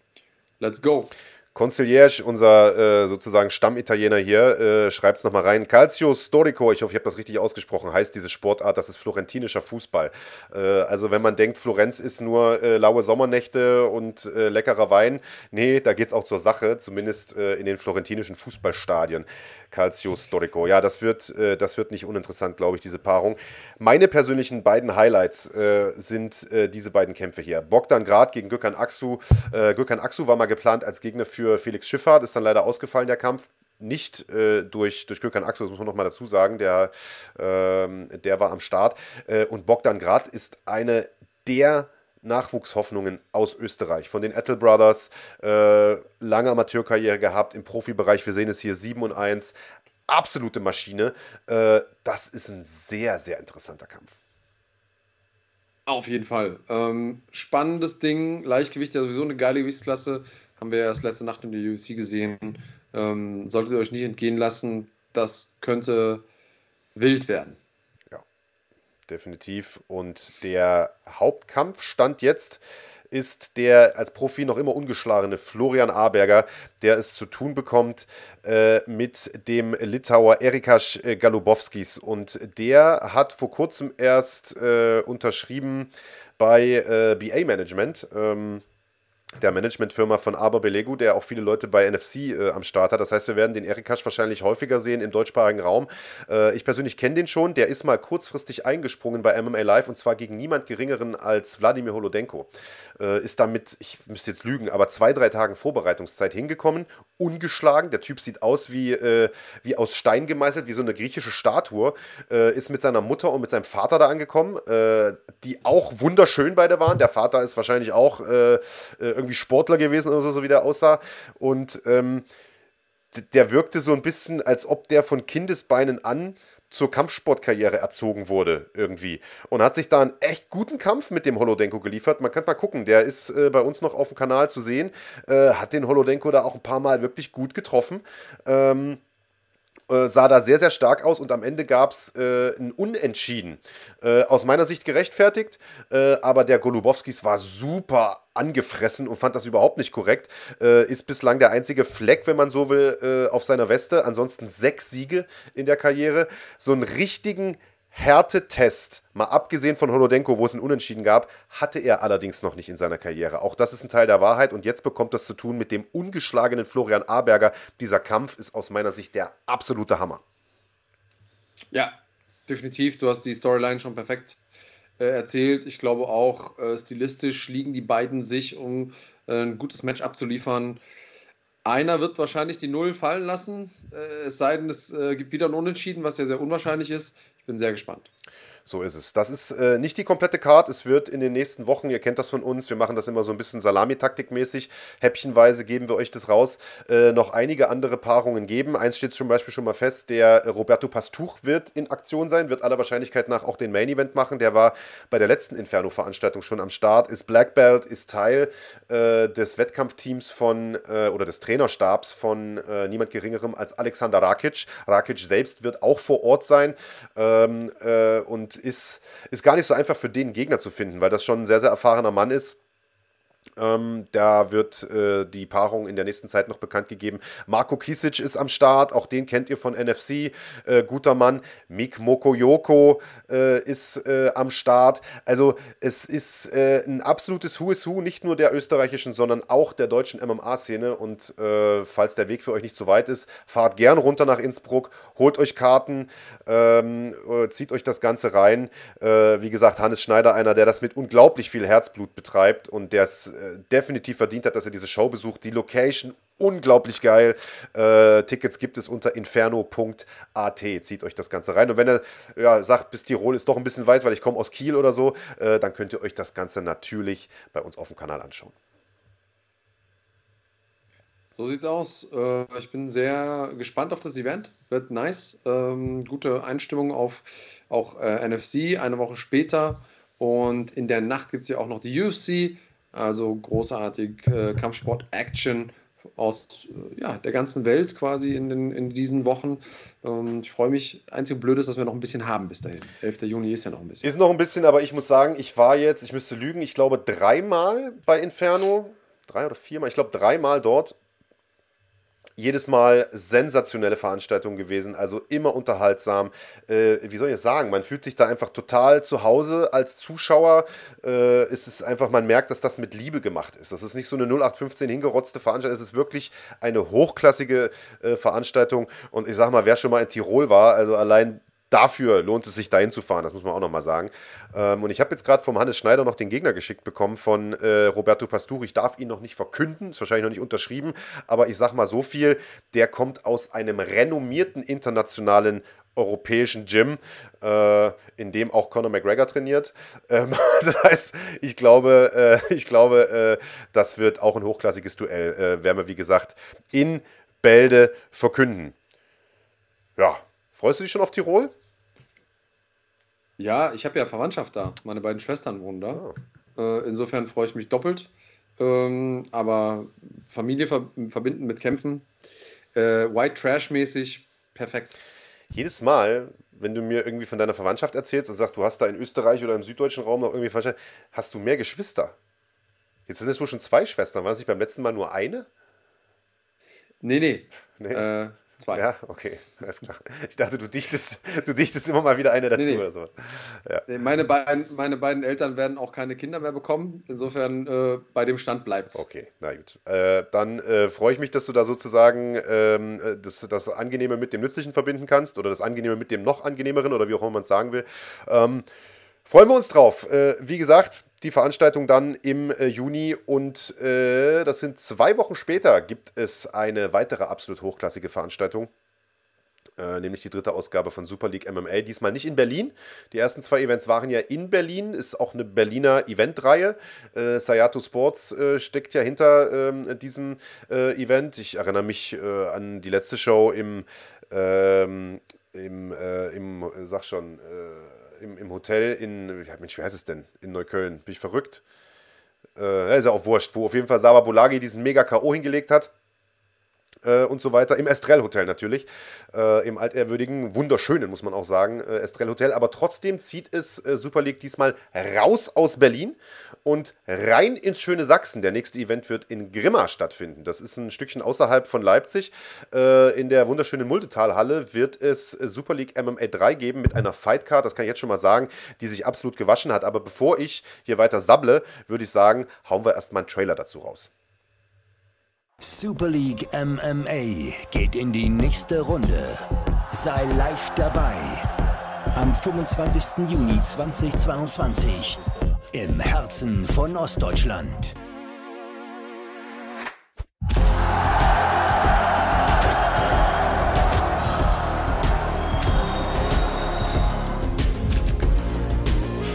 let's go. Conciliage, unser äh, sozusagen Stammitaliener hier, äh, schreibt es nochmal rein. Calcio Storico, ich hoffe, ich habe das richtig ausgesprochen, heißt diese Sportart, das ist florentinischer Fußball. Äh, also wenn man denkt, Florenz ist nur äh, laue Sommernächte und äh, leckerer Wein, nee, da geht es auch zur Sache, zumindest äh, in den florentinischen Fußballstadien. Calcio Storico. Ja, das wird, äh, das wird nicht uninteressant, glaube ich, diese Paarung. Meine persönlichen beiden Highlights sind diese beiden Kämpfe hier. Bogdan Grad gegen Gökhan Aksu. Gökhan Aksu war mal geplant als Gegner für Felix Schiffer, ist dann leider ausgefallen, der Kampf nicht äh, durch, durch Gökhan Axel, das muss man nochmal dazu sagen, der, ähm, der war am Start. Äh, und Bogdan Grad ist eine der Nachwuchshoffnungen aus Österreich. Von den Ettel Brothers, äh, lange Amateurkarriere gehabt im Profibereich. Wir sehen es hier 7 und 1. Absolute Maschine. Äh, das ist ein sehr, sehr interessanter Kampf. Auf jeden Fall. Ähm, spannendes Ding. Leichtgewicht, ja sowieso eine geile Gewichtsklasse. Haben wir erst letzte Nacht in der UFC gesehen. Ähm, solltet ihr euch nicht entgehen lassen. Das könnte wild werden definitiv. Und der Hauptkampf stand jetzt ist der als Profi noch immer ungeschlagene Florian Aberger, der es zu tun bekommt äh, mit dem Litauer Erikas äh, Galubowskis. Und der hat vor kurzem erst äh, unterschrieben bei äh, BA Management. Ähm, der Managementfirma von Aber Belegu, der auch viele Leute bei NFC äh, am Start hat. Das heißt, wir werden den Erikasch wahrscheinlich häufiger sehen im deutschsprachigen Raum. Äh, ich persönlich kenne den schon. Der ist mal kurzfristig eingesprungen bei MMA Live und zwar gegen niemand Geringeren als Wladimir Holodenko. Äh, ist damit, ich müsste jetzt lügen, aber zwei, drei Tagen Vorbereitungszeit hingekommen, ungeschlagen. Der Typ sieht aus wie, äh, wie aus Stein gemeißelt, wie so eine griechische Statue. Äh, ist mit seiner Mutter und mit seinem Vater da angekommen, äh, die auch wunderschön beide waren. Der Vater ist wahrscheinlich auch irgendwie Sportler gewesen oder so, so wie der aussah. Und ähm, der wirkte so ein bisschen, als ob der von Kindesbeinen an zur Kampfsportkarriere erzogen wurde irgendwie und hat sich da einen echt guten Kampf mit dem Holodenko geliefert. Man kann mal gucken, der ist äh, bei uns noch auf dem Kanal zu sehen, äh, hat den Holodenko da auch ein paar Mal wirklich gut getroffen. Ähm, äh, sah da sehr, sehr stark aus und am Ende gab es äh, ein Unentschieden. Äh, aus meiner Sicht gerechtfertigt, äh, aber der Golubowskis war super angefressen und fand das überhaupt nicht korrekt. Äh, ist bislang der einzige Fleck, wenn man so will, auf seiner Weste. Ansonsten sechs Siege in der Karriere. So einen richtigen Härtetest, mal abgesehen von Holodenko, wo es einen Unentschieden gab, hatte er allerdings noch nicht in seiner Karriere. Auch das ist ein Teil der Wahrheit und jetzt bekommt das zu tun mit dem ungeschlagenen Florian Aberger. Dieser Kampf ist aus meiner Sicht der absolute Hammer. Ja, definitiv. Du hast die Storyline schon perfekt äh, erzählt. Ich glaube auch, äh, stilistisch liegen die beiden sich, um äh, ein gutes Match abzuliefern. Einer wird wahrscheinlich die Null fallen lassen, äh, es sei denn, es äh, gibt wieder ein Unentschieden, was ja sehr unwahrscheinlich ist. Bin sehr gespannt. So ist es. Das ist äh, nicht die komplette Card. Es wird in den nächsten Wochen, ihr kennt das von uns, wir machen das immer so ein bisschen Salamitaktikmäßig. Häppchenweise geben wir euch das raus. Äh, noch einige andere Paarungen geben. Eins steht zum Beispiel schon mal fest: der Roberto Pastuch wird in Aktion sein, wird aller Wahrscheinlichkeit nach auch den Main Event machen. Der war bei der letzten Inferno-Veranstaltung schon am Start, ist Black Belt, ist Teil äh, des Wettkampfteams von äh, oder des Trainerstabs von äh, niemand Geringerem als Alexander Rakic. Rakic selbst wird auch vor Ort sein ähm, äh, und ist, ist gar nicht so einfach für den Gegner zu finden, weil das schon ein sehr, sehr erfahrener Mann ist. Ähm, da wird äh, die Paarung in der nächsten Zeit noch bekannt gegeben. Marco Kisic ist am Start, auch den kennt ihr von NFC, äh, guter Mann. Mik Mokoyoko äh, ist äh, am Start. Also es ist äh, ein absolutes Who is Who, nicht nur der österreichischen, sondern auch der deutschen MMA-Szene. Und äh, falls der Weg für euch nicht zu weit ist, fahrt gern runter nach Innsbruck, holt euch Karten, ähm, zieht euch das Ganze rein. wie gesagt, Hannes Schneider, einer, der das mit unglaublich viel Herzblut betreibt und der es äh, definitiv verdient hat, dass ihr diese Show besucht. Die Location unglaublich geil. Äh, Tickets gibt es unter inferno.at. Zieht euch das Ganze rein. Und wenn ihr ja, sagt, bis Tirol ist doch ein bisschen weit, weil ich komme aus Kiel oder so, äh, dann könnt ihr euch das Ganze natürlich bei uns auf dem Kanal anschauen. So sieht's aus. Äh, ich bin sehr gespannt auf das Event. Wird nice. Ähm, gute Einstimmung auf auch äh, NFC eine Woche später. Und in der Nacht gibt es ja auch noch die UFC. Also großartig äh, Kampfsport-Action aus äh, ja, der ganzen Welt quasi in, den, in diesen Wochen. Ähm, ich freue mich. Einzig blöd ist, dass wir noch ein bisschen haben bis dahin. 11. Juni ist ja noch ein bisschen. Ist noch ein bisschen, aber ich muss sagen, ich war jetzt, ich müsste lügen, ich glaube dreimal bei Inferno. Drei oder viermal, ich glaube dreimal dort jedes Mal sensationelle Veranstaltung gewesen, also immer unterhaltsam. Äh, wie soll ich das sagen? Man fühlt sich da einfach total zu Hause als Zuschauer. Äh, ist es einfach, man merkt, dass das mit Liebe gemacht ist. Das ist nicht so eine 0815 hingerotzte Veranstaltung, es ist wirklich eine hochklassige äh, Veranstaltung. Und ich sag mal, wer schon mal in Tirol war, also allein dafür lohnt es sich dahin zu fahren, das muss man auch nochmal sagen. Ähm, und ich habe jetzt gerade vom Hannes Schneider noch den Gegner geschickt bekommen von äh, Roberto Pasturi. Ich darf ihn noch nicht verkünden, ist wahrscheinlich noch nicht unterschrieben, aber ich sage mal so viel, der kommt aus einem renommierten internationalen europäischen Gym, äh, in dem auch Conor McGregor trainiert. Ähm, das heißt, ich glaube, äh, ich glaube äh, das wird auch ein hochklassiges Duell, äh, werden wir, wie gesagt, in Bälde verkünden. Ja, freust du dich schon auf Tirol? Ja, ich habe ja Verwandtschaft da. Meine beiden Schwestern wohnen da. Oh. Äh, insofern freue ich mich doppelt. Ähm, aber Familie ver verbinden mit Kämpfen, äh, White Trash-mäßig, perfekt. Jedes Mal, wenn du mir irgendwie von deiner Verwandtschaft erzählst und sagst, du hast da in Österreich oder im süddeutschen Raum noch irgendwie Verwandtschaft, hast du mehr Geschwister. Jetzt sind es wohl schon zwei Schwestern. War es nicht beim letzten Mal nur eine? Nee, nee. nee. Äh, Zwei. Ja, okay, alles klar. Ich dachte, du dichtest, du dichtest immer mal wieder eine dazu nee, nee. oder sowas. Ja. Nee, meine, beiden, meine beiden Eltern werden auch keine Kinder mehr bekommen. Insofern äh, bei dem Stand bleibt es. Okay, na gut. Äh, dann äh, freue ich mich, dass du da sozusagen ähm, äh, das, das Angenehme mit dem Nützlichen verbinden kannst oder das Angenehme mit dem noch angenehmeren oder wie auch immer man es sagen will. Ähm, Freuen wir uns drauf. Äh, wie gesagt, die Veranstaltung dann im äh, Juni und äh, das sind zwei Wochen später gibt es eine weitere absolut hochklassige Veranstaltung. Äh, nämlich die dritte Ausgabe von Super League MMA. Diesmal nicht in Berlin. Die ersten zwei Events waren ja in Berlin. Ist auch eine Berliner Eventreihe. Äh, Sayato Sports äh, steckt ja hinter ähm, diesem äh, Event. Ich erinnere mich an die letzte Show im, ähm, im, im sag schon, im, im Hotel in, ja, Mensch, wie heißt es denn? In Neukölln. Bin ich verrückt? Äh, ist ja auch wurscht, wo auf jeden Fall Saba Bolagi diesen mega K.O. hingelegt hat äh, und so weiter. Im Estrell Hotel natürlich. Äh, Im altehrwürdigen, wunderschönen, muss man auch sagen, äh, Estrell Hotel. Aber trotzdem zieht es äh, Super League diesmal raus aus Berlin und rein ins schöne Sachsen. Der nächste Event wird in Grimma stattfinden. Das ist ein Stückchen außerhalb von Leipzig. Äh, in der wunderschönen Muldetalhalle wird es Super League MMA 3 geben mit einer Fightcard, das kann ich jetzt schon mal sagen, die sich absolut gewaschen hat. Aber bevor ich hier weiter sabble, würde ich sagen, hauen wir erstmal einen Trailer dazu raus. Super League MMA geht in die nächste Runde. Sei live dabei. Am 25. Juni 2022 im Herzen von Ostdeutschland.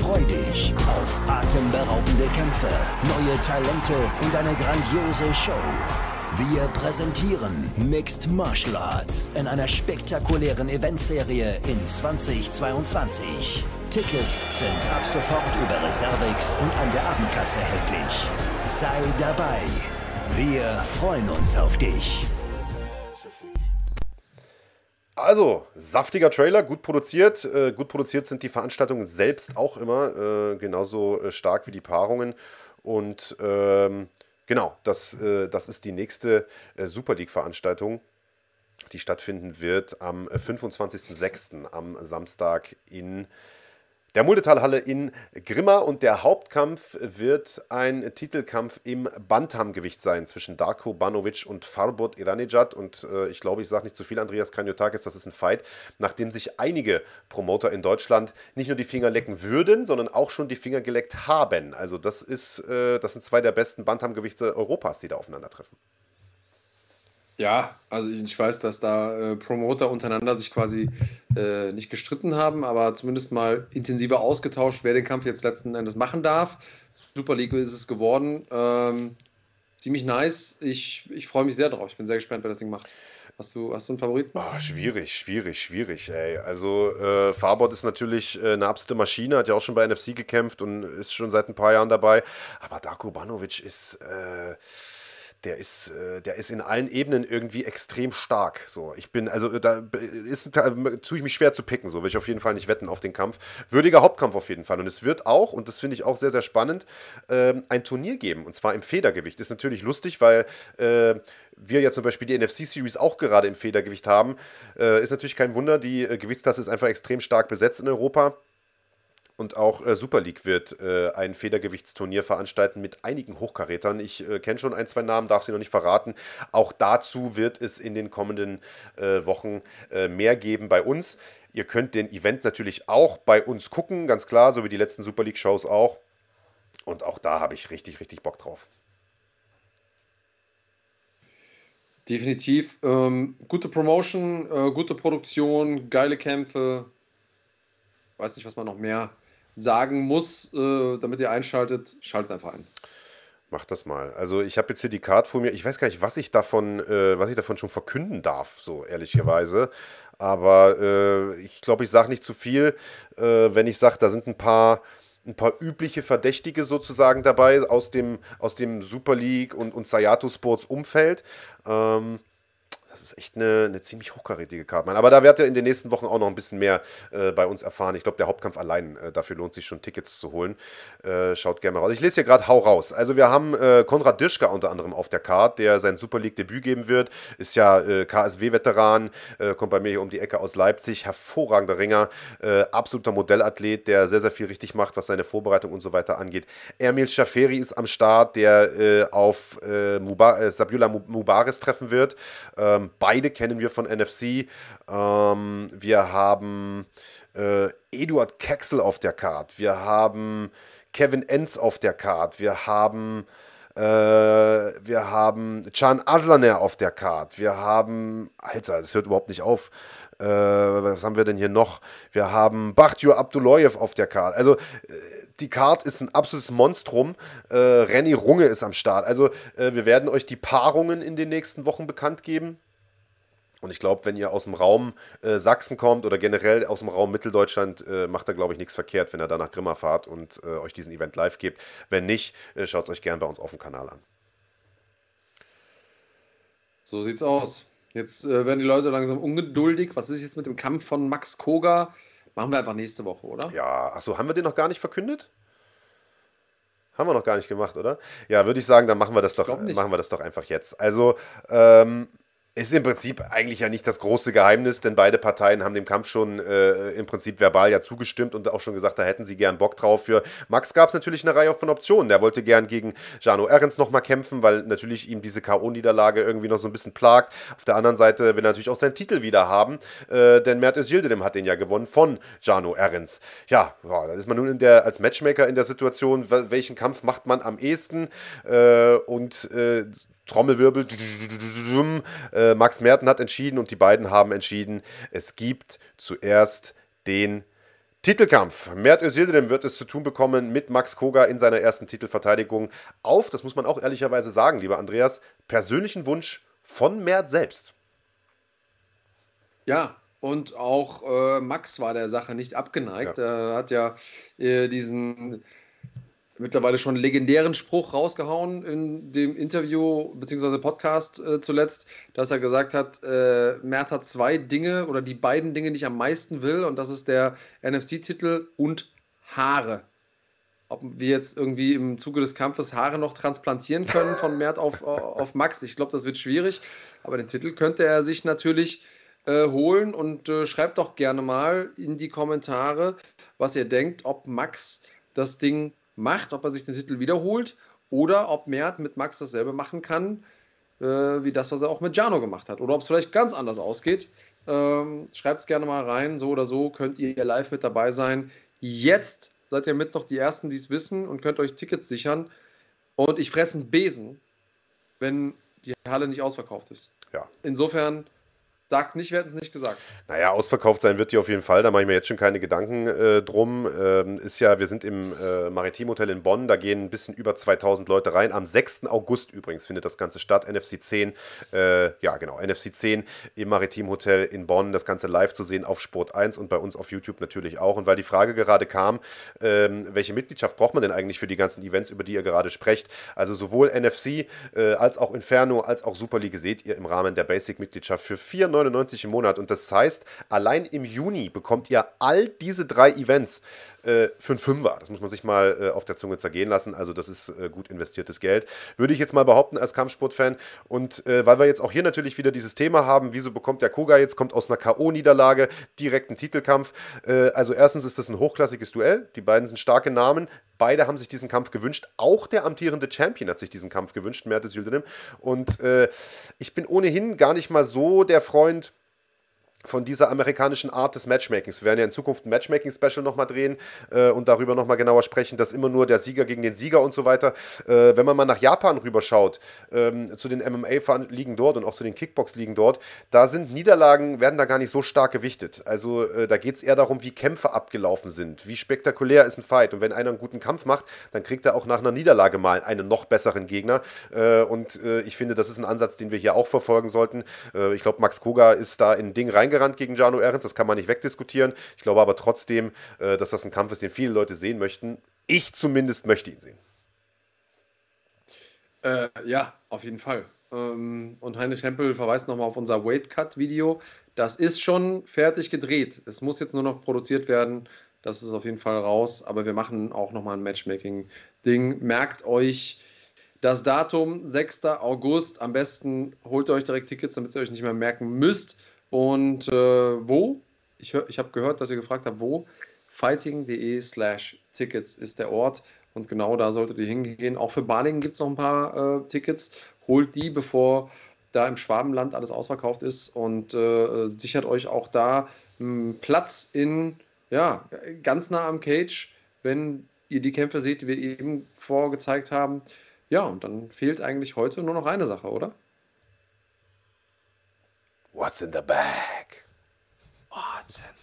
Freu dich auf atemberaubende Kämpfe, neue Talente und eine grandiose Show. Wir präsentieren Mixed Martial Arts in einer spektakulären Eventserie in 2022. Tickets sind ab sofort über Reservix und an der Abendkasse erhältlich. Sei dabei. Wir freuen uns auf dich. Also, saftiger Trailer, gut produziert. Äh, gut produziert sind die Veranstaltungen selbst auch immer, äh, genauso äh, stark wie die Paarungen. Und ähm, Genau, das, äh, das ist die nächste äh, Super League-Veranstaltung, die stattfinden wird am 25.06. Äh, am Samstag in der Muldetalhalle in Grimma und der Hauptkampf wird ein Titelkampf im Bantamgewicht sein zwischen Darko Banovic und Farbot Iranejad und äh, ich glaube, ich sage nicht zu viel, Andreas Kanyotakis, das ist ein Fight, nachdem sich einige Promoter in Deutschland nicht nur die Finger lecken würden, sondern auch schon die Finger geleckt haben. Also das ist, äh, das sind zwei der besten Bantamgewichte Europas, die da aufeinandertreffen. Ja, also ich weiß, dass da äh, Promoter untereinander sich quasi äh, nicht gestritten haben, aber zumindest mal intensiver ausgetauscht, wer den Kampf jetzt letzten Endes machen darf. Super League ist es geworden. Ähm, ziemlich nice. Ich, ich freue mich sehr drauf. Ich bin sehr gespannt, wer das Ding macht. Hast du, hast du einen Favoriten? Oh, schwierig, schwierig, schwierig, ey. Also, äh, Farbot ist natürlich äh, eine absolute Maschine, hat ja auch schon bei NFC gekämpft und ist schon seit ein paar Jahren dabei. Aber Darko Banovic ist. Äh, der ist, äh, der ist in allen Ebenen irgendwie extrem stark. So, ich bin, also da ist, da tue ich mich schwer zu picken, so will ich auf jeden Fall nicht wetten auf den Kampf. Würdiger Hauptkampf auf jeden Fall. Und es wird auch, und das finde ich auch sehr, sehr spannend, ähm, ein Turnier geben. Und zwar im Federgewicht. Ist natürlich lustig, weil äh, wir ja zum Beispiel die NFC-Series auch gerade im Federgewicht haben. Äh, ist natürlich kein Wunder, die äh, Gewichtsklasse ist einfach extrem stark besetzt in Europa. Und auch äh, Super League wird äh, ein Federgewichtsturnier veranstalten mit einigen Hochkarätern. Ich äh, kenne schon ein, zwei Namen, darf sie noch nicht verraten. Auch dazu wird es in den kommenden äh, Wochen äh, mehr geben bei uns. Ihr könnt den Event natürlich auch bei uns gucken, ganz klar, so wie die letzten Super League-Shows auch. Und auch da habe ich richtig, richtig Bock drauf. Definitiv. Ähm, gute Promotion, äh, gute Produktion, geile Kämpfe. Weiß nicht, was man noch mehr sagen muss, äh, damit ihr einschaltet, schaltet einfach ein. Mach das mal. Also ich habe jetzt hier die Card vor mir. Ich weiß gar nicht, was ich davon, äh, was ich davon schon verkünden darf, so ehrlicherweise. Aber äh, ich glaube, ich sage nicht zu viel, äh, wenn ich sage, da sind ein paar, ein paar übliche Verdächtige sozusagen dabei aus dem, aus dem Super League und, und Sayato Sports Umfeld. Ähm, das ist echt eine, eine ziemlich hochkarätige Karte. Aber da werdet ihr in den nächsten Wochen auch noch ein bisschen mehr äh, bei uns erfahren. Ich glaube, der Hauptkampf allein, äh, dafür lohnt sich schon Tickets zu holen. Äh, schaut gerne mal raus. Ich lese hier gerade Hau raus. Also wir haben äh, Konrad Dirschka unter anderem auf der Karte, der sein Super League-Debüt geben wird. Ist ja äh, KSW-Veteran, äh, kommt bei mir hier um die Ecke aus Leipzig. Hervorragender Ringer, absoluter Modellathlet, der sehr, sehr viel richtig macht, was seine Vorbereitung und so weiter angeht. Ermil Schaferi ist am Start, der auf Mubar Sabiola Mubaris treffen wird. Ähm, ähm, beide kennen wir von NFC. Ähm, wir haben äh, Eduard Kexel auf der Card. Wir haben Kevin Enz auf der Card. Wir haben äh, wir haben Can Aslaner auf der Card. Wir haben, Alter, das hört überhaupt nicht auf. Äh, was haben wir denn hier noch? Wir haben Bachtjur Abduloyev auf der Card. Also, äh, die Card ist ein absolutes Monstrum. Äh, Renny Runge ist am Start. Also, äh, wir werden euch die Paarungen in den nächsten Wochen bekannt geben. Und ich glaube, wenn ihr aus dem Raum äh, Sachsen kommt oder generell aus dem Raum Mitteldeutschland, äh, macht er, glaube ich, nichts verkehrt, wenn er da nach Grimma fahrt und äh, euch diesen Event live gibt. Wenn nicht, äh, schaut es euch gerne bei uns auf dem Kanal an. So sieht's aus. Jetzt äh, werden die Leute langsam ungeduldig. Was ist jetzt mit dem Kampf von Max Koga? Machen wir einfach nächste Woche, oder? Ja, achso, haben wir den noch gar nicht verkündet? Haben wir noch gar nicht gemacht, oder? Ja, würde ich sagen, dann machen wir das doch, machen wir das doch einfach jetzt. Also, ähm, ist im Prinzip eigentlich ja nicht das große Geheimnis, denn beide Parteien haben dem Kampf schon äh, im Prinzip verbal ja zugestimmt und auch schon gesagt, da hätten sie gern Bock drauf. Für Max gab es natürlich eine Reihe von Optionen. Der wollte gern gegen Jano Ehrens nochmal kämpfen, weil natürlich ihm diese K.O.-Niederlage irgendwie noch so ein bisschen plagt. Auf der anderen Seite will er natürlich auch seinen Titel wieder haben, äh, denn Mert Özildirim hat den ja gewonnen von Jano Ehrens. Ja, ja, da ist man nun der, als Matchmaker in der Situation, welchen Kampf macht man am ehesten äh, und äh, Trommelwirbel. Äh, Max Merten hat entschieden und die beiden haben entschieden, es gibt zuerst den Titelkampf. Mert Özildirim wird es zu tun bekommen mit Max Koga in seiner ersten Titelverteidigung auf, das muss man auch ehrlicherweise sagen, lieber Andreas, persönlichen Wunsch von Mert selbst. Ja, und auch äh, Max war der Sache nicht abgeneigt. Ja. Er hat ja äh, diesen mittlerweile schon legendären Spruch rausgehauen in dem Interview bzw. Podcast äh, zuletzt, dass er gesagt hat, äh, Mert hat zwei Dinge oder die beiden Dinge, die ich am meisten will, und das ist der NFC-Titel und Haare. Ob wir jetzt irgendwie im Zuge des Kampfes Haare noch transplantieren können von Mert auf, auf Max, ich glaube, das wird schwierig, aber den Titel könnte er sich natürlich äh, holen und äh, schreibt doch gerne mal in die Kommentare, was ihr denkt, ob Max das Ding macht, ob er sich den Titel wiederholt oder ob Mert mit Max dasselbe machen kann, äh, wie das, was er auch mit Jano gemacht hat. Oder ob es vielleicht ganz anders ausgeht. Ähm, Schreibt es gerne mal rein. So oder so könnt ihr live mit dabei sein. Jetzt seid ihr mit noch die Ersten, die es wissen und könnt euch Tickets sichern. Und ich fresse einen Besen, wenn die Halle nicht ausverkauft ist. Ja. Insofern Sagt nicht, wir hätten es nicht gesagt. Naja, ausverkauft sein wird die auf jeden Fall. Da mache ich mir jetzt schon keine Gedanken äh, drum. Ähm, ist ja, wir sind im äh, Maritimhotel in Bonn. Da gehen ein bisschen über 2000 Leute rein. Am 6. August übrigens findet das Ganze statt. NFC 10. Äh, ja, genau. NFC 10 im Maritimhotel in Bonn. Das Ganze live zu sehen auf Sport 1 und bei uns auf YouTube natürlich auch. Und weil die Frage gerade kam, ähm, welche Mitgliedschaft braucht man denn eigentlich für die ganzen Events, über die ihr gerade sprecht? Also sowohl NFC äh, als auch Inferno als auch Super League seht ihr im Rahmen der Basic-Mitgliedschaft für 4 9,99 im Monat. Und das heißt, allein im Juni bekommt ihr all diese drei Events äh, für einen Fünfer. Das muss man sich mal äh, auf der Zunge zergehen lassen. Also das ist äh, gut investiertes Geld. Würde ich jetzt mal behaupten als Kampfsportfan. Und äh, weil wir jetzt auch hier natürlich wieder dieses Thema haben, wieso bekommt der Koga jetzt, kommt aus einer K.O.-Niederlage, direkt einen Titelkampf. Äh, also erstens ist das ein hochklassiges Duell. Die beiden sind starke Namen. Beide haben sich diesen Kampf gewünscht. Auch der amtierende Champion hat sich diesen Kampf gewünscht, Mertes Yildirim. Und äh, ich bin ohnehin gar nicht mal so der Freund von dieser amerikanischen Art des Matchmakings. Wir werden ja in Zukunft ein Matchmaking-Special nochmal drehen äh, und darüber nochmal genauer sprechen, dass immer nur der Sieger gegen den Sieger und so weiter. Äh, wenn man mal nach Japan rüberschaut, ähm, zu den MMA-Ligen dort und auch zu den Kickbox-Ligen dort, da sind Niederlagen, werden da gar nicht so stark gewichtet. Also äh, da geht es eher darum, wie Kämpfe abgelaufen sind, wie spektakulär ist ein Fight. Und wenn einer einen guten Kampf macht, dann kriegt er auch nach einer Niederlage mal einen noch besseren Gegner. Äh, und äh, ich finde, das ist ein Ansatz, den wir hier auch verfolgen sollten. Äh, ich glaube, Max Koga ist da in ein Ding reingegangen reingerannt gegen Jano Ehrens, das kann man nicht wegdiskutieren. Ich glaube aber trotzdem, äh, dass das ein Kampf ist, den viele Leute sehen möchten. Ich zumindest möchte ihn sehen. Äh, ja, auf jeden Fall. Ähm, und Heinrich Hempel verweist nochmal auf unser Weight Cut Video. Das ist schon fertig gedreht. Es muss jetzt nur noch produziert werden. Das ist auf jeden Fall raus. Aber wir machen auch nochmal ein Matchmaking-Ding. Merkt euch das Datum, 6. August. Am besten holt ihr euch direkt Tickets, damit ihr euch nicht mehr merken müsst. Und äh, wo? Ich, ich habe gehört, dass ihr gefragt habt, wo? fighting.de slash Tickets ist der Ort. Und genau da solltet ihr hingehen. Auch für Balingen gibt es noch ein paar äh, Tickets. Holt die, bevor da im Schwabenland alles ausverkauft ist. Und äh, sichert euch auch da einen Platz in, ja, ganz nah am Cage, wenn ihr die Kämpfe seht, die wir eben vorgezeigt haben. Ja, und dann fehlt eigentlich heute nur noch eine Sache, oder? What's in the bag? What's in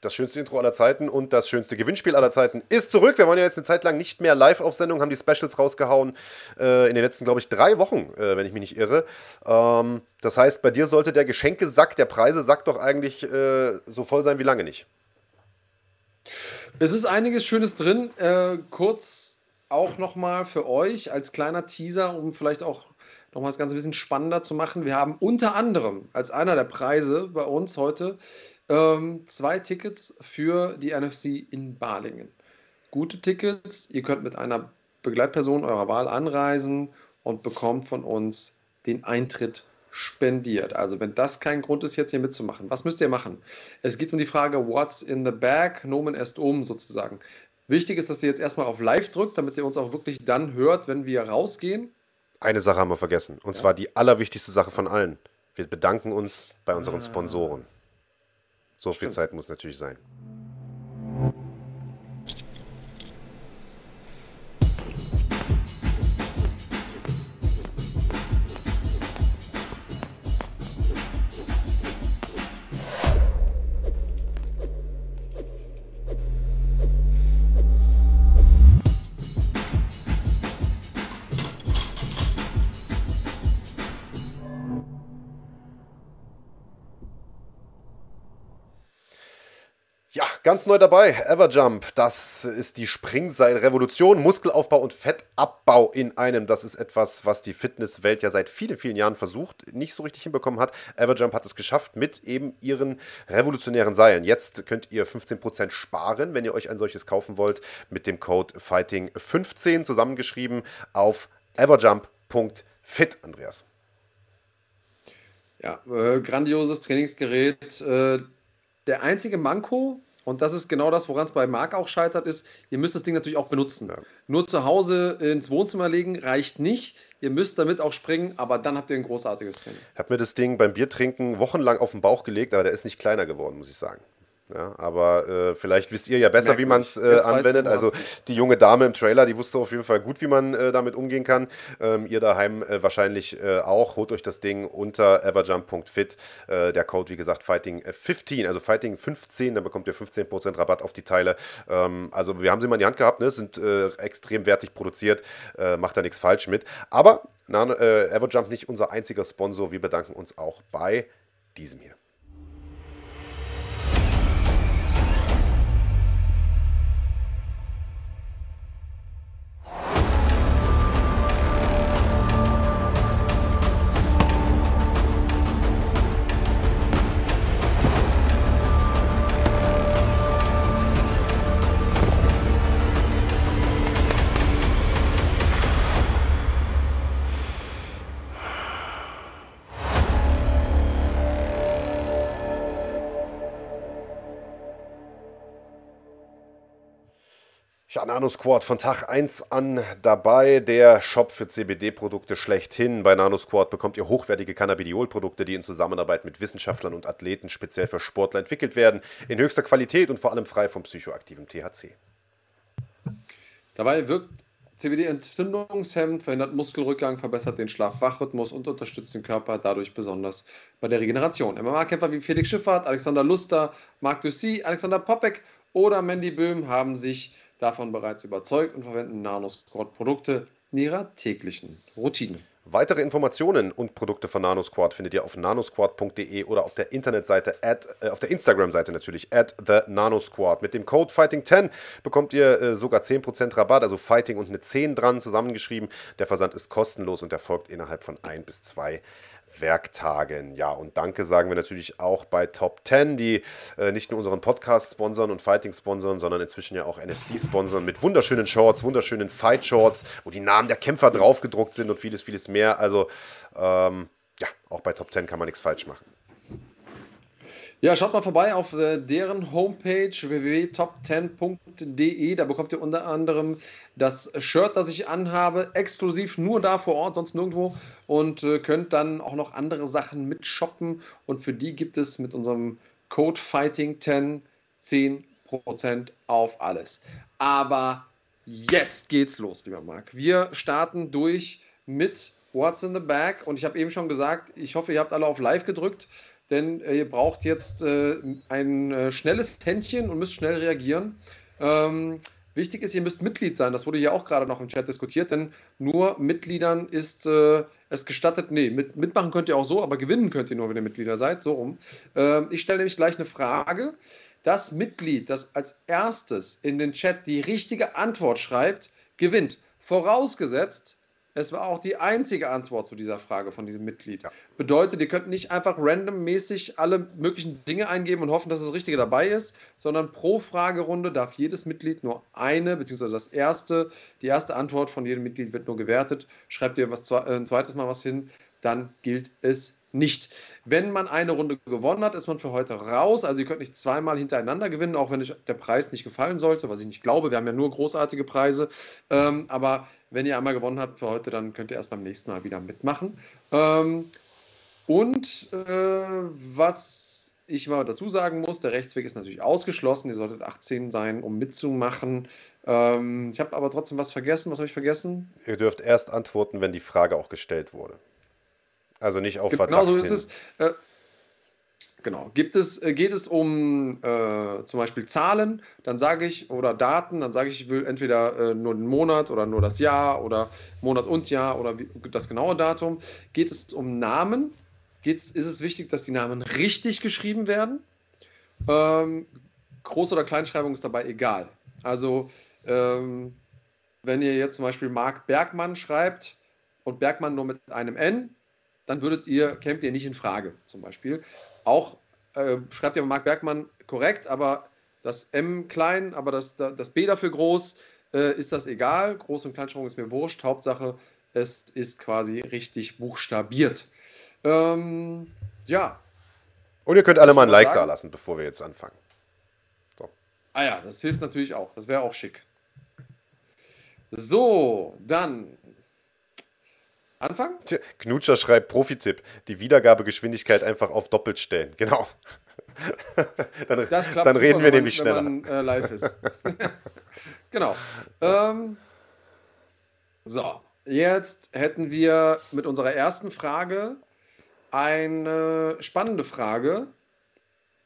das schönste Intro aller Zeiten und das schönste Gewinnspiel aller Zeiten ist zurück. Wir waren ja jetzt eine Zeit lang nicht mehr live auf Sendung, haben die Specials rausgehauen äh, in den letzten, glaube ich, drei Wochen, äh, wenn ich mich nicht irre. Ähm, das heißt, bei dir sollte der Geschenkesack, der Preisesack doch eigentlich äh, so voll sein wie lange nicht. Es ist einiges Schönes drin. Äh, kurz auch nochmal für euch als kleiner Teaser, um vielleicht auch nochmal das Ganze ein bisschen spannender zu machen. Wir haben unter anderem als einer der Preise bei uns heute ähm, zwei Tickets für die NFC in Balingen. Gute Tickets. Ihr könnt mit einer Begleitperson eurer Wahl anreisen und bekommt von uns den Eintritt spendiert. Also wenn das kein Grund ist, jetzt hier mitzumachen, was müsst ihr machen? Es geht um die Frage, what's in the bag? Nomen est um sozusagen. Wichtig ist, dass ihr jetzt erstmal auf Live drückt, damit ihr uns auch wirklich dann hört, wenn wir rausgehen. Eine Sache haben wir vergessen. Und zwar die allerwichtigste Sache von allen. Wir bedanken uns bei unseren ah. Sponsoren. So viel Stimmt. Zeit muss natürlich sein. Ganz neu dabei, Everjump. Das ist die Springseil-Revolution. Muskelaufbau und Fettabbau in einem. Das ist etwas, was die Fitnesswelt ja seit vielen, vielen Jahren versucht, nicht so richtig hinbekommen hat. Everjump hat es geschafft mit eben ihren revolutionären Seilen. Jetzt könnt ihr 15% sparen, wenn ihr euch ein solches kaufen wollt, mit dem Code Fighting15 zusammengeschrieben auf everjump.fit, Andreas. Ja, äh, grandioses Trainingsgerät. Äh der einzige Manko, und das ist genau das, woran es bei Marc auch scheitert, ist, ihr müsst das Ding natürlich auch benutzen. Ja. Nur zu Hause ins Wohnzimmer legen reicht nicht. Ihr müsst damit auch springen, aber dann habt ihr ein großartiges Training. Ich habe mir das Ding beim Biertrinken wochenlang auf den Bauch gelegt, aber der ist nicht kleiner geworden, muss ich sagen. Ja, aber äh, vielleicht wisst ihr ja besser, Merkwürdig. wie man es äh, anwendet. Also die junge Dame im Trailer, die wusste auf jeden Fall gut, wie man äh, damit umgehen kann. Ähm, ihr daheim äh, wahrscheinlich äh, auch. Holt euch das Ding unter everjump.fit. Äh, der Code, wie gesagt, Fighting15, also Fighting15, dann bekommt ihr 15% Rabatt auf die Teile. Ähm, also wir haben sie mal in die Hand gehabt, ne? sind extrem wertig produziert, macht da nichts falsch mit. Aber na, Everjump nicht unser einziger Sponsor. Wir bedanken uns auch bei diesem hier. Nano Squad von Tag 1 an dabei, der Shop für CBD-Produkte schlechthin. Bei Nano Squad bekommt ihr hochwertige Cannabidiol-Produkte, die in Zusammenarbeit mit Wissenschaftlern und Athleten speziell für Sportler entwickelt werden, in höchster Qualität und vor allem frei vom psychoaktiven THC. Dabei wirkt CBD entzündungshemmend, verhindert Muskelrückgang, verbessert den Schlaf-Wach-Rhythmus und unterstützt den Körper dadurch besonders bei der Regeneration. MMA-Kämpfer wie Felix Schiffert, Alexander Luster, Marc Dussy, Alexander Popek oder Mandy Böhm haben sich davon bereits überzeugt und verwenden Nanosquad Produkte in ihrer täglichen Routine. Weitere Informationen und Produkte von NanoSquad findet ihr auf nanosquad.de oder auf der Internetseite, at, äh, auf der Instagram-Seite natürlich, at the NanoSquad. Mit dem Code Fighting10 bekommt ihr äh, sogar 10% Rabatt, also Fighting und eine 10 dran zusammengeschrieben. Der Versand ist kostenlos und erfolgt innerhalb von ein bis zwei Werktagen. Ja, und danke sagen wir natürlich auch bei Top 10, die äh, nicht nur unseren Podcast sponsern und Fighting sponsern, sondern inzwischen ja auch NFC sponsern mit wunderschönen Shorts, wunderschönen Fight Shorts, wo die Namen der Kämpfer draufgedruckt sind und vieles, vieles mehr. Also ähm, ja, auch bei Top 10 kann man nichts falsch machen. Ja, schaut mal vorbei auf äh, deren Homepage www.top10.de. Da bekommt ihr unter anderem das Shirt, das ich anhabe, exklusiv nur da vor Ort, sonst nirgendwo. Und äh, könnt dann auch noch andere Sachen mitshoppen. Und für die gibt es mit unserem Code Fighting10 10% auf alles. Aber jetzt geht's los, lieber Marc. Wir starten durch mit What's in the Bag. Und ich habe eben schon gesagt, ich hoffe, ihr habt alle auf Live gedrückt denn äh, ihr braucht jetzt äh, ein äh, schnelles Händchen und müsst schnell reagieren. Ähm, wichtig ist, ihr müsst Mitglied sein. Das wurde hier auch gerade noch im Chat diskutiert, denn nur Mitgliedern ist äh, es gestattet. Nee, mit, mitmachen könnt ihr auch so, aber gewinnen könnt ihr nur, wenn ihr Mitglieder seid. So rum. Ähm, ich stelle nämlich gleich eine Frage. Das Mitglied, das als erstes in den Chat die richtige Antwort schreibt, gewinnt. Vorausgesetzt, es war auch die einzige Antwort zu dieser Frage von diesem Mitglied. Ja. Bedeutet, ihr könnt nicht einfach randommäßig alle möglichen Dinge eingeben und hoffen, dass das Richtige dabei ist, sondern pro Fragerunde darf jedes Mitglied nur eine, beziehungsweise das erste, die erste Antwort von jedem Mitglied wird nur gewertet. Schreibt ihr was, äh, ein zweites Mal was hin, dann gilt es nicht. Wenn man eine Runde gewonnen hat, ist man für heute raus. Also ihr könnt nicht zweimal hintereinander gewinnen, auch wenn euch der Preis nicht gefallen sollte, was ich nicht glaube. Wir haben ja nur großartige Preise. Ähm, aber wenn ihr einmal gewonnen habt für heute, dann könnt ihr erst beim nächsten Mal wieder mitmachen. Ähm, und äh, was ich mal dazu sagen muss, der Rechtsweg ist natürlich ausgeschlossen. Ihr solltet 18 sein, um mitzumachen. Ähm, ich habe aber trotzdem was vergessen. Was habe ich vergessen? Ihr dürft erst antworten, wenn die Frage auch gestellt wurde. Also nicht auf Verdacht Genau so ist es. Äh, genau. Gibt es, äh, geht es um äh, zum Beispiel Zahlen, dann sage ich, oder Daten, dann sage ich, ich will entweder äh, nur den Monat oder nur das Jahr oder Monat und Jahr oder wie, das genaue Datum. Geht es um Namen? Geht's, ist es wichtig, dass die Namen richtig geschrieben werden? Ähm, Groß- oder Kleinschreibung ist dabei egal. Also, ähm, wenn ihr jetzt zum Beispiel Marc Bergmann schreibt und Bergmann nur mit einem N, dann würdet ihr, kämt ihr nicht in Frage, zum Beispiel. Auch äh, schreibt ihr Marc Bergmann korrekt, aber das M klein, aber das, das B dafür groß, äh, ist das egal. Groß- und Kleinschreibung ist mir wurscht. Hauptsache, es ist quasi richtig buchstabiert. Ähm, ja. Und ihr könnt alle mal ein Like da lassen, bevor wir jetzt anfangen. So. Ah ja, das hilft natürlich auch. Das wäre auch schick. So, dann Anfang? Knutscher schreibt Profitipp. Die Wiedergabegeschwindigkeit einfach auf doppelt stellen. Genau. dann, dann reden wir nämlich schneller. Wenn man äh, live ist. genau. Ähm, so, jetzt hätten wir mit unserer ersten Frage eine spannende Frage.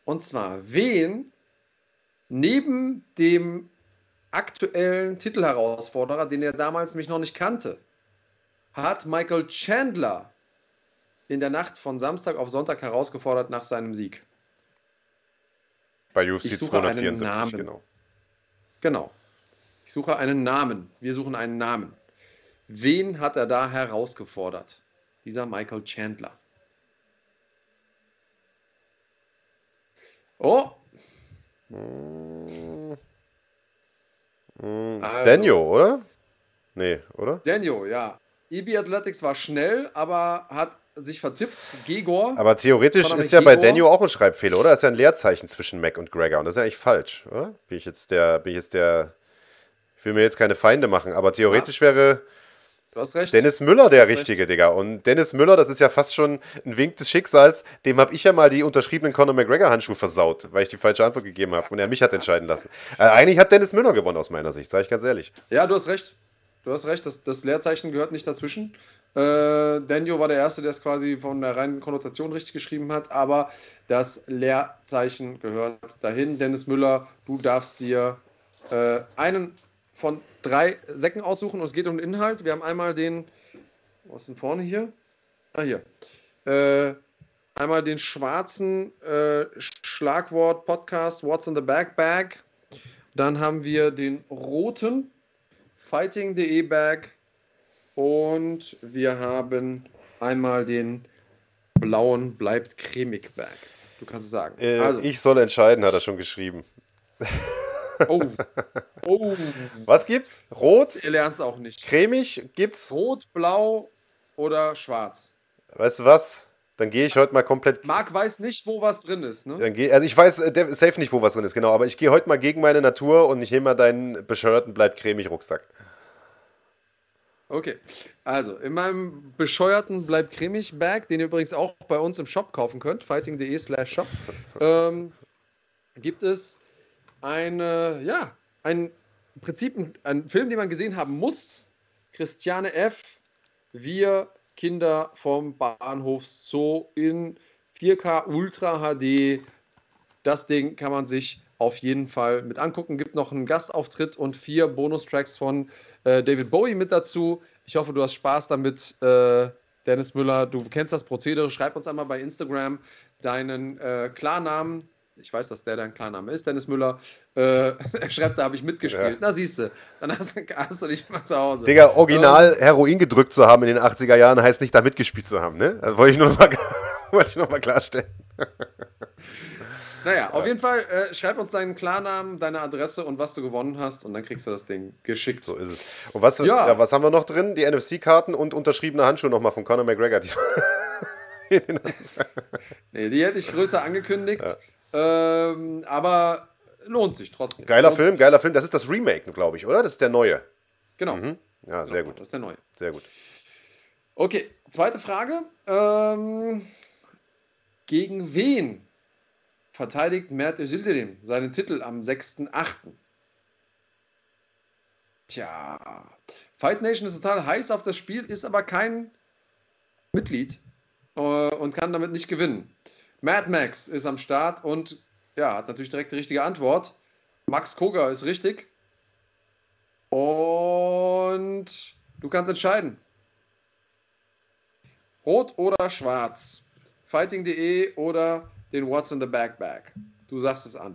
Und zwar, wen neben dem aktuellen Titelherausforderer, den er damals nämlich noch nicht kannte, hat Michael Chandler in der Nacht von Samstag auf Sonntag herausgefordert nach seinem Sieg. Bei UFC 274, genau. Genau. Ich suche einen Namen. Wir suchen einen Namen. Wen hat er da herausgefordert? Dieser Michael Chandler. Oh. Hm. Hm. Also, Daniel, oder? Nee, oder? Daniel, ja. EB Athletics war schnell, aber hat sich verzippt. Gegor. Aber theoretisch ist ja Gegor. bei Daniel auch ein Schreibfehler, oder? Das ist ja ein Leerzeichen zwischen Mac und Gregor. Und das ist ja eigentlich falsch, oder? Bin ich jetzt der, bin ich jetzt der. Ich will mir jetzt keine Feinde machen, aber theoretisch ja. wäre. Dennis Müller der Richtige, recht. Digga. Und Dennis Müller, das ist ja fast schon ein Wink des Schicksals. Dem habe ich ja mal die unterschriebenen Conor McGregor-Handschuhe versaut, weil ich die falsche Antwort gegeben habe und er mich hat entscheiden lassen. Äh, eigentlich hat Dennis Müller gewonnen, aus meiner Sicht, sage ich ganz ehrlich. Ja, du hast recht. Du hast recht, das, das Leerzeichen gehört nicht dazwischen. Äh, Daniel war der Erste, der es quasi von der reinen Konnotation richtig geschrieben hat, aber das Leerzeichen gehört dahin. Dennis Müller, du darfst dir äh, einen von drei Säcken aussuchen und es geht um den Inhalt. Wir haben einmal den, was ist denn vorne hier? Ah, hier. Äh, einmal den schwarzen äh, Schlagwort Podcast What's in the Bag. Dann haben wir den roten Fighting.de Bag und wir haben einmal den blauen bleibt cremig Bag. Du kannst es sagen. Äh, also. Ich soll entscheiden, hat er schon geschrieben. Oh. oh. Was gibt's? Rot? Ihr lernt es auch nicht. Cremig gibt's? Rot, blau oder schwarz. Weißt du was? Dann gehe ich heute mal komplett. Marc weiß nicht, wo was drin ist, ne? Dann geh, also ich weiß äh, safe nicht, wo was drin ist, genau. Aber ich gehe heute mal gegen meine Natur und ich nehme mal deinen bescheuerten bleibt cremig Rucksack. Okay, also in meinem bescheuerten bleibt cremig Bag, den ihr übrigens auch bei uns im Shop kaufen könnt, fighting.de slash shop, ähm, gibt es eine, ja, ein Prinzip ein Film, den man gesehen haben muss. Christiane F. Wir Kinder vom Bahnhof Zoo in 4K Ultra HD. Das Ding kann man sich auf jeden Fall mit angucken. Gibt noch einen Gastauftritt und vier Bonustracks von äh, David Bowie mit dazu. Ich hoffe, du hast Spaß damit, äh, Dennis Müller. Du kennst das Prozedere. Schreib uns einmal bei Instagram deinen äh, Klarnamen. Ich weiß, dass der dein Klarname ist, Dennis Müller. Äh, er schreibt, da habe ich mitgespielt. Ja. Na, siehst du, dann hast, hast, du dich mal zu Hause. Digga, original ähm, Heroin gedrückt zu haben in den 80er Jahren heißt nicht, da mitgespielt zu haben, ne? Das wollte ich nur noch mal, wollte ich noch mal klarstellen. Naja, auf jeden Fall, äh, schreib uns deinen Klarnamen, deine Adresse und was du gewonnen hast und dann kriegst du das Ding geschickt. So ist es. Und was, ja. ja was haben wir noch drin? Die NFC-Karten und unterschriebene Handschuhe nochmal von Conor McGregor. nee, die hätte ich größer angekündigt. Ähm, aber lohnt sich trotzdem. Geiler lohnt Film, geiler Film. Das ist das Remake, glaube ich, oder? Das ist der neue. Genau. Mhm. Ja, sehr genau, gut. Das ist der neue. Sehr gut. Okay, zweite Frage. Ähm, gegen wen verteidigt Mert Özildirim seinen Titel am 6.8. Tja, Fight Nation ist total heiß auf das Spiel, ist aber kein Mitglied äh, und kann damit nicht gewinnen. Mad Max ist am Start und ja, hat natürlich direkt die richtige Antwort. Max Koga ist richtig. Und du kannst entscheiden. Rot oder schwarz? Fighting.de oder den What's in the Backpack? Du sagst es an.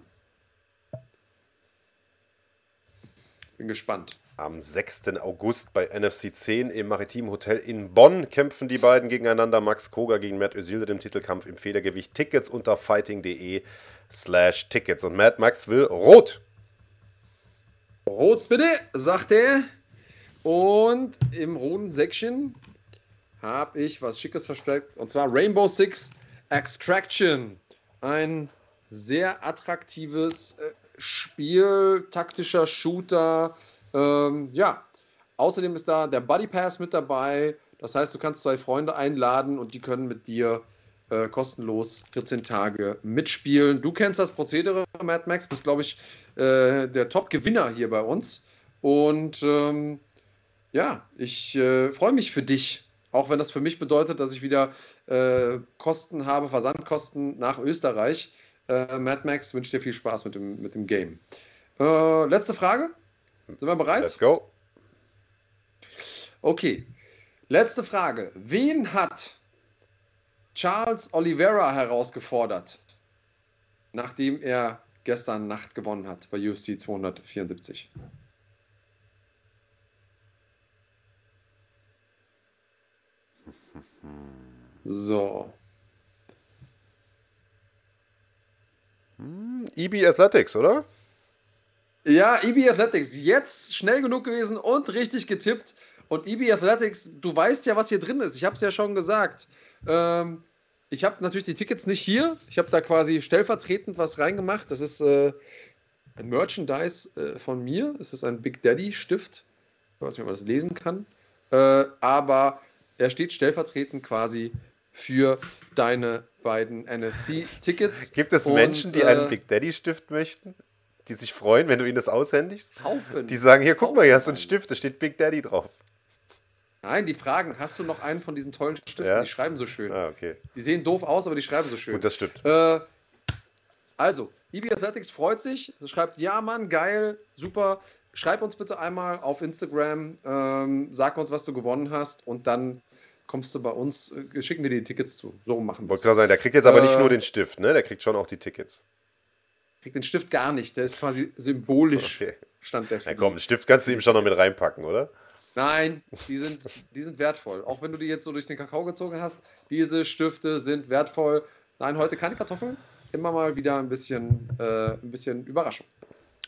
Bin gespannt. Am 6. August bei NFC 10 im Maritim Hotel in Bonn kämpfen die beiden gegeneinander. Max Koga gegen Matt Özilde im Titelkampf im Federgewicht. Tickets unter fighting.de slash Tickets. Und Matt Max will rot. Rot bitte, sagt er. Und im roten Section habe ich was Schickes versteckt. Und zwar Rainbow Six Extraction. Ein sehr attraktives äh, Spiel, taktischer Shooter ähm, ja, außerdem ist da der Buddy Pass mit dabei. Das heißt, du kannst zwei Freunde einladen und die können mit dir äh, kostenlos 14 Tage mitspielen. Du kennst das Prozedere, Mad Max, bist, glaube ich, äh, der Top-Gewinner hier bei uns. Und ähm, ja, ich äh, freue mich für dich. Auch wenn das für mich bedeutet, dass ich wieder äh, Kosten habe, Versandkosten nach Österreich. Äh, Mad Max wünsche dir viel Spaß mit dem, mit dem Game. Äh, letzte Frage. Sind wir bereit? Let's go. Okay. Letzte Frage. Wen hat Charles Oliveira herausgefordert, nachdem er gestern Nacht gewonnen hat bei UFC 274? So. Hm, EB Athletics, oder? Ja, EB Athletics, jetzt schnell genug gewesen und richtig getippt. Und EB Athletics, du weißt ja, was hier drin ist. Ich habe es ja schon gesagt. Ähm, ich habe natürlich die Tickets nicht hier. Ich habe da quasi stellvertretend was reingemacht. Das ist äh, ein Merchandise äh, von mir. Es ist ein Big Daddy Stift. Ich weiß nicht, ob man das lesen kann. Äh, aber er steht stellvertretend quasi für deine beiden NFC-Tickets. Gibt es Menschen, die einen äh, Big Daddy Stift möchten? Die sich freuen, wenn du ihnen das aushändigst. Haufen. Die sagen, hier, guck Haufen. mal, hier hast du einen Stift, da steht Big Daddy drauf. Nein, die fragen, hast du noch einen von diesen tollen Stiften? Ja? Die schreiben so schön. Ah, okay. Die sehen doof aus, aber die schreiben so schön. Gut, das stimmt. Äh, also, EB Athletics freut sich, schreibt, ja Mann, geil, super. Schreib uns bitte einmal auf Instagram, ähm, sag uns, was du gewonnen hast und dann kommst du bei uns, äh, schicken wir dir die Tickets zu. So machen wir es. Wollte gerade sagen, der kriegt jetzt aber äh, nicht nur den Stift, ne? Der kriegt schon auch die Tickets kriegt den Stift gar nicht. Der ist quasi symbolisch, okay. stand der Na komm, den Stift kannst du ihm schon noch mit reinpacken, oder? Nein, die sind, die sind wertvoll. Auch wenn du die jetzt so durch den Kakao gezogen hast, diese Stifte sind wertvoll. Nein, heute keine Kartoffeln. Immer mal wieder ein bisschen, äh, ein bisschen Überraschung.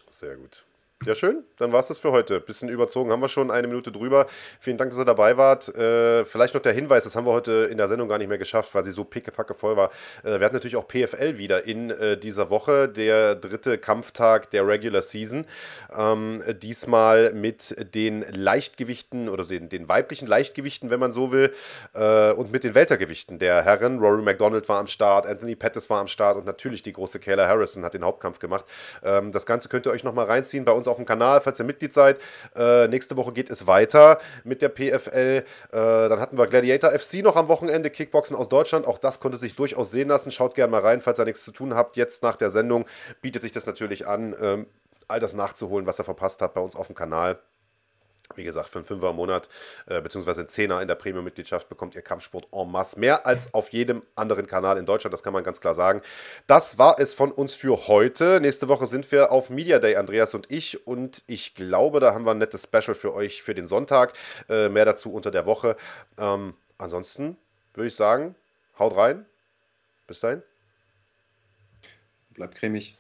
Sehr gut. Ja, schön. Dann war es das für heute. Bisschen überzogen haben wir schon, eine Minute drüber. Vielen Dank, dass ihr dabei wart. Äh, vielleicht noch der Hinweis, das haben wir heute in der Sendung gar nicht mehr geschafft, weil sie so pickepacke voll war. Äh, wir hatten natürlich auch PFL wieder in äh, dieser Woche, der dritte Kampftag der Regular Season. Ähm, diesmal mit den Leichtgewichten oder den, den, weiblichen Leichtgewichten, wenn man so will, äh, und mit den Weltergewichten der Herren. Rory McDonald war am Start, Anthony Pettis war am Start und natürlich die große Kayla Harrison hat den Hauptkampf gemacht. Ähm, das Ganze könnt ihr euch nochmal reinziehen bei uns auf dem Kanal, falls ihr Mitglied seid. Äh, nächste Woche geht es weiter mit der PFL. Äh, dann hatten wir Gladiator FC noch am Wochenende, Kickboxen aus Deutschland. Auch das konnte sich durchaus sehen lassen. Schaut gerne mal rein, falls ihr nichts zu tun habt. Jetzt nach der Sendung bietet sich das natürlich an, ähm, all das nachzuholen, was ihr verpasst habt bei uns auf dem Kanal. Wie gesagt, für einen Fünfer im Monat äh, beziehungsweise Zehner in der Premium-Mitgliedschaft bekommt ihr Kampfsport en masse. Mehr als auf jedem anderen Kanal in Deutschland, das kann man ganz klar sagen. Das war es von uns für heute. Nächste Woche sind wir auf Media Day, Andreas und ich. Und ich glaube, da haben wir ein nettes Special für euch für den Sonntag. Äh, mehr dazu unter der Woche. Ähm, ansonsten würde ich sagen, haut rein. Bis dahin. Bleibt cremig.